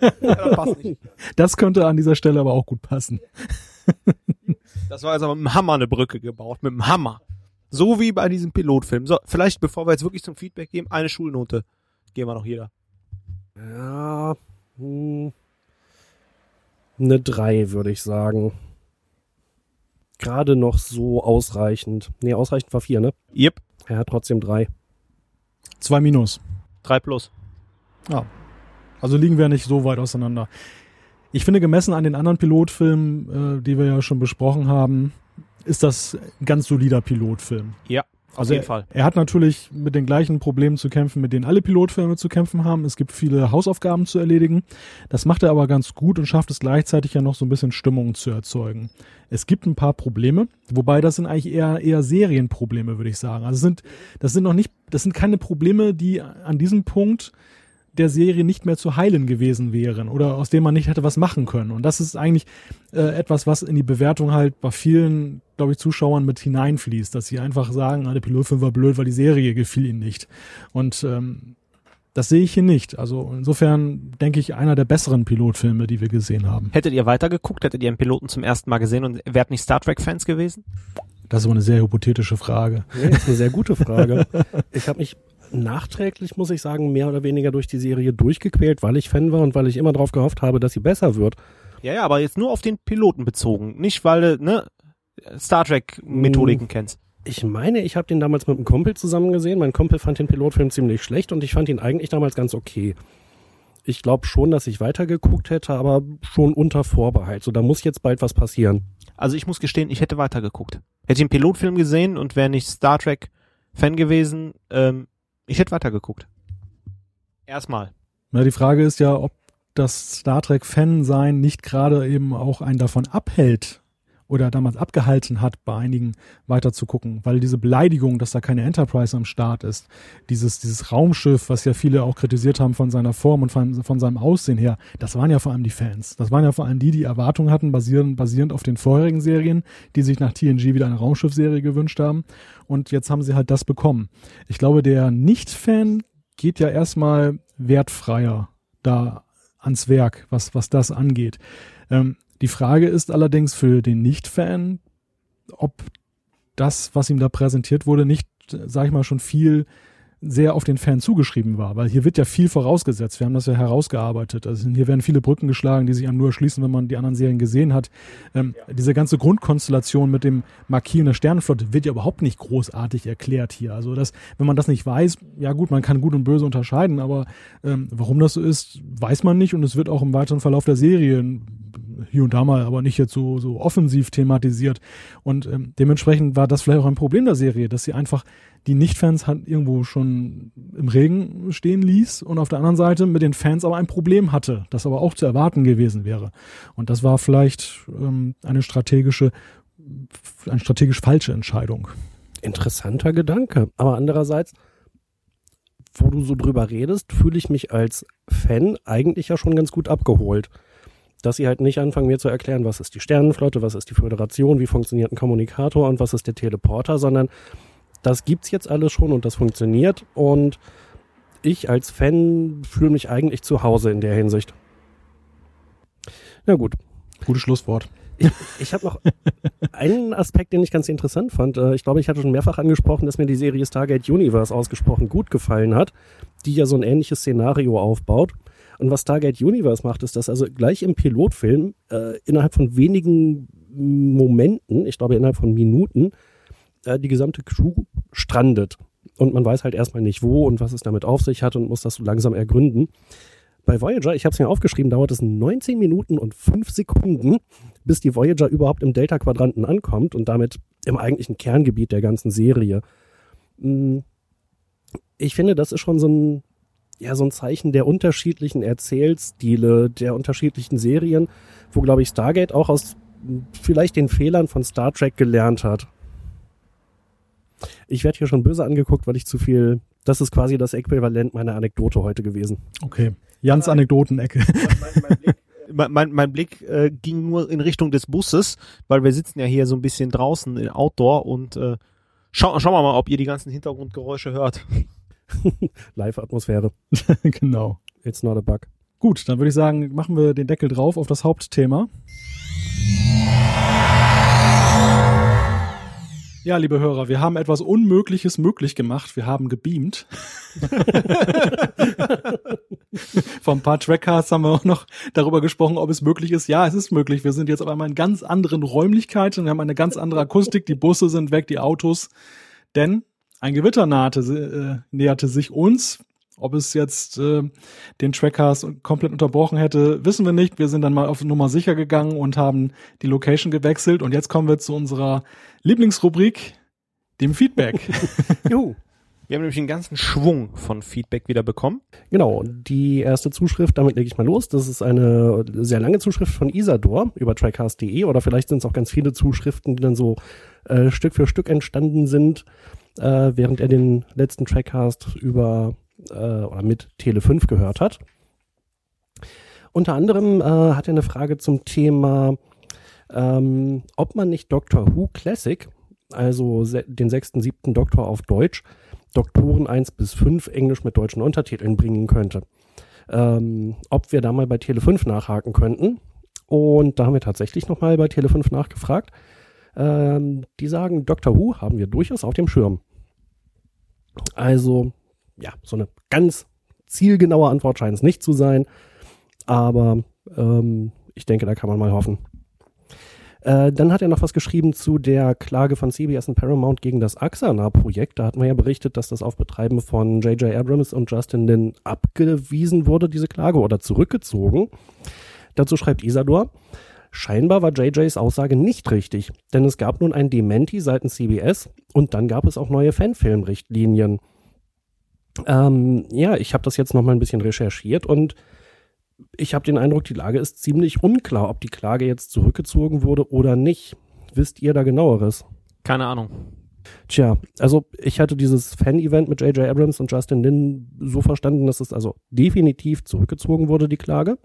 ja, das passt nicht. Das könnte an dieser Stelle aber auch gut passen. Das war jetzt aber mit dem Hammer eine Brücke gebaut. Mit dem Hammer. So wie bei diesem Pilotfilm. So, vielleicht, bevor wir jetzt wirklich zum Feedback gehen, eine Schulnote. Gehen wir noch jeder. Ja, hm, eine 3 würde ich sagen. Gerade noch so ausreichend. Nee, ausreichend war 4, ne? Yep. Er hat trotzdem 3. Zwei Minus. Drei plus. Ja. Also liegen wir nicht so weit auseinander. Ich finde, gemessen an den anderen Pilotfilmen, äh, die wir ja schon besprochen haben, ist das ein ganz solider Pilotfilm. Ja, auf Also jeden er, Fall. er hat natürlich mit den gleichen Problemen zu kämpfen, mit denen alle Pilotfilme zu kämpfen haben. Es gibt viele Hausaufgaben zu erledigen. Das macht er aber ganz gut und schafft es gleichzeitig ja noch so ein bisschen Stimmung zu erzeugen. Es gibt ein paar Probleme, wobei das sind eigentlich eher eher Serienprobleme, würde ich sagen. Also sind das sind noch nicht, das sind keine Probleme, die an diesem Punkt der Serie nicht mehr zu heilen gewesen wären oder aus dem man nicht hätte was machen können. Und das ist eigentlich äh, etwas, was in die Bewertung halt bei vielen, glaube ich, Zuschauern mit hineinfließt, dass sie einfach sagen, ah, der Pilotfilm war blöd, weil die Serie gefiel ihnen nicht. Und ähm, das sehe ich hier nicht. Also insofern denke ich, einer der besseren Pilotfilme, die wir gesehen haben. Hättet ihr weitergeguckt? Hättet ihr den Piloten zum ersten Mal gesehen und wärt nicht Star Trek-Fans gewesen? Das ist aber eine sehr hypothetische Frage. Nee, ist eine sehr gute Frage. ich habe mich nachträglich, muss ich sagen, mehr oder weniger durch die Serie durchgequält, weil ich Fan war und weil ich immer darauf gehofft habe, dass sie besser wird. Ja, ja, aber jetzt nur auf den Piloten bezogen. Nicht, weil du, ne, Star Trek-Methodiken kennst. Ich meine, ich habe den damals mit einem Kumpel zusammen gesehen. Mein Kumpel fand den Pilotfilm ziemlich schlecht und ich fand ihn eigentlich damals ganz okay. Ich glaube schon, dass ich weitergeguckt hätte, aber schon unter Vorbehalt. So, da muss jetzt bald was passieren. Also ich muss gestehen, ich hätte weitergeguckt. Hätte ich einen Pilotfilm gesehen und wäre nicht Star Trek-Fan gewesen, ähm, ich hätte weitergeguckt. Erstmal. Na, die Frage ist ja, ob das Star Trek-Fan sein nicht gerade eben auch einen davon abhält, oder damals abgehalten hat, bei einigen weiter zu gucken, weil diese Beleidigung, dass da keine Enterprise am Start ist, dieses, dieses Raumschiff, was ja viele auch kritisiert haben von seiner Form und von, von seinem Aussehen her, das waren ja vor allem die Fans. Das waren ja vor allem die, die Erwartungen hatten, basierend, basierend auf den vorherigen Serien, die sich nach TNG wieder eine Raumschiffserie gewünscht haben. Und jetzt haben sie halt das bekommen. Ich glaube, der Nicht-Fan geht ja erstmal wertfreier da ans Werk, was, was das angeht. Ähm, die Frage ist allerdings für den Nicht-Fan, ob das, was ihm da präsentiert wurde, nicht, sag ich mal, schon viel sehr auf den Fan zugeschrieben war, weil hier wird ja viel vorausgesetzt. Wir haben das ja herausgearbeitet. Also hier werden viele Brücken geschlagen, die sich einem nur erschließen, wenn man die anderen Serien gesehen hat. Ähm, ja. Diese ganze Grundkonstellation mit dem Markieren der Sternenflotte wird ja überhaupt nicht großartig erklärt hier. Also das, wenn man das nicht weiß, ja gut, man kann gut und böse unterscheiden, aber ähm, warum das so ist, weiß man nicht und es wird auch im weiteren Verlauf der Serie hier und da mal, aber nicht jetzt so, so offensiv thematisiert. Und ähm, dementsprechend war das vielleicht auch ein Problem der Serie, dass sie einfach die Nicht-Fans halt irgendwo schon im Regen stehen ließ und auf der anderen Seite mit den Fans aber ein Problem hatte, das aber auch zu erwarten gewesen wäre. Und das war vielleicht ähm, eine strategische, eine strategisch falsche Entscheidung. Interessanter Gedanke. Aber andererseits, wo du so drüber redest, fühle ich mich als Fan eigentlich ja schon ganz gut abgeholt. Dass sie halt nicht anfangen, mir zu erklären, was ist die Sternenflotte, was ist die Föderation, wie funktioniert ein Kommunikator und was ist der Teleporter, sondern das gibt's jetzt alles schon und das funktioniert und ich als Fan fühle mich eigentlich zu Hause in der Hinsicht. Na gut. Gutes Schlusswort. Ich, ich habe noch einen Aspekt, den ich ganz interessant fand. Äh, ich glaube, ich hatte schon mehrfach angesprochen, dass mir die Serie Stargate Universe ausgesprochen gut gefallen hat, die ja so ein ähnliches Szenario aufbaut. Und was Stargate Universe macht, ist, dass also gleich im Pilotfilm äh, innerhalb von wenigen Momenten, ich glaube innerhalb von Minuten, äh, die gesamte Crew strandet. Und man weiß halt erstmal nicht wo und was es damit auf sich hat und muss das so langsam ergründen. Bei Voyager, ich habe es mir aufgeschrieben, dauert es 19 Minuten und 5 Sekunden, bis die Voyager überhaupt im Delta-Quadranten ankommt und damit im eigentlichen Kerngebiet der ganzen Serie. Hm, ich finde, das ist schon so ein, ja, so ein Zeichen der unterschiedlichen Erzählstile, der unterschiedlichen Serien, wo, glaube ich, Stargate auch aus vielleicht den Fehlern von Star Trek gelernt hat. Ich werde hier schon böse angeguckt, weil ich zu viel. Das ist quasi das Äquivalent meiner Anekdote heute gewesen. Okay. Jans Anekdotenecke. Mein, mein, Blick, mein, mein Blick äh, ging nur in Richtung des Busses, weil wir sitzen ja hier so ein bisschen draußen in Outdoor und äh, schau, schauen wir mal, ob ihr die ganzen Hintergrundgeräusche hört. Live-Atmosphäre. genau. It's not a bug. Gut, dann würde ich sagen, machen wir den Deckel drauf auf das Hauptthema. Ja, liebe Hörer, wir haben etwas Unmögliches möglich gemacht. Wir haben gebeamt. Vor ein paar Trackcasts haben wir auch noch darüber gesprochen, ob es möglich ist. Ja, es ist möglich. Wir sind jetzt auf einmal in ganz anderen Räumlichkeiten. Wir haben eine ganz andere Akustik. Die Busse sind weg, die Autos. Denn ein Gewitter nahte, äh, näherte sich uns. Ob es jetzt äh, den Trackcast komplett unterbrochen hätte, wissen wir nicht. Wir sind dann mal auf Nummer sicher gegangen und haben die Location gewechselt. Und jetzt kommen wir zu unserer Lieblingsrubrik, dem Feedback. Juhu. Wir haben nämlich einen ganzen Schwung von Feedback wieder bekommen. Genau, die erste Zuschrift, damit lege ich mal los. Das ist eine sehr lange Zuschrift von Isador über trackcast.de oder vielleicht sind es auch ganz viele Zuschriften, die dann so äh, Stück für Stück entstanden sind, äh, während er den letzten Trackcast über äh, oder mit Tele 5 gehört hat. Unter anderem äh, hat er eine Frage zum Thema, ähm, ob man nicht Doctor Who Classic, also den sechsten, siebten Doktor auf Deutsch, Doktoren 1 bis 5 Englisch mit deutschen Untertiteln bringen könnte. Ähm, ob wir da mal bei Tele 5 nachhaken könnten. Und da haben wir tatsächlich nochmal bei Tele 5 nachgefragt. Ähm, die sagen, Doctor Who haben wir durchaus auf dem Schirm. Also ja, so eine ganz zielgenaue Antwort scheint es nicht zu sein. Aber ähm, ich denke, da kann man mal hoffen. Äh, dann hat er noch was geschrieben zu der Klage von CBS und Paramount gegen das Axana-Projekt. Da hatten wir ja berichtet, dass das auf Betreiben von J.J. Abrams und Justin Lin abgewiesen wurde, diese Klage, oder zurückgezogen. Dazu schreibt Isador, scheinbar war JJs Aussage nicht richtig, denn es gab nun ein Dementi seitens CBS und dann gab es auch neue Fanfilmrichtlinien. Ähm, ja, ich habe das jetzt noch mal ein bisschen recherchiert und ich habe den Eindruck, die Lage ist ziemlich unklar, ob die Klage jetzt zurückgezogen wurde oder nicht. wisst ihr da genaueres? Keine Ahnung. Tja, also ich hatte dieses Fan-Event mit J.J. Abrams und Justin Lin so verstanden, dass es also definitiv zurückgezogen wurde, die Klage.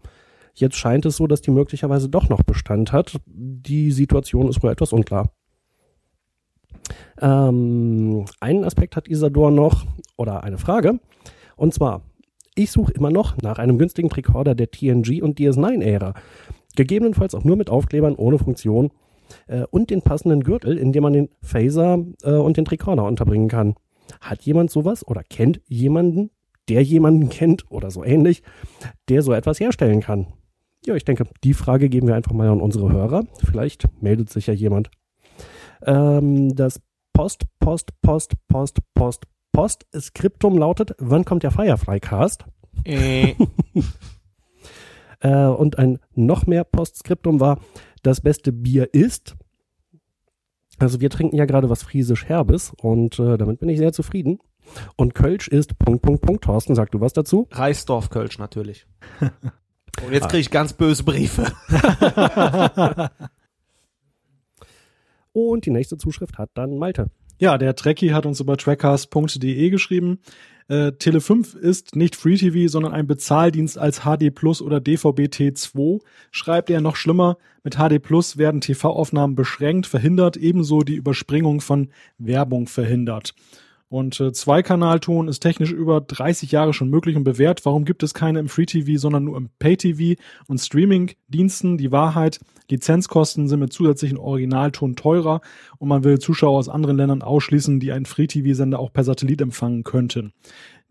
Jetzt scheint es so, dass die möglicherweise doch noch Bestand hat. Die Situation ist wohl etwas unklar. Ähm, einen Aspekt hat Isador noch, oder eine Frage, und zwar, ich suche immer noch nach einem günstigen Recorder der TNG und DS9-Ära. Gegebenenfalls auch nur mit Aufklebern ohne Funktion äh, und den passenden Gürtel, in dem man den Phaser äh, und den Recorder unterbringen kann. Hat jemand sowas oder kennt jemanden, der jemanden kennt oder so ähnlich, der so etwas herstellen kann? Ja, ich denke, die Frage geben wir einfach mal an unsere Hörer. Vielleicht meldet sich ja jemand. Ähm, das Post, Post, Post, Post, Post, Post Skriptum lautet, wann kommt der Firefly Cast? Äh, Äh, und ein noch mehr Postskriptum war, das beste Bier ist. Also wir trinken ja gerade was friesisch Herbes und äh, damit bin ich sehr zufrieden. Und Kölsch ist Punkt, Punkt, Punkt. Thorsten, sag du was dazu? Reisdorf Kölsch natürlich. Und jetzt kriege ich ganz böse Briefe. Und die nächste Zuschrift hat dann Malte. Ja, der Trekkie hat uns über trackcast.de geschrieben. Äh, Tele5 ist nicht Free TV, sondern ein Bezahldienst als HD Plus oder DVB-T2. Schreibt er noch schlimmer, mit HD Plus werden TV-Aufnahmen beschränkt, verhindert, ebenso die Überspringung von Werbung verhindert. Und äh, Zweikanalton ist technisch über 30 Jahre schon möglich und bewährt. Warum gibt es keine im Free TV, sondern nur im Pay TV und Streaming-Diensten? Die Wahrheit, Lizenzkosten sind mit zusätzlichen Originalton teurer und man will Zuschauer aus anderen Ländern ausschließen, die einen Free TV-Sender auch per Satellit empfangen könnten.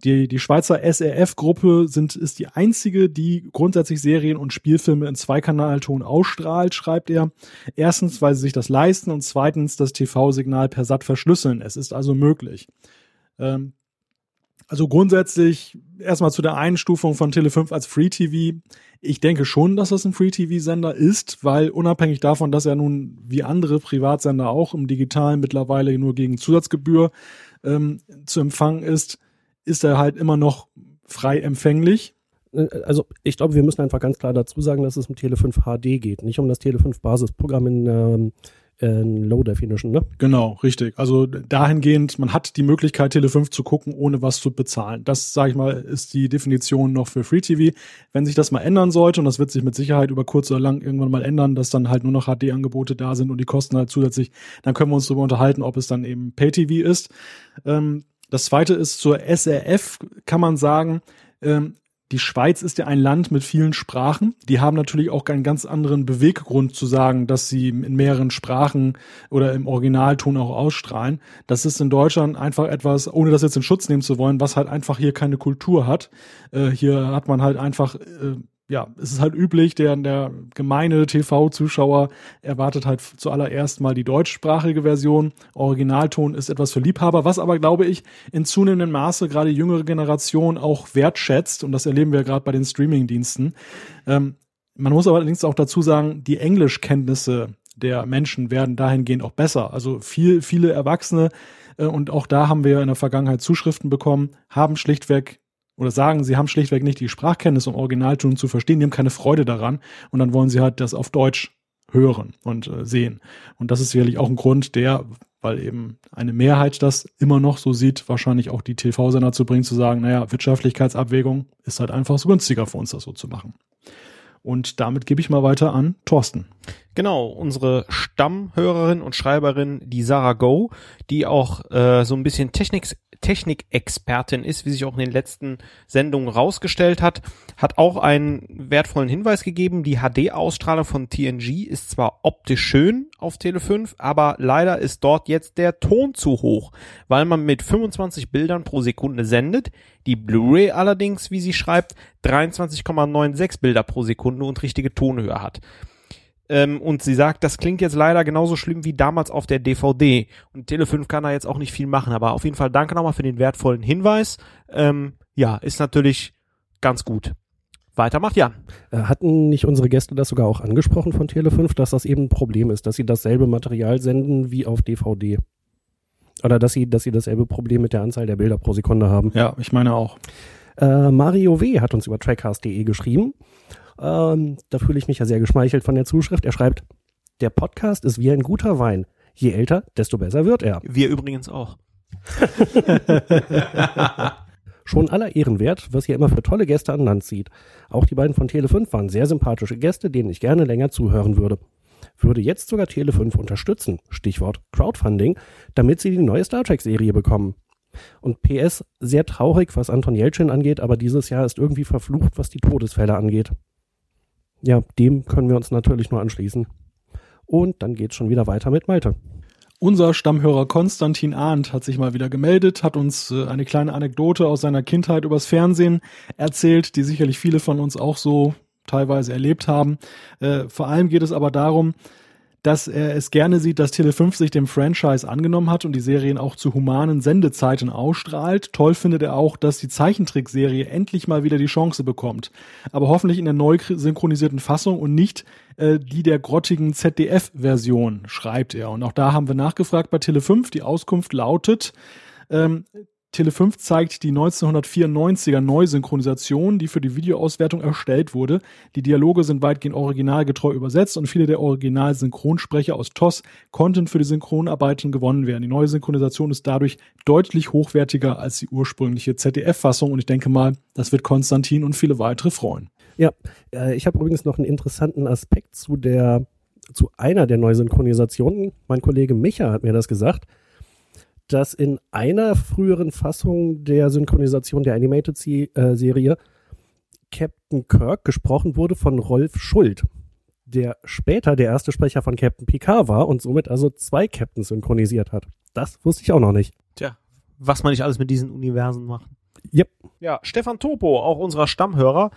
Die, die Schweizer SRF-Gruppe sind, ist die einzige, die grundsätzlich Serien und Spielfilme in Zweikanalton ausstrahlt, schreibt er. Erstens, weil sie sich das leisten und zweitens das TV-Signal per SAT verschlüsseln. Es ist also möglich. Ähm, also grundsätzlich erstmal zu der Einstufung von Tele5 als Free TV. Ich denke schon, dass das ein Free TV Sender ist, weil unabhängig davon, dass er nun wie andere Privatsender auch im Digitalen mittlerweile nur gegen Zusatzgebühr ähm, zu empfangen ist, ist er halt immer noch frei empfänglich. Äh, Also ich glaube, wir müssen einfach ganz klar dazu sagen, dass es um Tele5 HD geht, nicht um das Tele5 Basisprogramm in, ähm, in Low Definition, ne? Genau, richtig. Also dahingehend, man hat die Möglichkeit, Tele5 zu gucken, ohne was zu bezahlen. Das, sage ich mal, ist die Definition noch für Free TV. Wenn sich das mal ändern sollte, und das wird sich mit Sicherheit über kurz oder lang irgendwann mal ändern, dass dann halt nur noch HD-Angebote da sind und die kosten halt zusätzlich, dann können wir uns darüber unterhalten, ob es dann eben Pay TV ist. Ähm, das zweite ist zur SRF, kann man sagen, ähm, die Schweiz ist ja ein Land mit vielen Sprachen. Die haben natürlich auch einen ganz anderen Beweggrund zu sagen, dass sie in mehreren Sprachen oder im Originalton auch ausstrahlen. Das ist in Deutschland einfach etwas, ohne das jetzt in Schutz nehmen zu wollen, was halt einfach hier keine Kultur hat. Äh, hier hat man halt einfach, äh, ja, es ist halt üblich, der, der gemeine TV-Zuschauer erwartet halt zuallererst mal die deutschsprachige Version. Originalton ist etwas für Liebhaber, was aber, glaube ich, in zunehmendem Maße gerade die jüngere Generation auch wertschätzt. Und das erleben wir gerade bei den Streaming-Diensten. Ähm, man muss aber allerdings auch dazu sagen, die Englischkenntnisse der Menschen werden dahingehend auch besser. Also viel, viele Erwachsene, äh, und auch da haben wir in der Vergangenheit Zuschriften bekommen, haben schlichtweg oder sagen, sie haben schlichtweg nicht die Sprachkenntnis, um Originalton zu verstehen, die haben keine Freude daran und dann wollen sie halt das auf Deutsch hören und äh, sehen. Und das ist sicherlich auch ein Grund, der, weil eben eine Mehrheit das immer noch so sieht, wahrscheinlich auch die TV-Sender zu bringen, zu sagen, naja, Wirtschaftlichkeitsabwägung ist halt einfach so günstiger für uns, das so zu machen. Und damit gebe ich mal weiter an Thorsten. Genau, unsere Stammhörerin und Schreiberin, die Sarah Go, die auch äh, so ein bisschen Technik, Technikexpertin ist, wie sich auch in den letzten Sendungen rausgestellt hat, hat auch einen wertvollen Hinweis gegeben. Die HD-Ausstrahlung von TNG ist zwar optisch schön auf Tele 5, aber leider ist dort jetzt der Ton zu hoch, weil man mit 25 Bildern pro Sekunde sendet. Die Blu-ray allerdings, wie sie schreibt, 23,96 Bilder pro Sekunde und richtige Tonhöhe hat. Ähm, und sie sagt, das klingt jetzt leider genauso schlimm wie damals auf der DVD. Und Tele5 kann da jetzt auch nicht viel machen. Aber auf jeden Fall danke nochmal für den wertvollen Hinweis. Ähm, ja, ist natürlich ganz gut. Weiter macht Jan. Äh, Hatten nicht unsere Gäste das sogar auch angesprochen von Tele5, dass das eben ein Problem ist, dass sie dasselbe Material senden wie auf DVD? Oder dass sie, dass sie dasselbe Problem mit der Anzahl der Bilder pro Sekunde haben? Ja, ich meine auch. Äh, Mario W. hat uns über trackcast.de geschrieben. Ähm, da fühle ich mich ja sehr geschmeichelt von der Zuschrift. Er schreibt, Der Podcast ist wie ein guter Wein. Je älter, desto besser wird er. Wir übrigens auch. Schon aller Ehren wert, was ihr immer für tolle Gäste an Land zieht. Auch die beiden von Tele5 waren sehr sympathische Gäste, denen ich gerne länger zuhören würde. Würde jetzt sogar Tele5 unterstützen, Stichwort Crowdfunding, damit sie die neue Star Trek-Serie bekommen. Und PS, sehr traurig, was Anton Jeltsin angeht, aber dieses Jahr ist irgendwie verflucht, was die Todesfälle angeht. Ja, dem können wir uns natürlich nur anschließen. Und dann geht's schon wieder weiter mit Malte. Unser Stammhörer Konstantin Arndt hat sich mal wieder gemeldet, hat uns äh, eine kleine Anekdote aus seiner Kindheit übers Fernsehen erzählt, die sicherlich viele von uns auch so teilweise erlebt haben. Äh, vor allem geht es aber darum, dass er es gerne sieht, dass Tele5 sich dem Franchise angenommen hat und die Serien auch zu humanen Sendezeiten ausstrahlt. Toll findet er auch, dass die Zeichentrickserie endlich mal wieder die Chance bekommt. Aber hoffentlich in der neu synchronisierten Fassung und nicht äh, die der grottigen ZDF-Version, schreibt er. Und auch da haben wir nachgefragt bei Tele5. Die Auskunft lautet, ähm, Tele5 zeigt die 1994er Neusynchronisation, die für die Videoauswertung erstellt wurde. Die Dialoge sind weitgehend originalgetreu übersetzt und viele der Original-Synchronsprecher aus TOS konnten für die Synchronarbeiten gewonnen werden. Die neue Synchronisation ist dadurch deutlich hochwertiger als die ursprüngliche ZDF-Fassung und ich denke mal, das wird Konstantin und viele weitere freuen. Ja, äh, ich habe übrigens noch einen interessanten Aspekt zu der zu einer der Neusynchronisationen. Mein Kollege Micha hat mir das gesagt dass in einer früheren Fassung der Synchronisation der Animated-Serie äh, Captain Kirk gesprochen wurde von Rolf Schuld, der später der erste Sprecher von Captain Picard war und somit also zwei Captains synchronisiert hat. Das wusste ich auch noch nicht. Tja, was man nicht alles mit diesen Universen macht. Yep. Ja, Stefan Topo, auch unserer Stammhörer,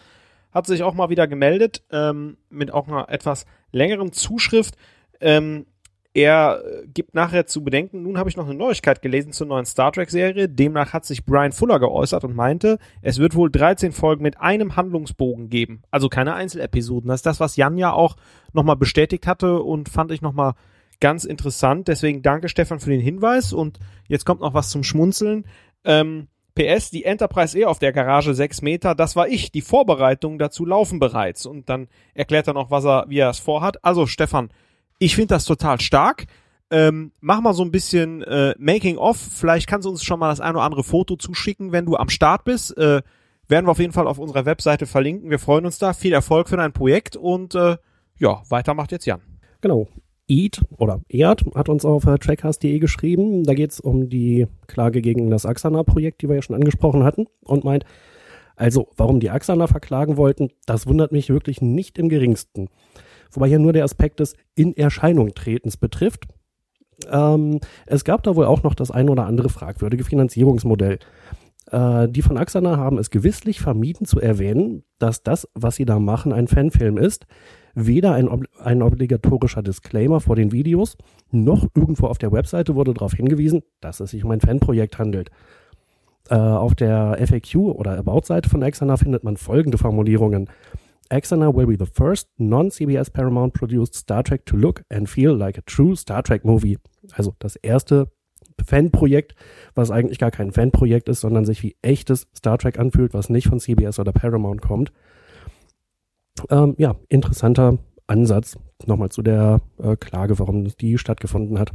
hat sich auch mal wieder gemeldet ähm, mit auch einer etwas längeren Zuschrift. Ähm, er äh, gibt nachher zu bedenken, nun habe ich noch eine Neuigkeit gelesen zur neuen Star Trek-Serie. Demnach hat sich Brian Fuller geäußert und meinte, es wird wohl 13 Folgen mit einem Handlungsbogen geben. Also keine Einzelepisoden. Das ist das, was Jan ja auch nochmal bestätigt hatte und fand ich nochmal ganz interessant. Deswegen danke Stefan für den Hinweis und jetzt kommt noch was zum Schmunzeln. Ähm, PS, die Enterprise E auf der Garage 6 Meter, das war ich. Die Vorbereitungen dazu laufen bereits. Und dann erklärt er noch, was er, wie er es vorhat. Also Stefan, ich finde das total stark. Ähm, mach mal so ein bisschen äh, Making of. Vielleicht kannst du uns schon mal das ein oder andere Foto zuschicken, wenn du am Start bist. Äh, werden wir auf jeden Fall auf unserer Webseite verlinken. Wir freuen uns da. Viel Erfolg für dein Projekt und äh, ja, weiter macht jetzt Jan. Genau. Eid oder Erd hat uns auf äh, trackcast.de geschrieben. Da geht es um die Klage gegen das Axana-Projekt, die wir ja schon angesprochen hatten und meint, also warum die Axana verklagen wollten, das wundert mich wirklich nicht im geringsten wobei hier nur der Aspekt des in Erscheinung tretens betrifft. Ähm, es gab da wohl auch noch das ein oder andere fragwürdige Finanzierungsmodell. Äh, die von Axana haben es gewisslich vermieden zu erwähnen, dass das, was sie da machen, ein Fanfilm ist. Weder ein, ein obligatorischer Disclaimer vor den Videos, noch irgendwo auf der Webseite wurde darauf hingewiesen, dass es sich um ein Fanprojekt handelt. Äh, auf der FAQ oder About-Seite von Axana findet man folgende Formulierungen. Axana will be the first non-CBS Paramount produced Star Trek to look and feel like a true Star Trek movie. Also das erste Fanprojekt, was eigentlich gar kein Fanprojekt ist, sondern sich wie echtes Star Trek anfühlt, was nicht von CBS oder Paramount kommt. Ähm, ja, interessanter Ansatz. Nochmal zu der äh, Klage, warum die stattgefunden hat.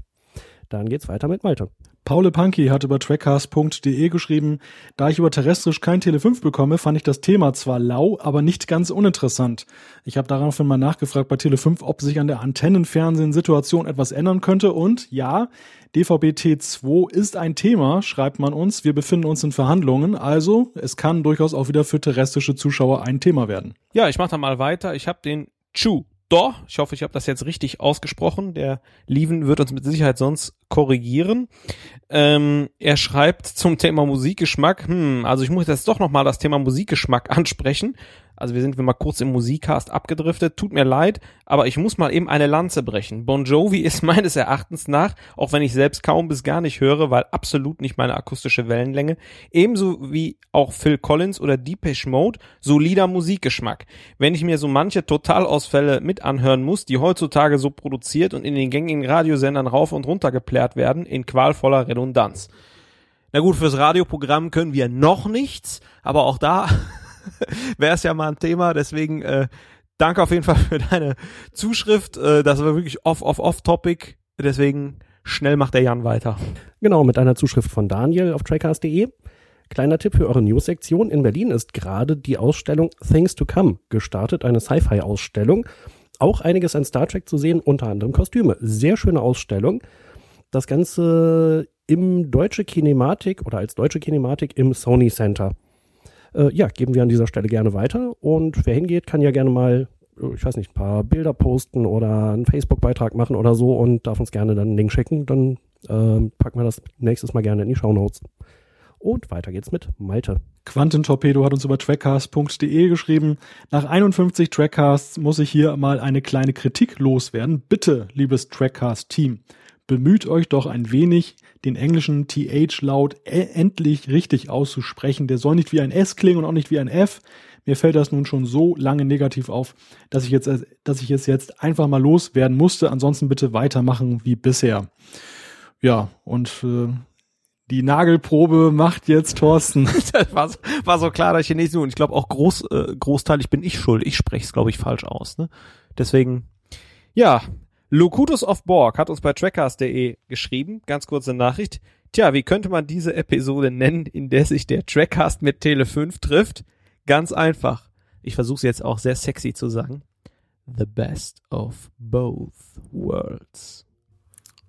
Dann geht's weiter mit Malte. Paul Punky hat über trackcast.de geschrieben, da ich über terrestrisch kein Tele 5 bekomme, fand ich das Thema zwar lau, aber nicht ganz uninteressant. Ich habe daraufhin mal nachgefragt bei Tele 5, ob sich an der Antennenfernsehen-Situation etwas ändern könnte und ja, DVB-T2 ist ein Thema, schreibt man uns. Wir befinden uns in Verhandlungen, also es kann durchaus auch wieder für terrestrische Zuschauer ein Thema werden. Ja, ich mache da mal weiter. Ich habe den Chu doch, ich hoffe, ich habe das jetzt richtig ausgesprochen. Der Lieven wird uns mit Sicherheit sonst korrigieren. Ähm, er schreibt zum Thema Musikgeschmack, hm, also ich muss jetzt doch nochmal das Thema Musikgeschmack ansprechen. Also wir sind mal kurz im Musikcast abgedriftet. Tut mir leid, aber ich muss mal eben eine Lanze brechen. Bon Jovi ist meines Erachtens nach, auch wenn ich selbst kaum bis gar nicht höre, weil absolut nicht meine akustische Wellenlänge, ebenso wie auch Phil Collins oder Deepish Mode, solider Musikgeschmack. Wenn ich mir so manche Totalausfälle mit anhören muss, die heutzutage so produziert und in den gängigen Radiosendern rauf und runter geplärt werden, in qualvoller Redundanz. Na gut, fürs Radioprogramm können wir noch nichts, aber auch da wäre es ja mal ein Thema. Deswegen äh, danke auf jeden Fall für deine Zuschrift. Äh, das war wirklich off, off, off Topic. Deswegen schnell macht der Jan weiter. Genau, mit einer Zuschrift von Daniel auf trackcast.de. Kleiner Tipp für eure News-Sektion. In Berlin ist gerade die Ausstellung Things to Come gestartet, eine Sci-Fi-Ausstellung. Auch einiges an Star Trek zu sehen, unter anderem Kostüme. Sehr schöne Ausstellung. Das Ganze im Deutsche Kinematik oder als Deutsche Kinematik im Sony Center. Äh, ja, geben wir an dieser Stelle gerne weiter. Und wer hingeht, kann ja gerne mal, äh, ich weiß nicht, ein paar Bilder posten oder einen Facebook-Beitrag machen oder so und darf uns gerne dann einen Link schicken. Dann äh, packen wir das nächstes Mal gerne in die Show Notes. Und weiter geht's mit Malte. Quantentorpedo hat uns über trackcast.de geschrieben. Nach 51 Trackcasts muss ich hier mal eine kleine Kritik loswerden. Bitte, liebes Trackcast-Team, bemüht euch doch ein wenig, den englischen TH-Laut e- endlich richtig auszusprechen. Der soll nicht wie ein S klingen und auch nicht wie ein F. Mir fällt das nun schon so lange negativ auf, dass ich jetzt, dass ich es jetzt einfach mal loswerden musste. Ansonsten bitte weitermachen wie bisher. Ja, und äh, die Nagelprobe macht jetzt Thorsten. das war so, war so klar, dass ich Chinesen und ich glaube auch groß, äh, großteilig bin ich schuld. Ich spreche es, glaube ich, falsch aus. Ne? Deswegen, ja, Locutus of Borg hat uns bei trackcast.de geschrieben, ganz kurze Nachricht. Tja, wie könnte man diese Episode nennen, in der sich der Trackcast mit Tele 5 trifft? Ganz einfach. Ich versuche es jetzt auch sehr sexy zu sagen. The best of both worlds.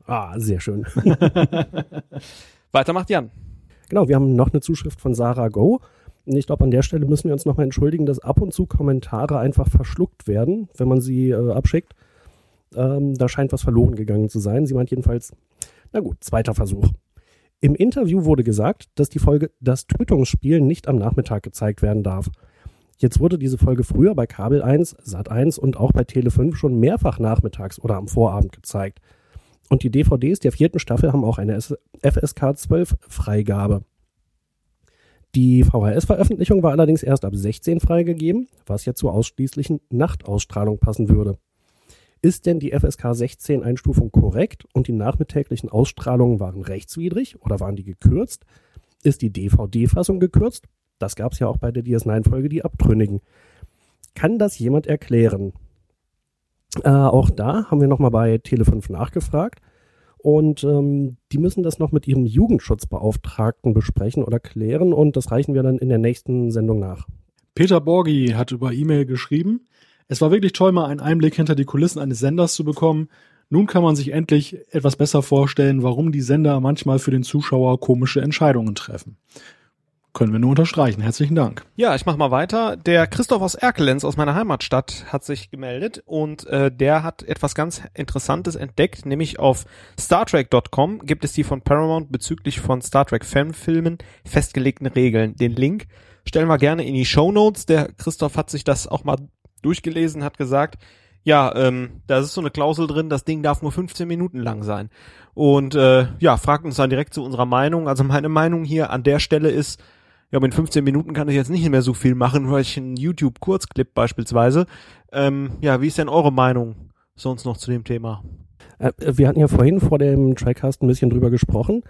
Ah, sehr schön. Weiter macht Jan. Genau, wir haben noch eine Zuschrift von Sarah Go. Und ich glaube, an der Stelle müssen wir uns nochmal entschuldigen, dass ab und zu Kommentare einfach verschluckt werden, wenn man sie äh, abschickt. Ähm, da scheint was verloren gegangen zu sein. Sie meint jedenfalls, na gut, zweiter Versuch. Im Interview wurde gesagt, dass die Folge Das Tötungsspiel nicht am Nachmittag gezeigt werden darf. Jetzt wurde diese Folge früher bei Kabel 1, Sat 1 und auch bei Tele 5 schon mehrfach nachmittags oder am Vorabend gezeigt. Und die DVDs der vierten Staffel haben auch eine FSK 12 Freigabe. Die VHS-Veröffentlichung war allerdings erst ab 16 freigegeben, was ja zur ausschließlichen Nachtausstrahlung passen würde. Ist denn die FSK 16 Einstufung korrekt und die nachmittäglichen Ausstrahlungen waren rechtswidrig oder waren die gekürzt? Ist die DVD-Fassung gekürzt? Das gab es ja auch bei der DS9-Folge Die Abtrünnigen. Kann das jemand erklären? Äh, auch da haben wir nochmal bei Tele5 nachgefragt. Und ähm, die müssen das noch mit ihrem Jugendschutzbeauftragten besprechen oder klären. Und das reichen wir dann in der nächsten Sendung nach. Peter Borgi hat über E-Mail geschrieben. Es war wirklich toll, mal einen Einblick hinter die Kulissen eines Senders zu bekommen. Nun kann man sich endlich etwas besser vorstellen, warum die Sender manchmal für den Zuschauer komische Entscheidungen treffen. Können wir nur unterstreichen. Herzlichen Dank. Ja, ich mach mal weiter. Der Christoph aus Erkelenz aus meiner Heimatstadt hat sich gemeldet und äh, der hat etwas ganz Interessantes entdeckt, nämlich auf StarTrek.com gibt es die von Paramount bezüglich von Star Trek Fanfilmen festgelegten Regeln. Den Link stellen wir gerne in die Show Notes. Der Christoph hat sich das auch mal durchgelesen, hat gesagt, ja, ähm, da ist so eine Klausel drin, das Ding darf nur 15 Minuten lang sein. Und äh, ja, fragt uns dann direkt zu unserer Meinung. Also meine Meinung hier an der Stelle ist, ja, mit 15 Minuten kann ich jetzt nicht mehr so viel machen, weil ich einen YouTube-Kurzclip beispielsweise. Ähm, ja, wie ist denn eure Meinung sonst noch zu dem Thema? Äh, wir hatten ja vorhin vor dem Trackcast ein bisschen drüber gesprochen.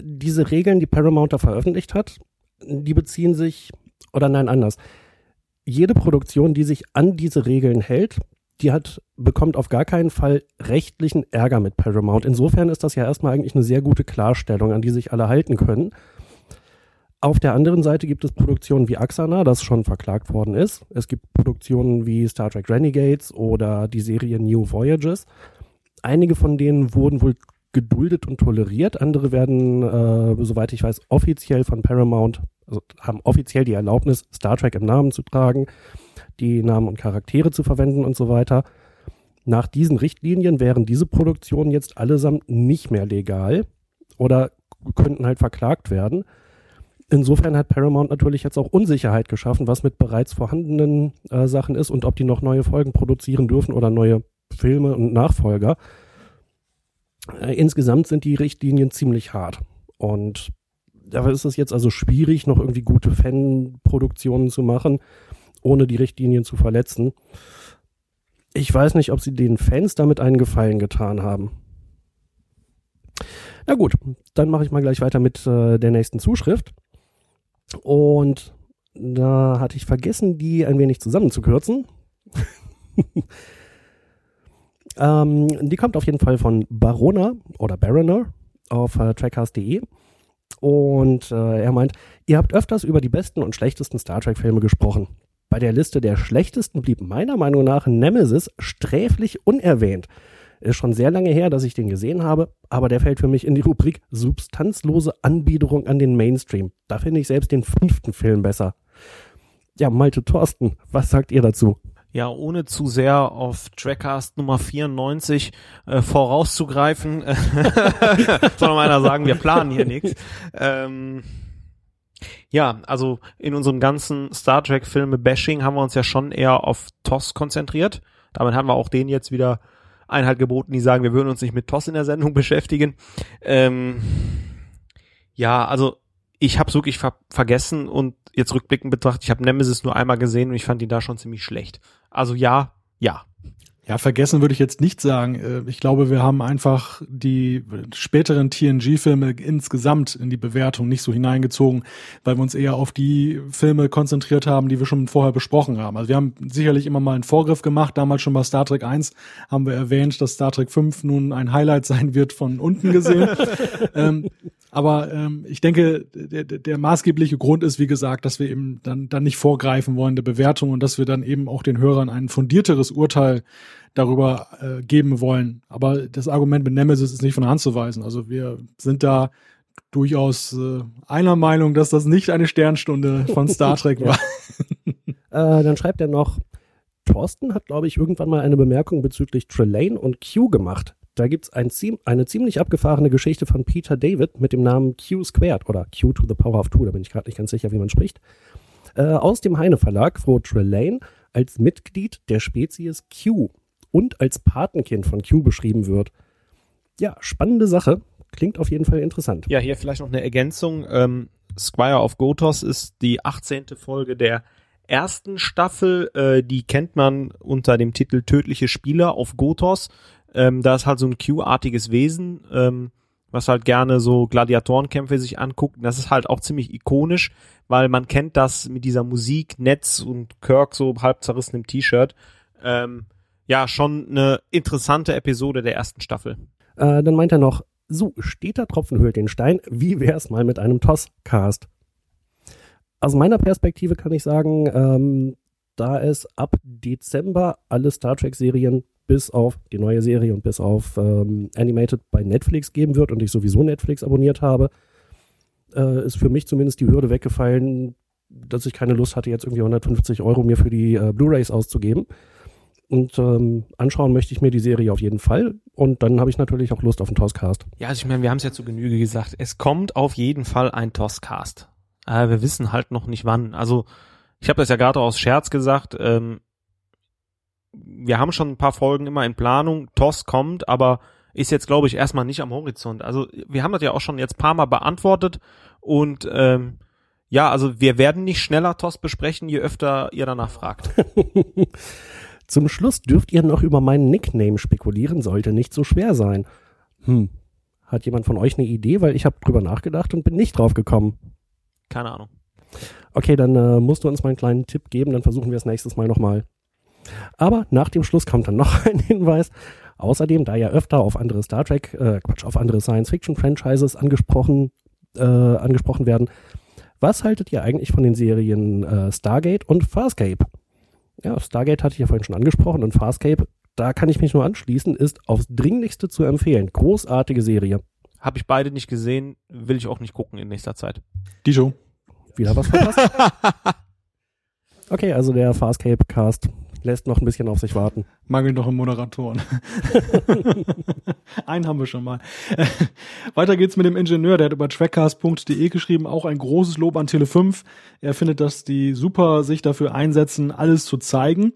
Diese Regeln, die Paramount da veröffentlicht hat, die beziehen sich, oder nein, anders. Jede Produktion, die sich an diese Regeln hält, die hat, bekommt auf gar keinen Fall rechtlichen Ärger mit Paramount. Insofern ist das ja erstmal eigentlich eine sehr gute Klarstellung, an die sich alle halten können. Auf der anderen Seite gibt es Produktionen wie Axana, das schon verklagt worden ist. Es gibt Produktionen wie Star Trek Renegades oder die Serie New Voyages. Einige von denen wurden wohl geduldet und toleriert. Andere werden, äh, soweit ich weiß, offiziell von Paramount, also haben offiziell die Erlaubnis, Star Trek im Namen zu tragen, die Namen und Charaktere zu verwenden und so weiter. Nach diesen Richtlinien wären diese Produktionen jetzt allesamt nicht mehr legal oder könnten halt verklagt werden. Insofern hat Paramount natürlich jetzt auch Unsicherheit geschaffen, was mit bereits vorhandenen äh, Sachen ist und ob die noch neue Folgen produzieren dürfen oder neue Filme und Nachfolger. Äh, insgesamt sind die Richtlinien ziemlich hart. Und da ist es jetzt also schwierig, noch irgendwie gute Fanproduktionen zu machen, ohne die Richtlinien zu verletzen. Ich weiß nicht, ob sie den Fans damit einen Gefallen getan haben. Na gut, dann mache ich mal gleich weiter mit äh, der nächsten Zuschrift. Und da hatte ich vergessen, die ein wenig zusammenzukürzen. ähm, die kommt auf jeden Fall von Barona oder Baroner auf äh, trackcast.de. Und äh, er meint, ihr habt öfters über die besten und schlechtesten Star Trek-Filme gesprochen. Bei der Liste der schlechtesten blieb meiner Meinung nach Nemesis sträflich unerwähnt. Ist schon sehr lange her, dass ich den gesehen habe, aber der fällt für mich in die Rubrik substanzlose Anbiederung an den Mainstream. Da finde ich selbst den fünften Film besser. Ja, Malte Thorsten, was sagt ihr dazu? Ja, ohne zu sehr auf Trackcast Nummer 94 äh, vorauszugreifen, soll noch einer sagen, wir planen hier nichts. Ähm, ja, also in unserem ganzen Star Trek Filme Bashing haben wir uns ja schon eher auf TOS konzentriert. Damit haben wir auch denen jetzt wieder Einhalt geboten, die sagen, wir würden uns nicht mit TOS in der Sendung beschäftigen. Ähm, ja, also ich habe wirklich ver vergessen und jetzt rückblickend betrachtet, ich habe Nemesis nur einmal gesehen und ich fand ihn da schon ziemlich schlecht. Also ja, ja. Ja, vergessen würde ich jetzt nicht sagen. Äh, ich glaube, wir haben einfach die späteren TNG-Filme insgesamt in die Bewertung nicht so hineingezogen, weil wir uns eher auf die Filme konzentriert haben, die wir schon vorher besprochen haben. Also wir haben sicherlich immer mal einen Vorgriff gemacht. Damals schon bei Star Trek 1 haben wir erwähnt, dass Star Trek 5 nun ein Highlight sein wird von unten gesehen. ähm, aber ähm, ich denke, der, der maßgebliche Grund ist, wie gesagt, dass wir eben dann, dann nicht vorgreifen wollen der Bewertung und dass wir dann eben auch den Hörern ein fundierteres Urteil darüber äh, geben wollen. Aber das Argument mit Nemesis ist nicht von der Hand zu weisen. Also wir sind da durchaus äh, einer Meinung, dass das nicht eine Sternstunde von Star Trek war. äh, dann schreibt er noch, Thorsten hat, glaube ich, irgendwann mal eine Bemerkung bezüglich Trelane und Q gemacht. Da gibt es ein, eine ziemlich abgefahrene Geschichte von Peter David mit dem Namen Q Squared oder Q to the Power of Two, da bin ich gerade nicht ganz sicher, wie man spricht. Äh, aus dem Heine Verlag, wo Trelane als Mitglied der Spezies Q und als Patenkind von Q beschrieben wird. Ja, spannende Sache. Klingt auf jeden Fall interessant. Ja, hier vielleicht noch eine Ergänzung. Ähm, Squire of Gotos ist die 18. Folge der ersten Staffel. Äh, die kennt man unter dem Titel Tödliche Spieler auf Gotos. Ähm, da ist halt so ein Q-artiges Wesen, ähm, was halt gerne so Gladiatorenkämpfe sich anguckt. Das ist halt auch ziemlich ikonisch, weil man kennt das mit dieser Musik, Netz und Kirk so halb zerrissenem T-Shirt. Ähm, ja schon eine interessante Episode der ersten Staffel. Äh, dann meint er noch, so, steter Tropfen höhlt den Stein, wie wär's mal mit einem Toss-Cast? Aus meiner Perspektive kann ich sagen, ähm, da es ab Dezember alle Star Trek-Serien bis auf die neue Serie und bis auf ähm, Animated bei Netflix geben wird und ich sowieso Netflix abonniert habe, äh, ist für mich zumindest die Hürde weggefallen, dass ich keine Lust hatte, jetzt irgendwie 150 Euro mir für die äh, Blu-rays auszugeben. Und ähm, anschauen möchte ich mir die Serie auf jeden Fall. Und dann habe ich natürlich auch Lust auf einen Tosscast. Ja, also ich meine, wir haben es ja zu Genüge gesagt. Es kommt auf jeden Fall ein Tosscast. Äh, wir wissen halt noch nicht wann. Also ich habe das ja gerade aus Scherz gesagt. Ähm, wir haben schon ein paar Folgen immer in Planung. Toss kommt, aber ist jetzt, glaube ich, erstmal nicht am Horizont. Also wir haben das ja auch schon jetzt paar Mal beantwortet. Und ähm, ja, also wir werden nicht schneller Toss besprechen, je öfter ihr danach fragt. Zum Schluss dürft ihr noch über meinen Nickname spekulieren, sollte nicht so schwer sein. Hm. Hat jemand von euch eine Idee? Weil ich habe drüber nachgedacht und bin nicht drauf gekommen. Keine Ahnung. Okay, dann äh, musst du uns mal einen kleinen Tipp geben, dann versuchen wir es nächstes Mal nochmal. Aber nach dem Schluss kommt dann noch ein Hinweis. Außerdem, da ja öfter auf andere Star Trek, äh, Quatsch, auf andere Science-Fiction-Franchises angesprochen, äh, angesprochen werden, was haltet ihr eigentlich von den Serien äh, Stargate und Farscape? Ja, Stargate hatte ich ja vorhin schon angesprochen und Farscape, da kann ich mich nur anschließen, ist aufs Dringlichste zu empfehlen. Großartige Serie. Habe ich beide nicht gesehen, will ich auch nicht gucken in nächster Zeit. Die Show. Wieder was verpasst? okay, also der Farscape-Cast lässt noch ein bisschen auf sich warten. Mangelt noch im Moderatoren. Einen haben wir schon mal. Weiter geht's mit dem Ingenieur, der hat über trackcast.de geschrieben, auch ein großes Lob an Tele5. Er findet, dass die super sich dafür einsetzen, alles zu zeigen.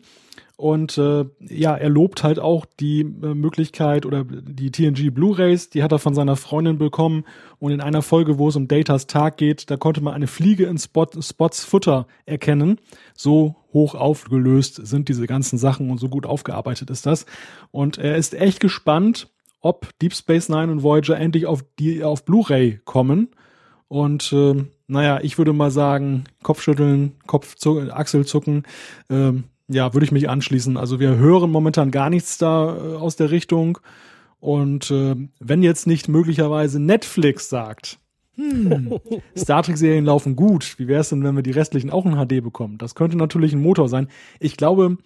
Und äh, ja, er lobt halt auch die äh, Möglichkeit oder die TNG Blu-rays, die hat er von seiner Freundin bekommen. Und in einer Folge, wo es um Datas Tag geht, da konnte man eine Fliege in Spot, Spots Futter erkennen. So hoch aufgelöst sind diese ganzen Sachen und so gut aufgearbeitet ist das. Und er ist echt gespannt, ob Deep Space Nine und Voyager endlich auf die auf Blu-ray kommen. Und äh, naja, ich würde mal sagen, Kopfschütteln, Kopf Achselzucken. Ähm, Ja, würde ich mich anschließen. Also wir hören momentan gar nichts da äh, aus der Richtung. Und äh, wenn jetzt nicht möglicherweise Netflix sagt, hm, Star Trek-Serien laufen gut, wie wäre es denn, wenn wir die restlichen auch in HD bekommen? Das könnte natürlich ein Motor sein. Ich glaube,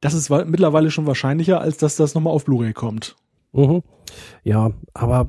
das ist mittlerweile schon wahrscheinlicher, als dass das nochmal auf Blu-ray kommt. Mhm. Ja, aber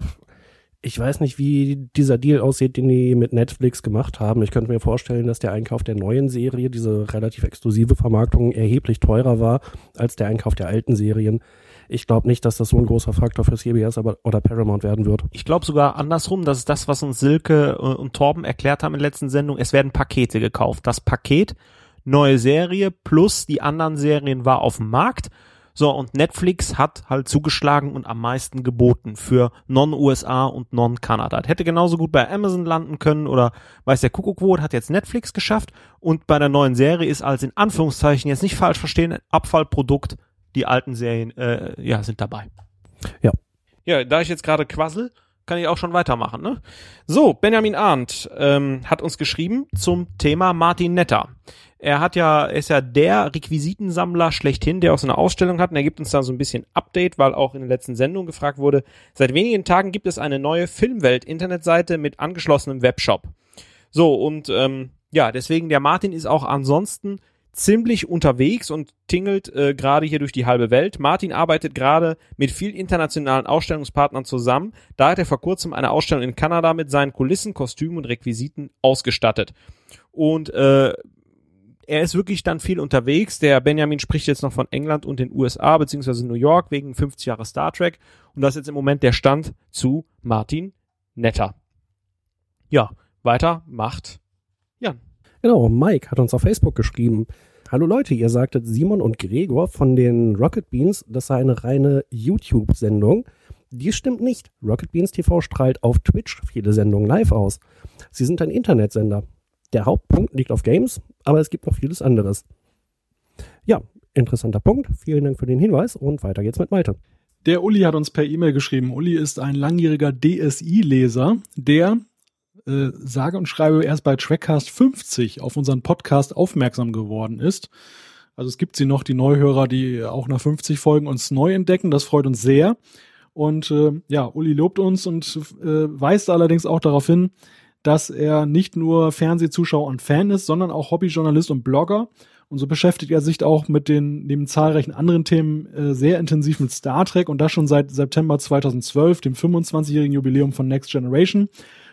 ich weiß nicht, wie dieser Deal aussieht, den die mit Netflix gemacht haben. Ich könnte mir vorstellen, dass der Einkauf der neuen Serie, diese relativ exklusive Vermarktung, erheblich teurer war als der Einkauf der alten Serien. Ich glaube nicht, dass das so ein großer Faktor für CBS aber, oder Paramount werden wird. Ich glaube sogar andersrum, das ist das, was uns Silke äh, und Torben erklärt haben in der letzten Sendung. Es werden Pakete gekauft. Das Paket, neue Serie plus die anderen Serien war auf dem Markt so, und Netflix hat halt zugeschlagen und am meisten geboten für Non-USA und Non-Kanada. Hätte genauso gut bei Amazon landen können oder weiß der Kuckuck wo, hat jetzt Netflix geschafft und bei der neuen Serie ist als in Anführungszeichen jetzt nicht falsch verstehen, ein Abfallprodukt. Die alten Serien, äh, ja, sind dabei. Ja. Ja, da ich jetzt gerade quassel, kann ich auch schon weitermachen. Ne? So, Benjamin Arndt ähm, hat uns geschrieben zum Thema Martin Netter. Er hat ja, ist ja der Requisitensammler schlechthin, der auch so eine Ausstellung hat und er gibt uns da so ein bisschen Update, weil auch in der letzten Sendung gefragt wurde, seit wenigen Tagen gibt es eine neue Filmwelt-Internetseite mit angeschlossenem Webshop. So, und ähm, ja, deswegen der Martin ist auch ansonsten ziemlich unterwegs und tingelt äh, gerade hier durch die halbe Welt. Martin arbeitet gerade mit vielen internationalen Ausstellungspartnern zusammen. Da hat er vor kurzem eine Ausstellung in Kanada mit seinen Kulissen, Kostümen und Requisiten ausgestattet. Und äh, er ist wirklich dann viel unterwegs. Der Benjamin spricht jetzt noch von England und den USA beziehungsweise New York wegen 50 Jahre Star Trek. Und das ist jetzt im Moment der Stand zu Martin Netter. Ja, weiter macht Jan. Genau, Mike hat uns auf Facebook geschrieben. Hallo Leute, ihr sagtet Simon und Gregor von den Rocket Beans, das sei eine reine YouTube-Sendung. Dies stimmt nicht. Rocket Beans TV strahlt auf Twitch viele Sendungen live aus. Sie sind ein Internetsender. Der Hauptpunkt liegt auf Games, aber es gibt noch vieles anderes. Ja, interessanter Punkt. Vielen Dank für den Hinweis und weiter geht's mit Malte. Der Uli hat uns per E-Mail geschrieben. Uli ist ein langjähriger DSI-Leser, der äh, sage und schreibe erst bei Trackcast 50 auf unseren Podcast aufmerksam geworden ist. Also es gibt sie noch, die Neuhörer, die auch nach 50 Folgen uns neu entdecken. Das freut uns sehr. Und äh, ja, Uli lobt uns und äh, weist allerdings auch darauf hin, dass er nicht nur Fernsehzuschauer und Fan ist, sondern auch Hobbyjournalist und Blogger. Und so beschäftigt er sich auch mit den neben zahlreichen anderen Themen äh, sehr intensiv mit Star Trek und das schon seit September 2012, dem 25-jährigen Jubiläum von Next Generation.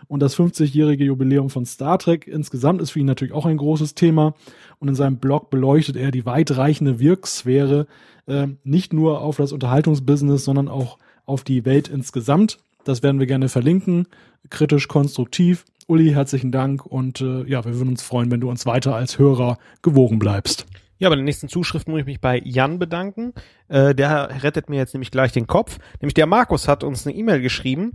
Und das 50-jährige Jubiläum von Star Trek insgesamt ist für ihn natürlich auch ein großes Thema. Und in seinem Blog beleuchtet er die weitreichende Wirksphäre äh, nicht nur auf das Unterhaltungsbusiness, sondern auch auf die Welt insgesamt. Das werden wir gerne verlinken, kritisch, konstruktiv. Uli, herzlichen Dank und äh, ja, wir würden uns freuen, wenn du uns weiter als Hörer gewogen bleibst. Ja, bei der nächsten Zuschrift muss ich mich bei Jan bedanken. Äh, der rettet mir jetzt nämlich gleich den Kopf. Nämlich der Markus hat uns eine E-Mail geschrieben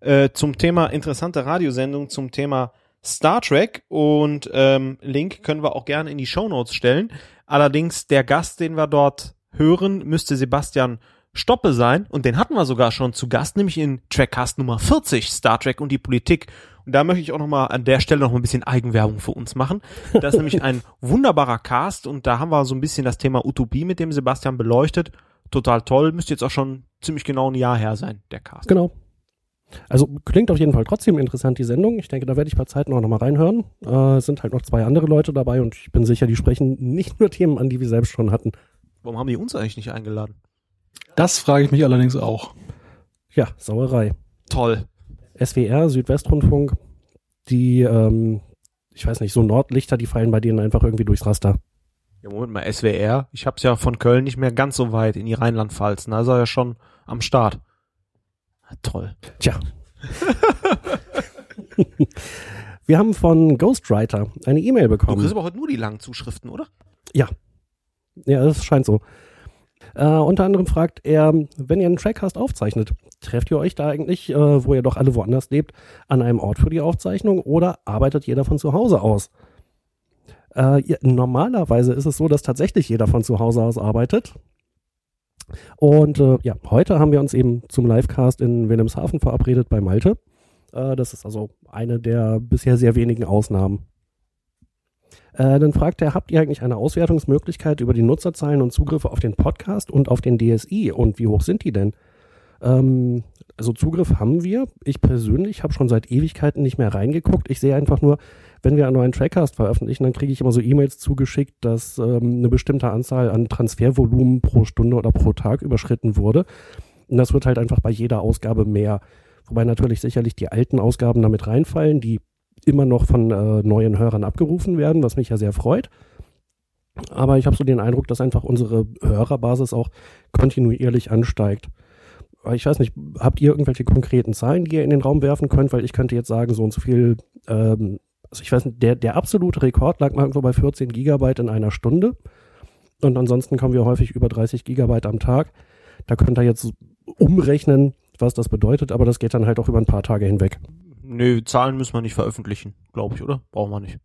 äh, zum Thema interessante Radiosendung zum Thema Star Trek und ähm, Link können wir auch gerne in die Show Notes stellen. Allerdings der Gast, den wir dort hören, müsste Sebastian Stoppe sein und den hatten wir sogar schon zu Gast, nämlich in Trackcast Nummer 40, Star Trek und die Politik. Und da möchte ich auch nochmal an der Stelle noch ein bisschen Eigenwerbung für uns machen. Das ist nämlich ein wunderbarer Cast und da haben wir so ein bisschen das Thema Utopie mit dem Sebastian beleuchtet. Total toll. Müsste jetzt auch schon ziemlich genau ein Jahr her sein, der Cast. Genau. Also klingt auf jeden Fall trotzdem interessant, die Sendung. Ich denke, da werde ich bei Zeit noch mal reinhören. Äh, es sind halt noch zwei andere Leute dabei und ich bin sicher, die sprechen nicht nur Themen an, die wir selbst schon hatten. Warum haben die uns eigentlich nicht eingeladen? Das frage ich mich allerdings auch. Ja, Sauerei. Toll. SWR, Südwestrundfunk, die, ähm, ich weiß nicht, so Nordlichter, die fallen bei denen einfach irgendwie durchs Raster. Ja, Moment mal, SWR. Ich hab's ja von Köln nicht mehr ganz so weit in die Rheinland-Pfalz. Da ist er ja schon am Start. Ah, toll. Tja. Wir haben von Ghostwriter eine E-Mail bekommen. Du kriegst aber heute nur die langen Zuschriften, oder? Ja. Ja, das scheint so. Äh, unter anderem fragt er, wenn ihr einen Trackcast aufzeichnet, trefft ihr euch da eigentlich, äh, wo ihr doch alle woanders lebt, an einem Ort für die Aufzeichnung oder arbeitet jeder von zu Hause aus? Äh, ja, normalerweise ist es so, dass tatsächlich jeder von zu Hause aus arbeitet. Und äh, ja, heute haben wir uns eben zum Livecast in Wilhelmshaven verabredet bei Malte. Äh, das ist also eine der bisher sehr wenigen Ausnahmen. Äh, dann fragt er, habt ihr eigentlich eine Auswertungsmöglichkeit über die Nutzerzahlen und Zugriffe auf den Podcast und auf den DSI und wie hoch sind die denn? Ähm, also Zugriff haben wir. Ich persönlich habe schon seit Ewigkeiten nicht mehr reingeguckt. Ich sehe einfach nur, wenn wir einen neuen Trackcast veröffentlichen, dann kriege ich immer so E-Mails zugeschickt, dass ähm, eine bestimmte Anzahl an Transfervolumen pro Stunde oder pro Tag überschritten wurde. Und das wird halt einfach bei jeder Ausgabe mehr. Wobei natürlich sicherlich die alten Ausgaben damit reinfallen, die immer noch von äh, neuen Hörern abgerufen werden, was mich ja sehr freut. Aber ich habe so den Eindruck, dass einfach unsere Hörerbasis auch kontinuierlich ansteigt. Ich weiß nicht, habt ihr irgendwelche konkreten Zahlen, die ihr in den Raum werfen könnt? Weil ich könnte jetzt sagen, so und so viel, ähm, also ich weiß nicht, der, der absolute Rekord lag mal irgendwo bei 14 Gigabyte in einer Stunde. Und ansonsten kommen wir häufig über 30 Gigabyte am Tag. Da könnt ihr jetzt umrechnen, was das bedeutet, aber das geht dann halt auch über ein paar Tage hinweg. Nö, Zahlen müssen wir nicht veröffentlichen, glaube ich, oder? Brauchen wir nicht.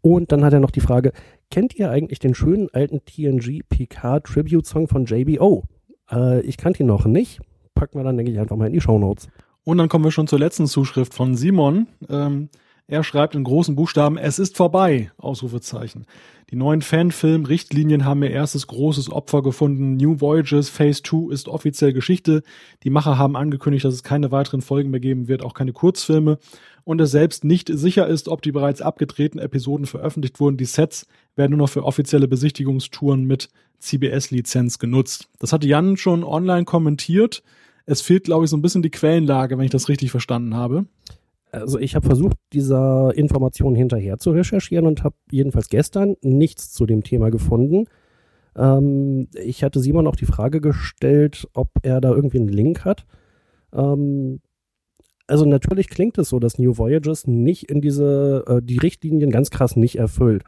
Und dann hat er noch die Frage, kennt ihr eigentlich den schönen alten TNG PK Tribute Song von JBO? Äh, ich kannte ihn noch nicht. Packen wir dann, denke ich, einfach mal in die Show Notes. Und dann kommen wir schon zur letzten Zuschrift von Simon. Ähm, er schreibt in großen Buchstaben, es ist vorbei, Ausrufezeichen. Die neuen Fanfilm-Richtlinien haben ihr erstes großes Opfer gefunden. New Voyages Phase 2 ist offiziell Geschichte. Die Macher haben angekündigt, dass es keine weiteren Folgen mehr geben wird, auch keine Kurzfilme. Und es selbst nicht sicher ist, ob die bereits abgedrehten Episoden veröffentlicht wurden. Die Sets werden nur noch für offizielle Besichtigungstouren mit CBS-Lizenz genutzt. Das hatte Jan schon online kommentiert. Es fehlt, glaube ich, so ein bisschen die Quellenlage, wenn ich das richtig verstanden habe also ich habe versucht, dieser Information hinterher zu recherchieren und habe jedenfalls gestern nichts zu dem Thema gefunden. Ähm, ich hatte Simon auch die Frage gestellt, ob er da irgendwie einen Link hat. Ähm, also natürlich klingt es so, dass New Voyages nicht in diese, äh, die Richtlinien ganz krass nicht erfüllt.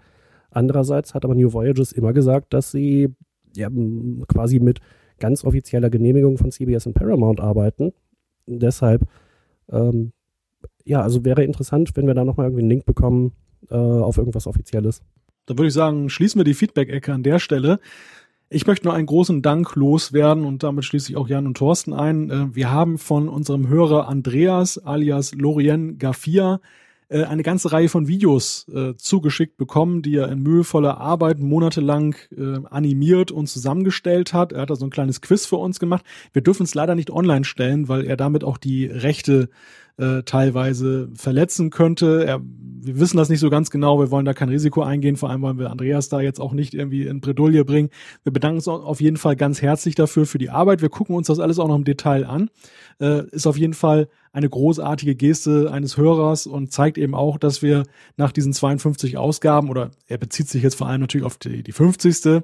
Andererseits hat aber New Voyages immer gesagt, dass sie ja, quasi mit ganz offizieller Genehmigung von CBS und Paramount arbeiten. Deshalb ähm, ja, also wäre interessant, wenn wir da nochmal irgendwie einen Link bekommen äh, auf irgendwas Offizielles. Da würde ich sagen, schließen wir die Feedback-Ecke an der Stelle. Ich möchte nur einen großen Dank loswerden und damit schließe ich auch Jan und Thorsten ein. Äh, wir haben von unserem Hörer Andreas alias Lorien Gaffia äh, eine ganze Reihe von Videos äh, zugeschickt bekommen, die er in mühevoller Arbeit monatelang äh, animiert und zusammengestellt hat. Er hat da so ein kleines Quiz für uns gemacht. Wir dürfen es leider nicht online stellen, weil er damit auch die Rechte äh, teilweise verletzen könnte. Er, wir wissen das nicht so ganz genau. Wir wollen da kein Risiko eingehen. Vor allem wollen wir Andreas da jetzt auch nicht irgendwie in Bredouille bringen. Wir bedanken uns auf jeden Fall ganz herzlich dafür für die Arbeit. Wir gucken uns das alles auch noch im Detail an. Äh, ist auf jeden Fall eine großartige Geste eines Hörers und zeigt eben auch, dass wir nach diesen 52 Ausgaben, oder er bezieht sich jetzt vor allem natürlich auf die, die 50.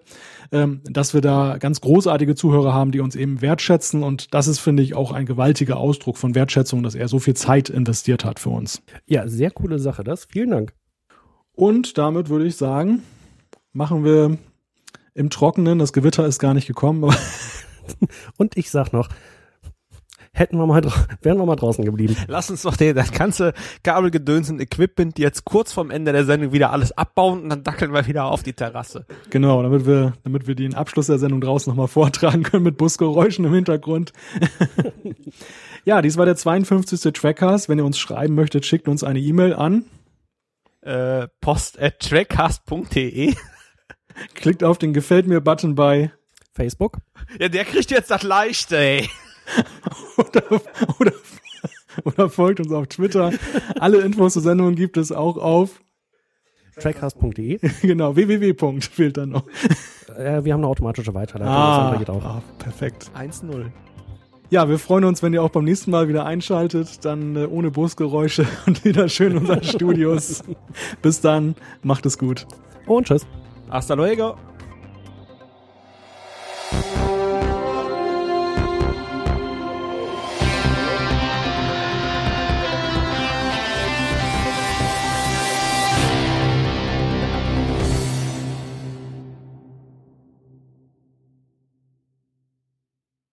Ähm, dass wir da ganz großartige Zuhörer haben, die uns eben wertschätzen. Und das ist, finde ich, auch ein gewaltiger Ausdruck von Wertschätzung, dass er so viel Zeit investiert hat für uns. Ja, sehr coole Sache, das. Vielen Dank. Und damit würde ich sagen, machen wir im Trockenen. Das Gewitter ist gar nicht gekommen. Und ich sag noch, hätten wir mal, wären wir mal draußen geblieben. Lass uns doch den, das ganze Kabelgedöns und Equipment jetzt kurz vorm Ende der Sendung wieder alles abbauen und dann dackeln wir wieder auf die Terrasse. Genau, damit wir, damit wir den Abschluss der Sendung draußen nochmal vortragen können mit Busgeräuschen im Hintergrund. ja, dies war der 52. Trackcast. Wenn ihr uns schreiben möchtet, schickt uns eine E-Mail an. Äh, post at trackcast.de Klickt auf den Gefällt mir-Button bei Facebook. Ja, der kriegt jetzt das Leichte, ey. oder, oder, oder folgt uns auf Twitter. Alle Infos zur Sendung gibt es auch auf trackcast.de. genau, www. fehlt dann noch. Äh, wir haben eine automatische Weiterleitung. Ah, das geht auch. Ah, perfekt. 1-0. Ja, wir freuen uns, wenn ihr auch beim nächsten Mal wieder einschaltet, dann äh, ohne Busgeräusche und wieder schön in unseren Studios. Bis dann, macht es gut. Und tschüss. Hasta luego.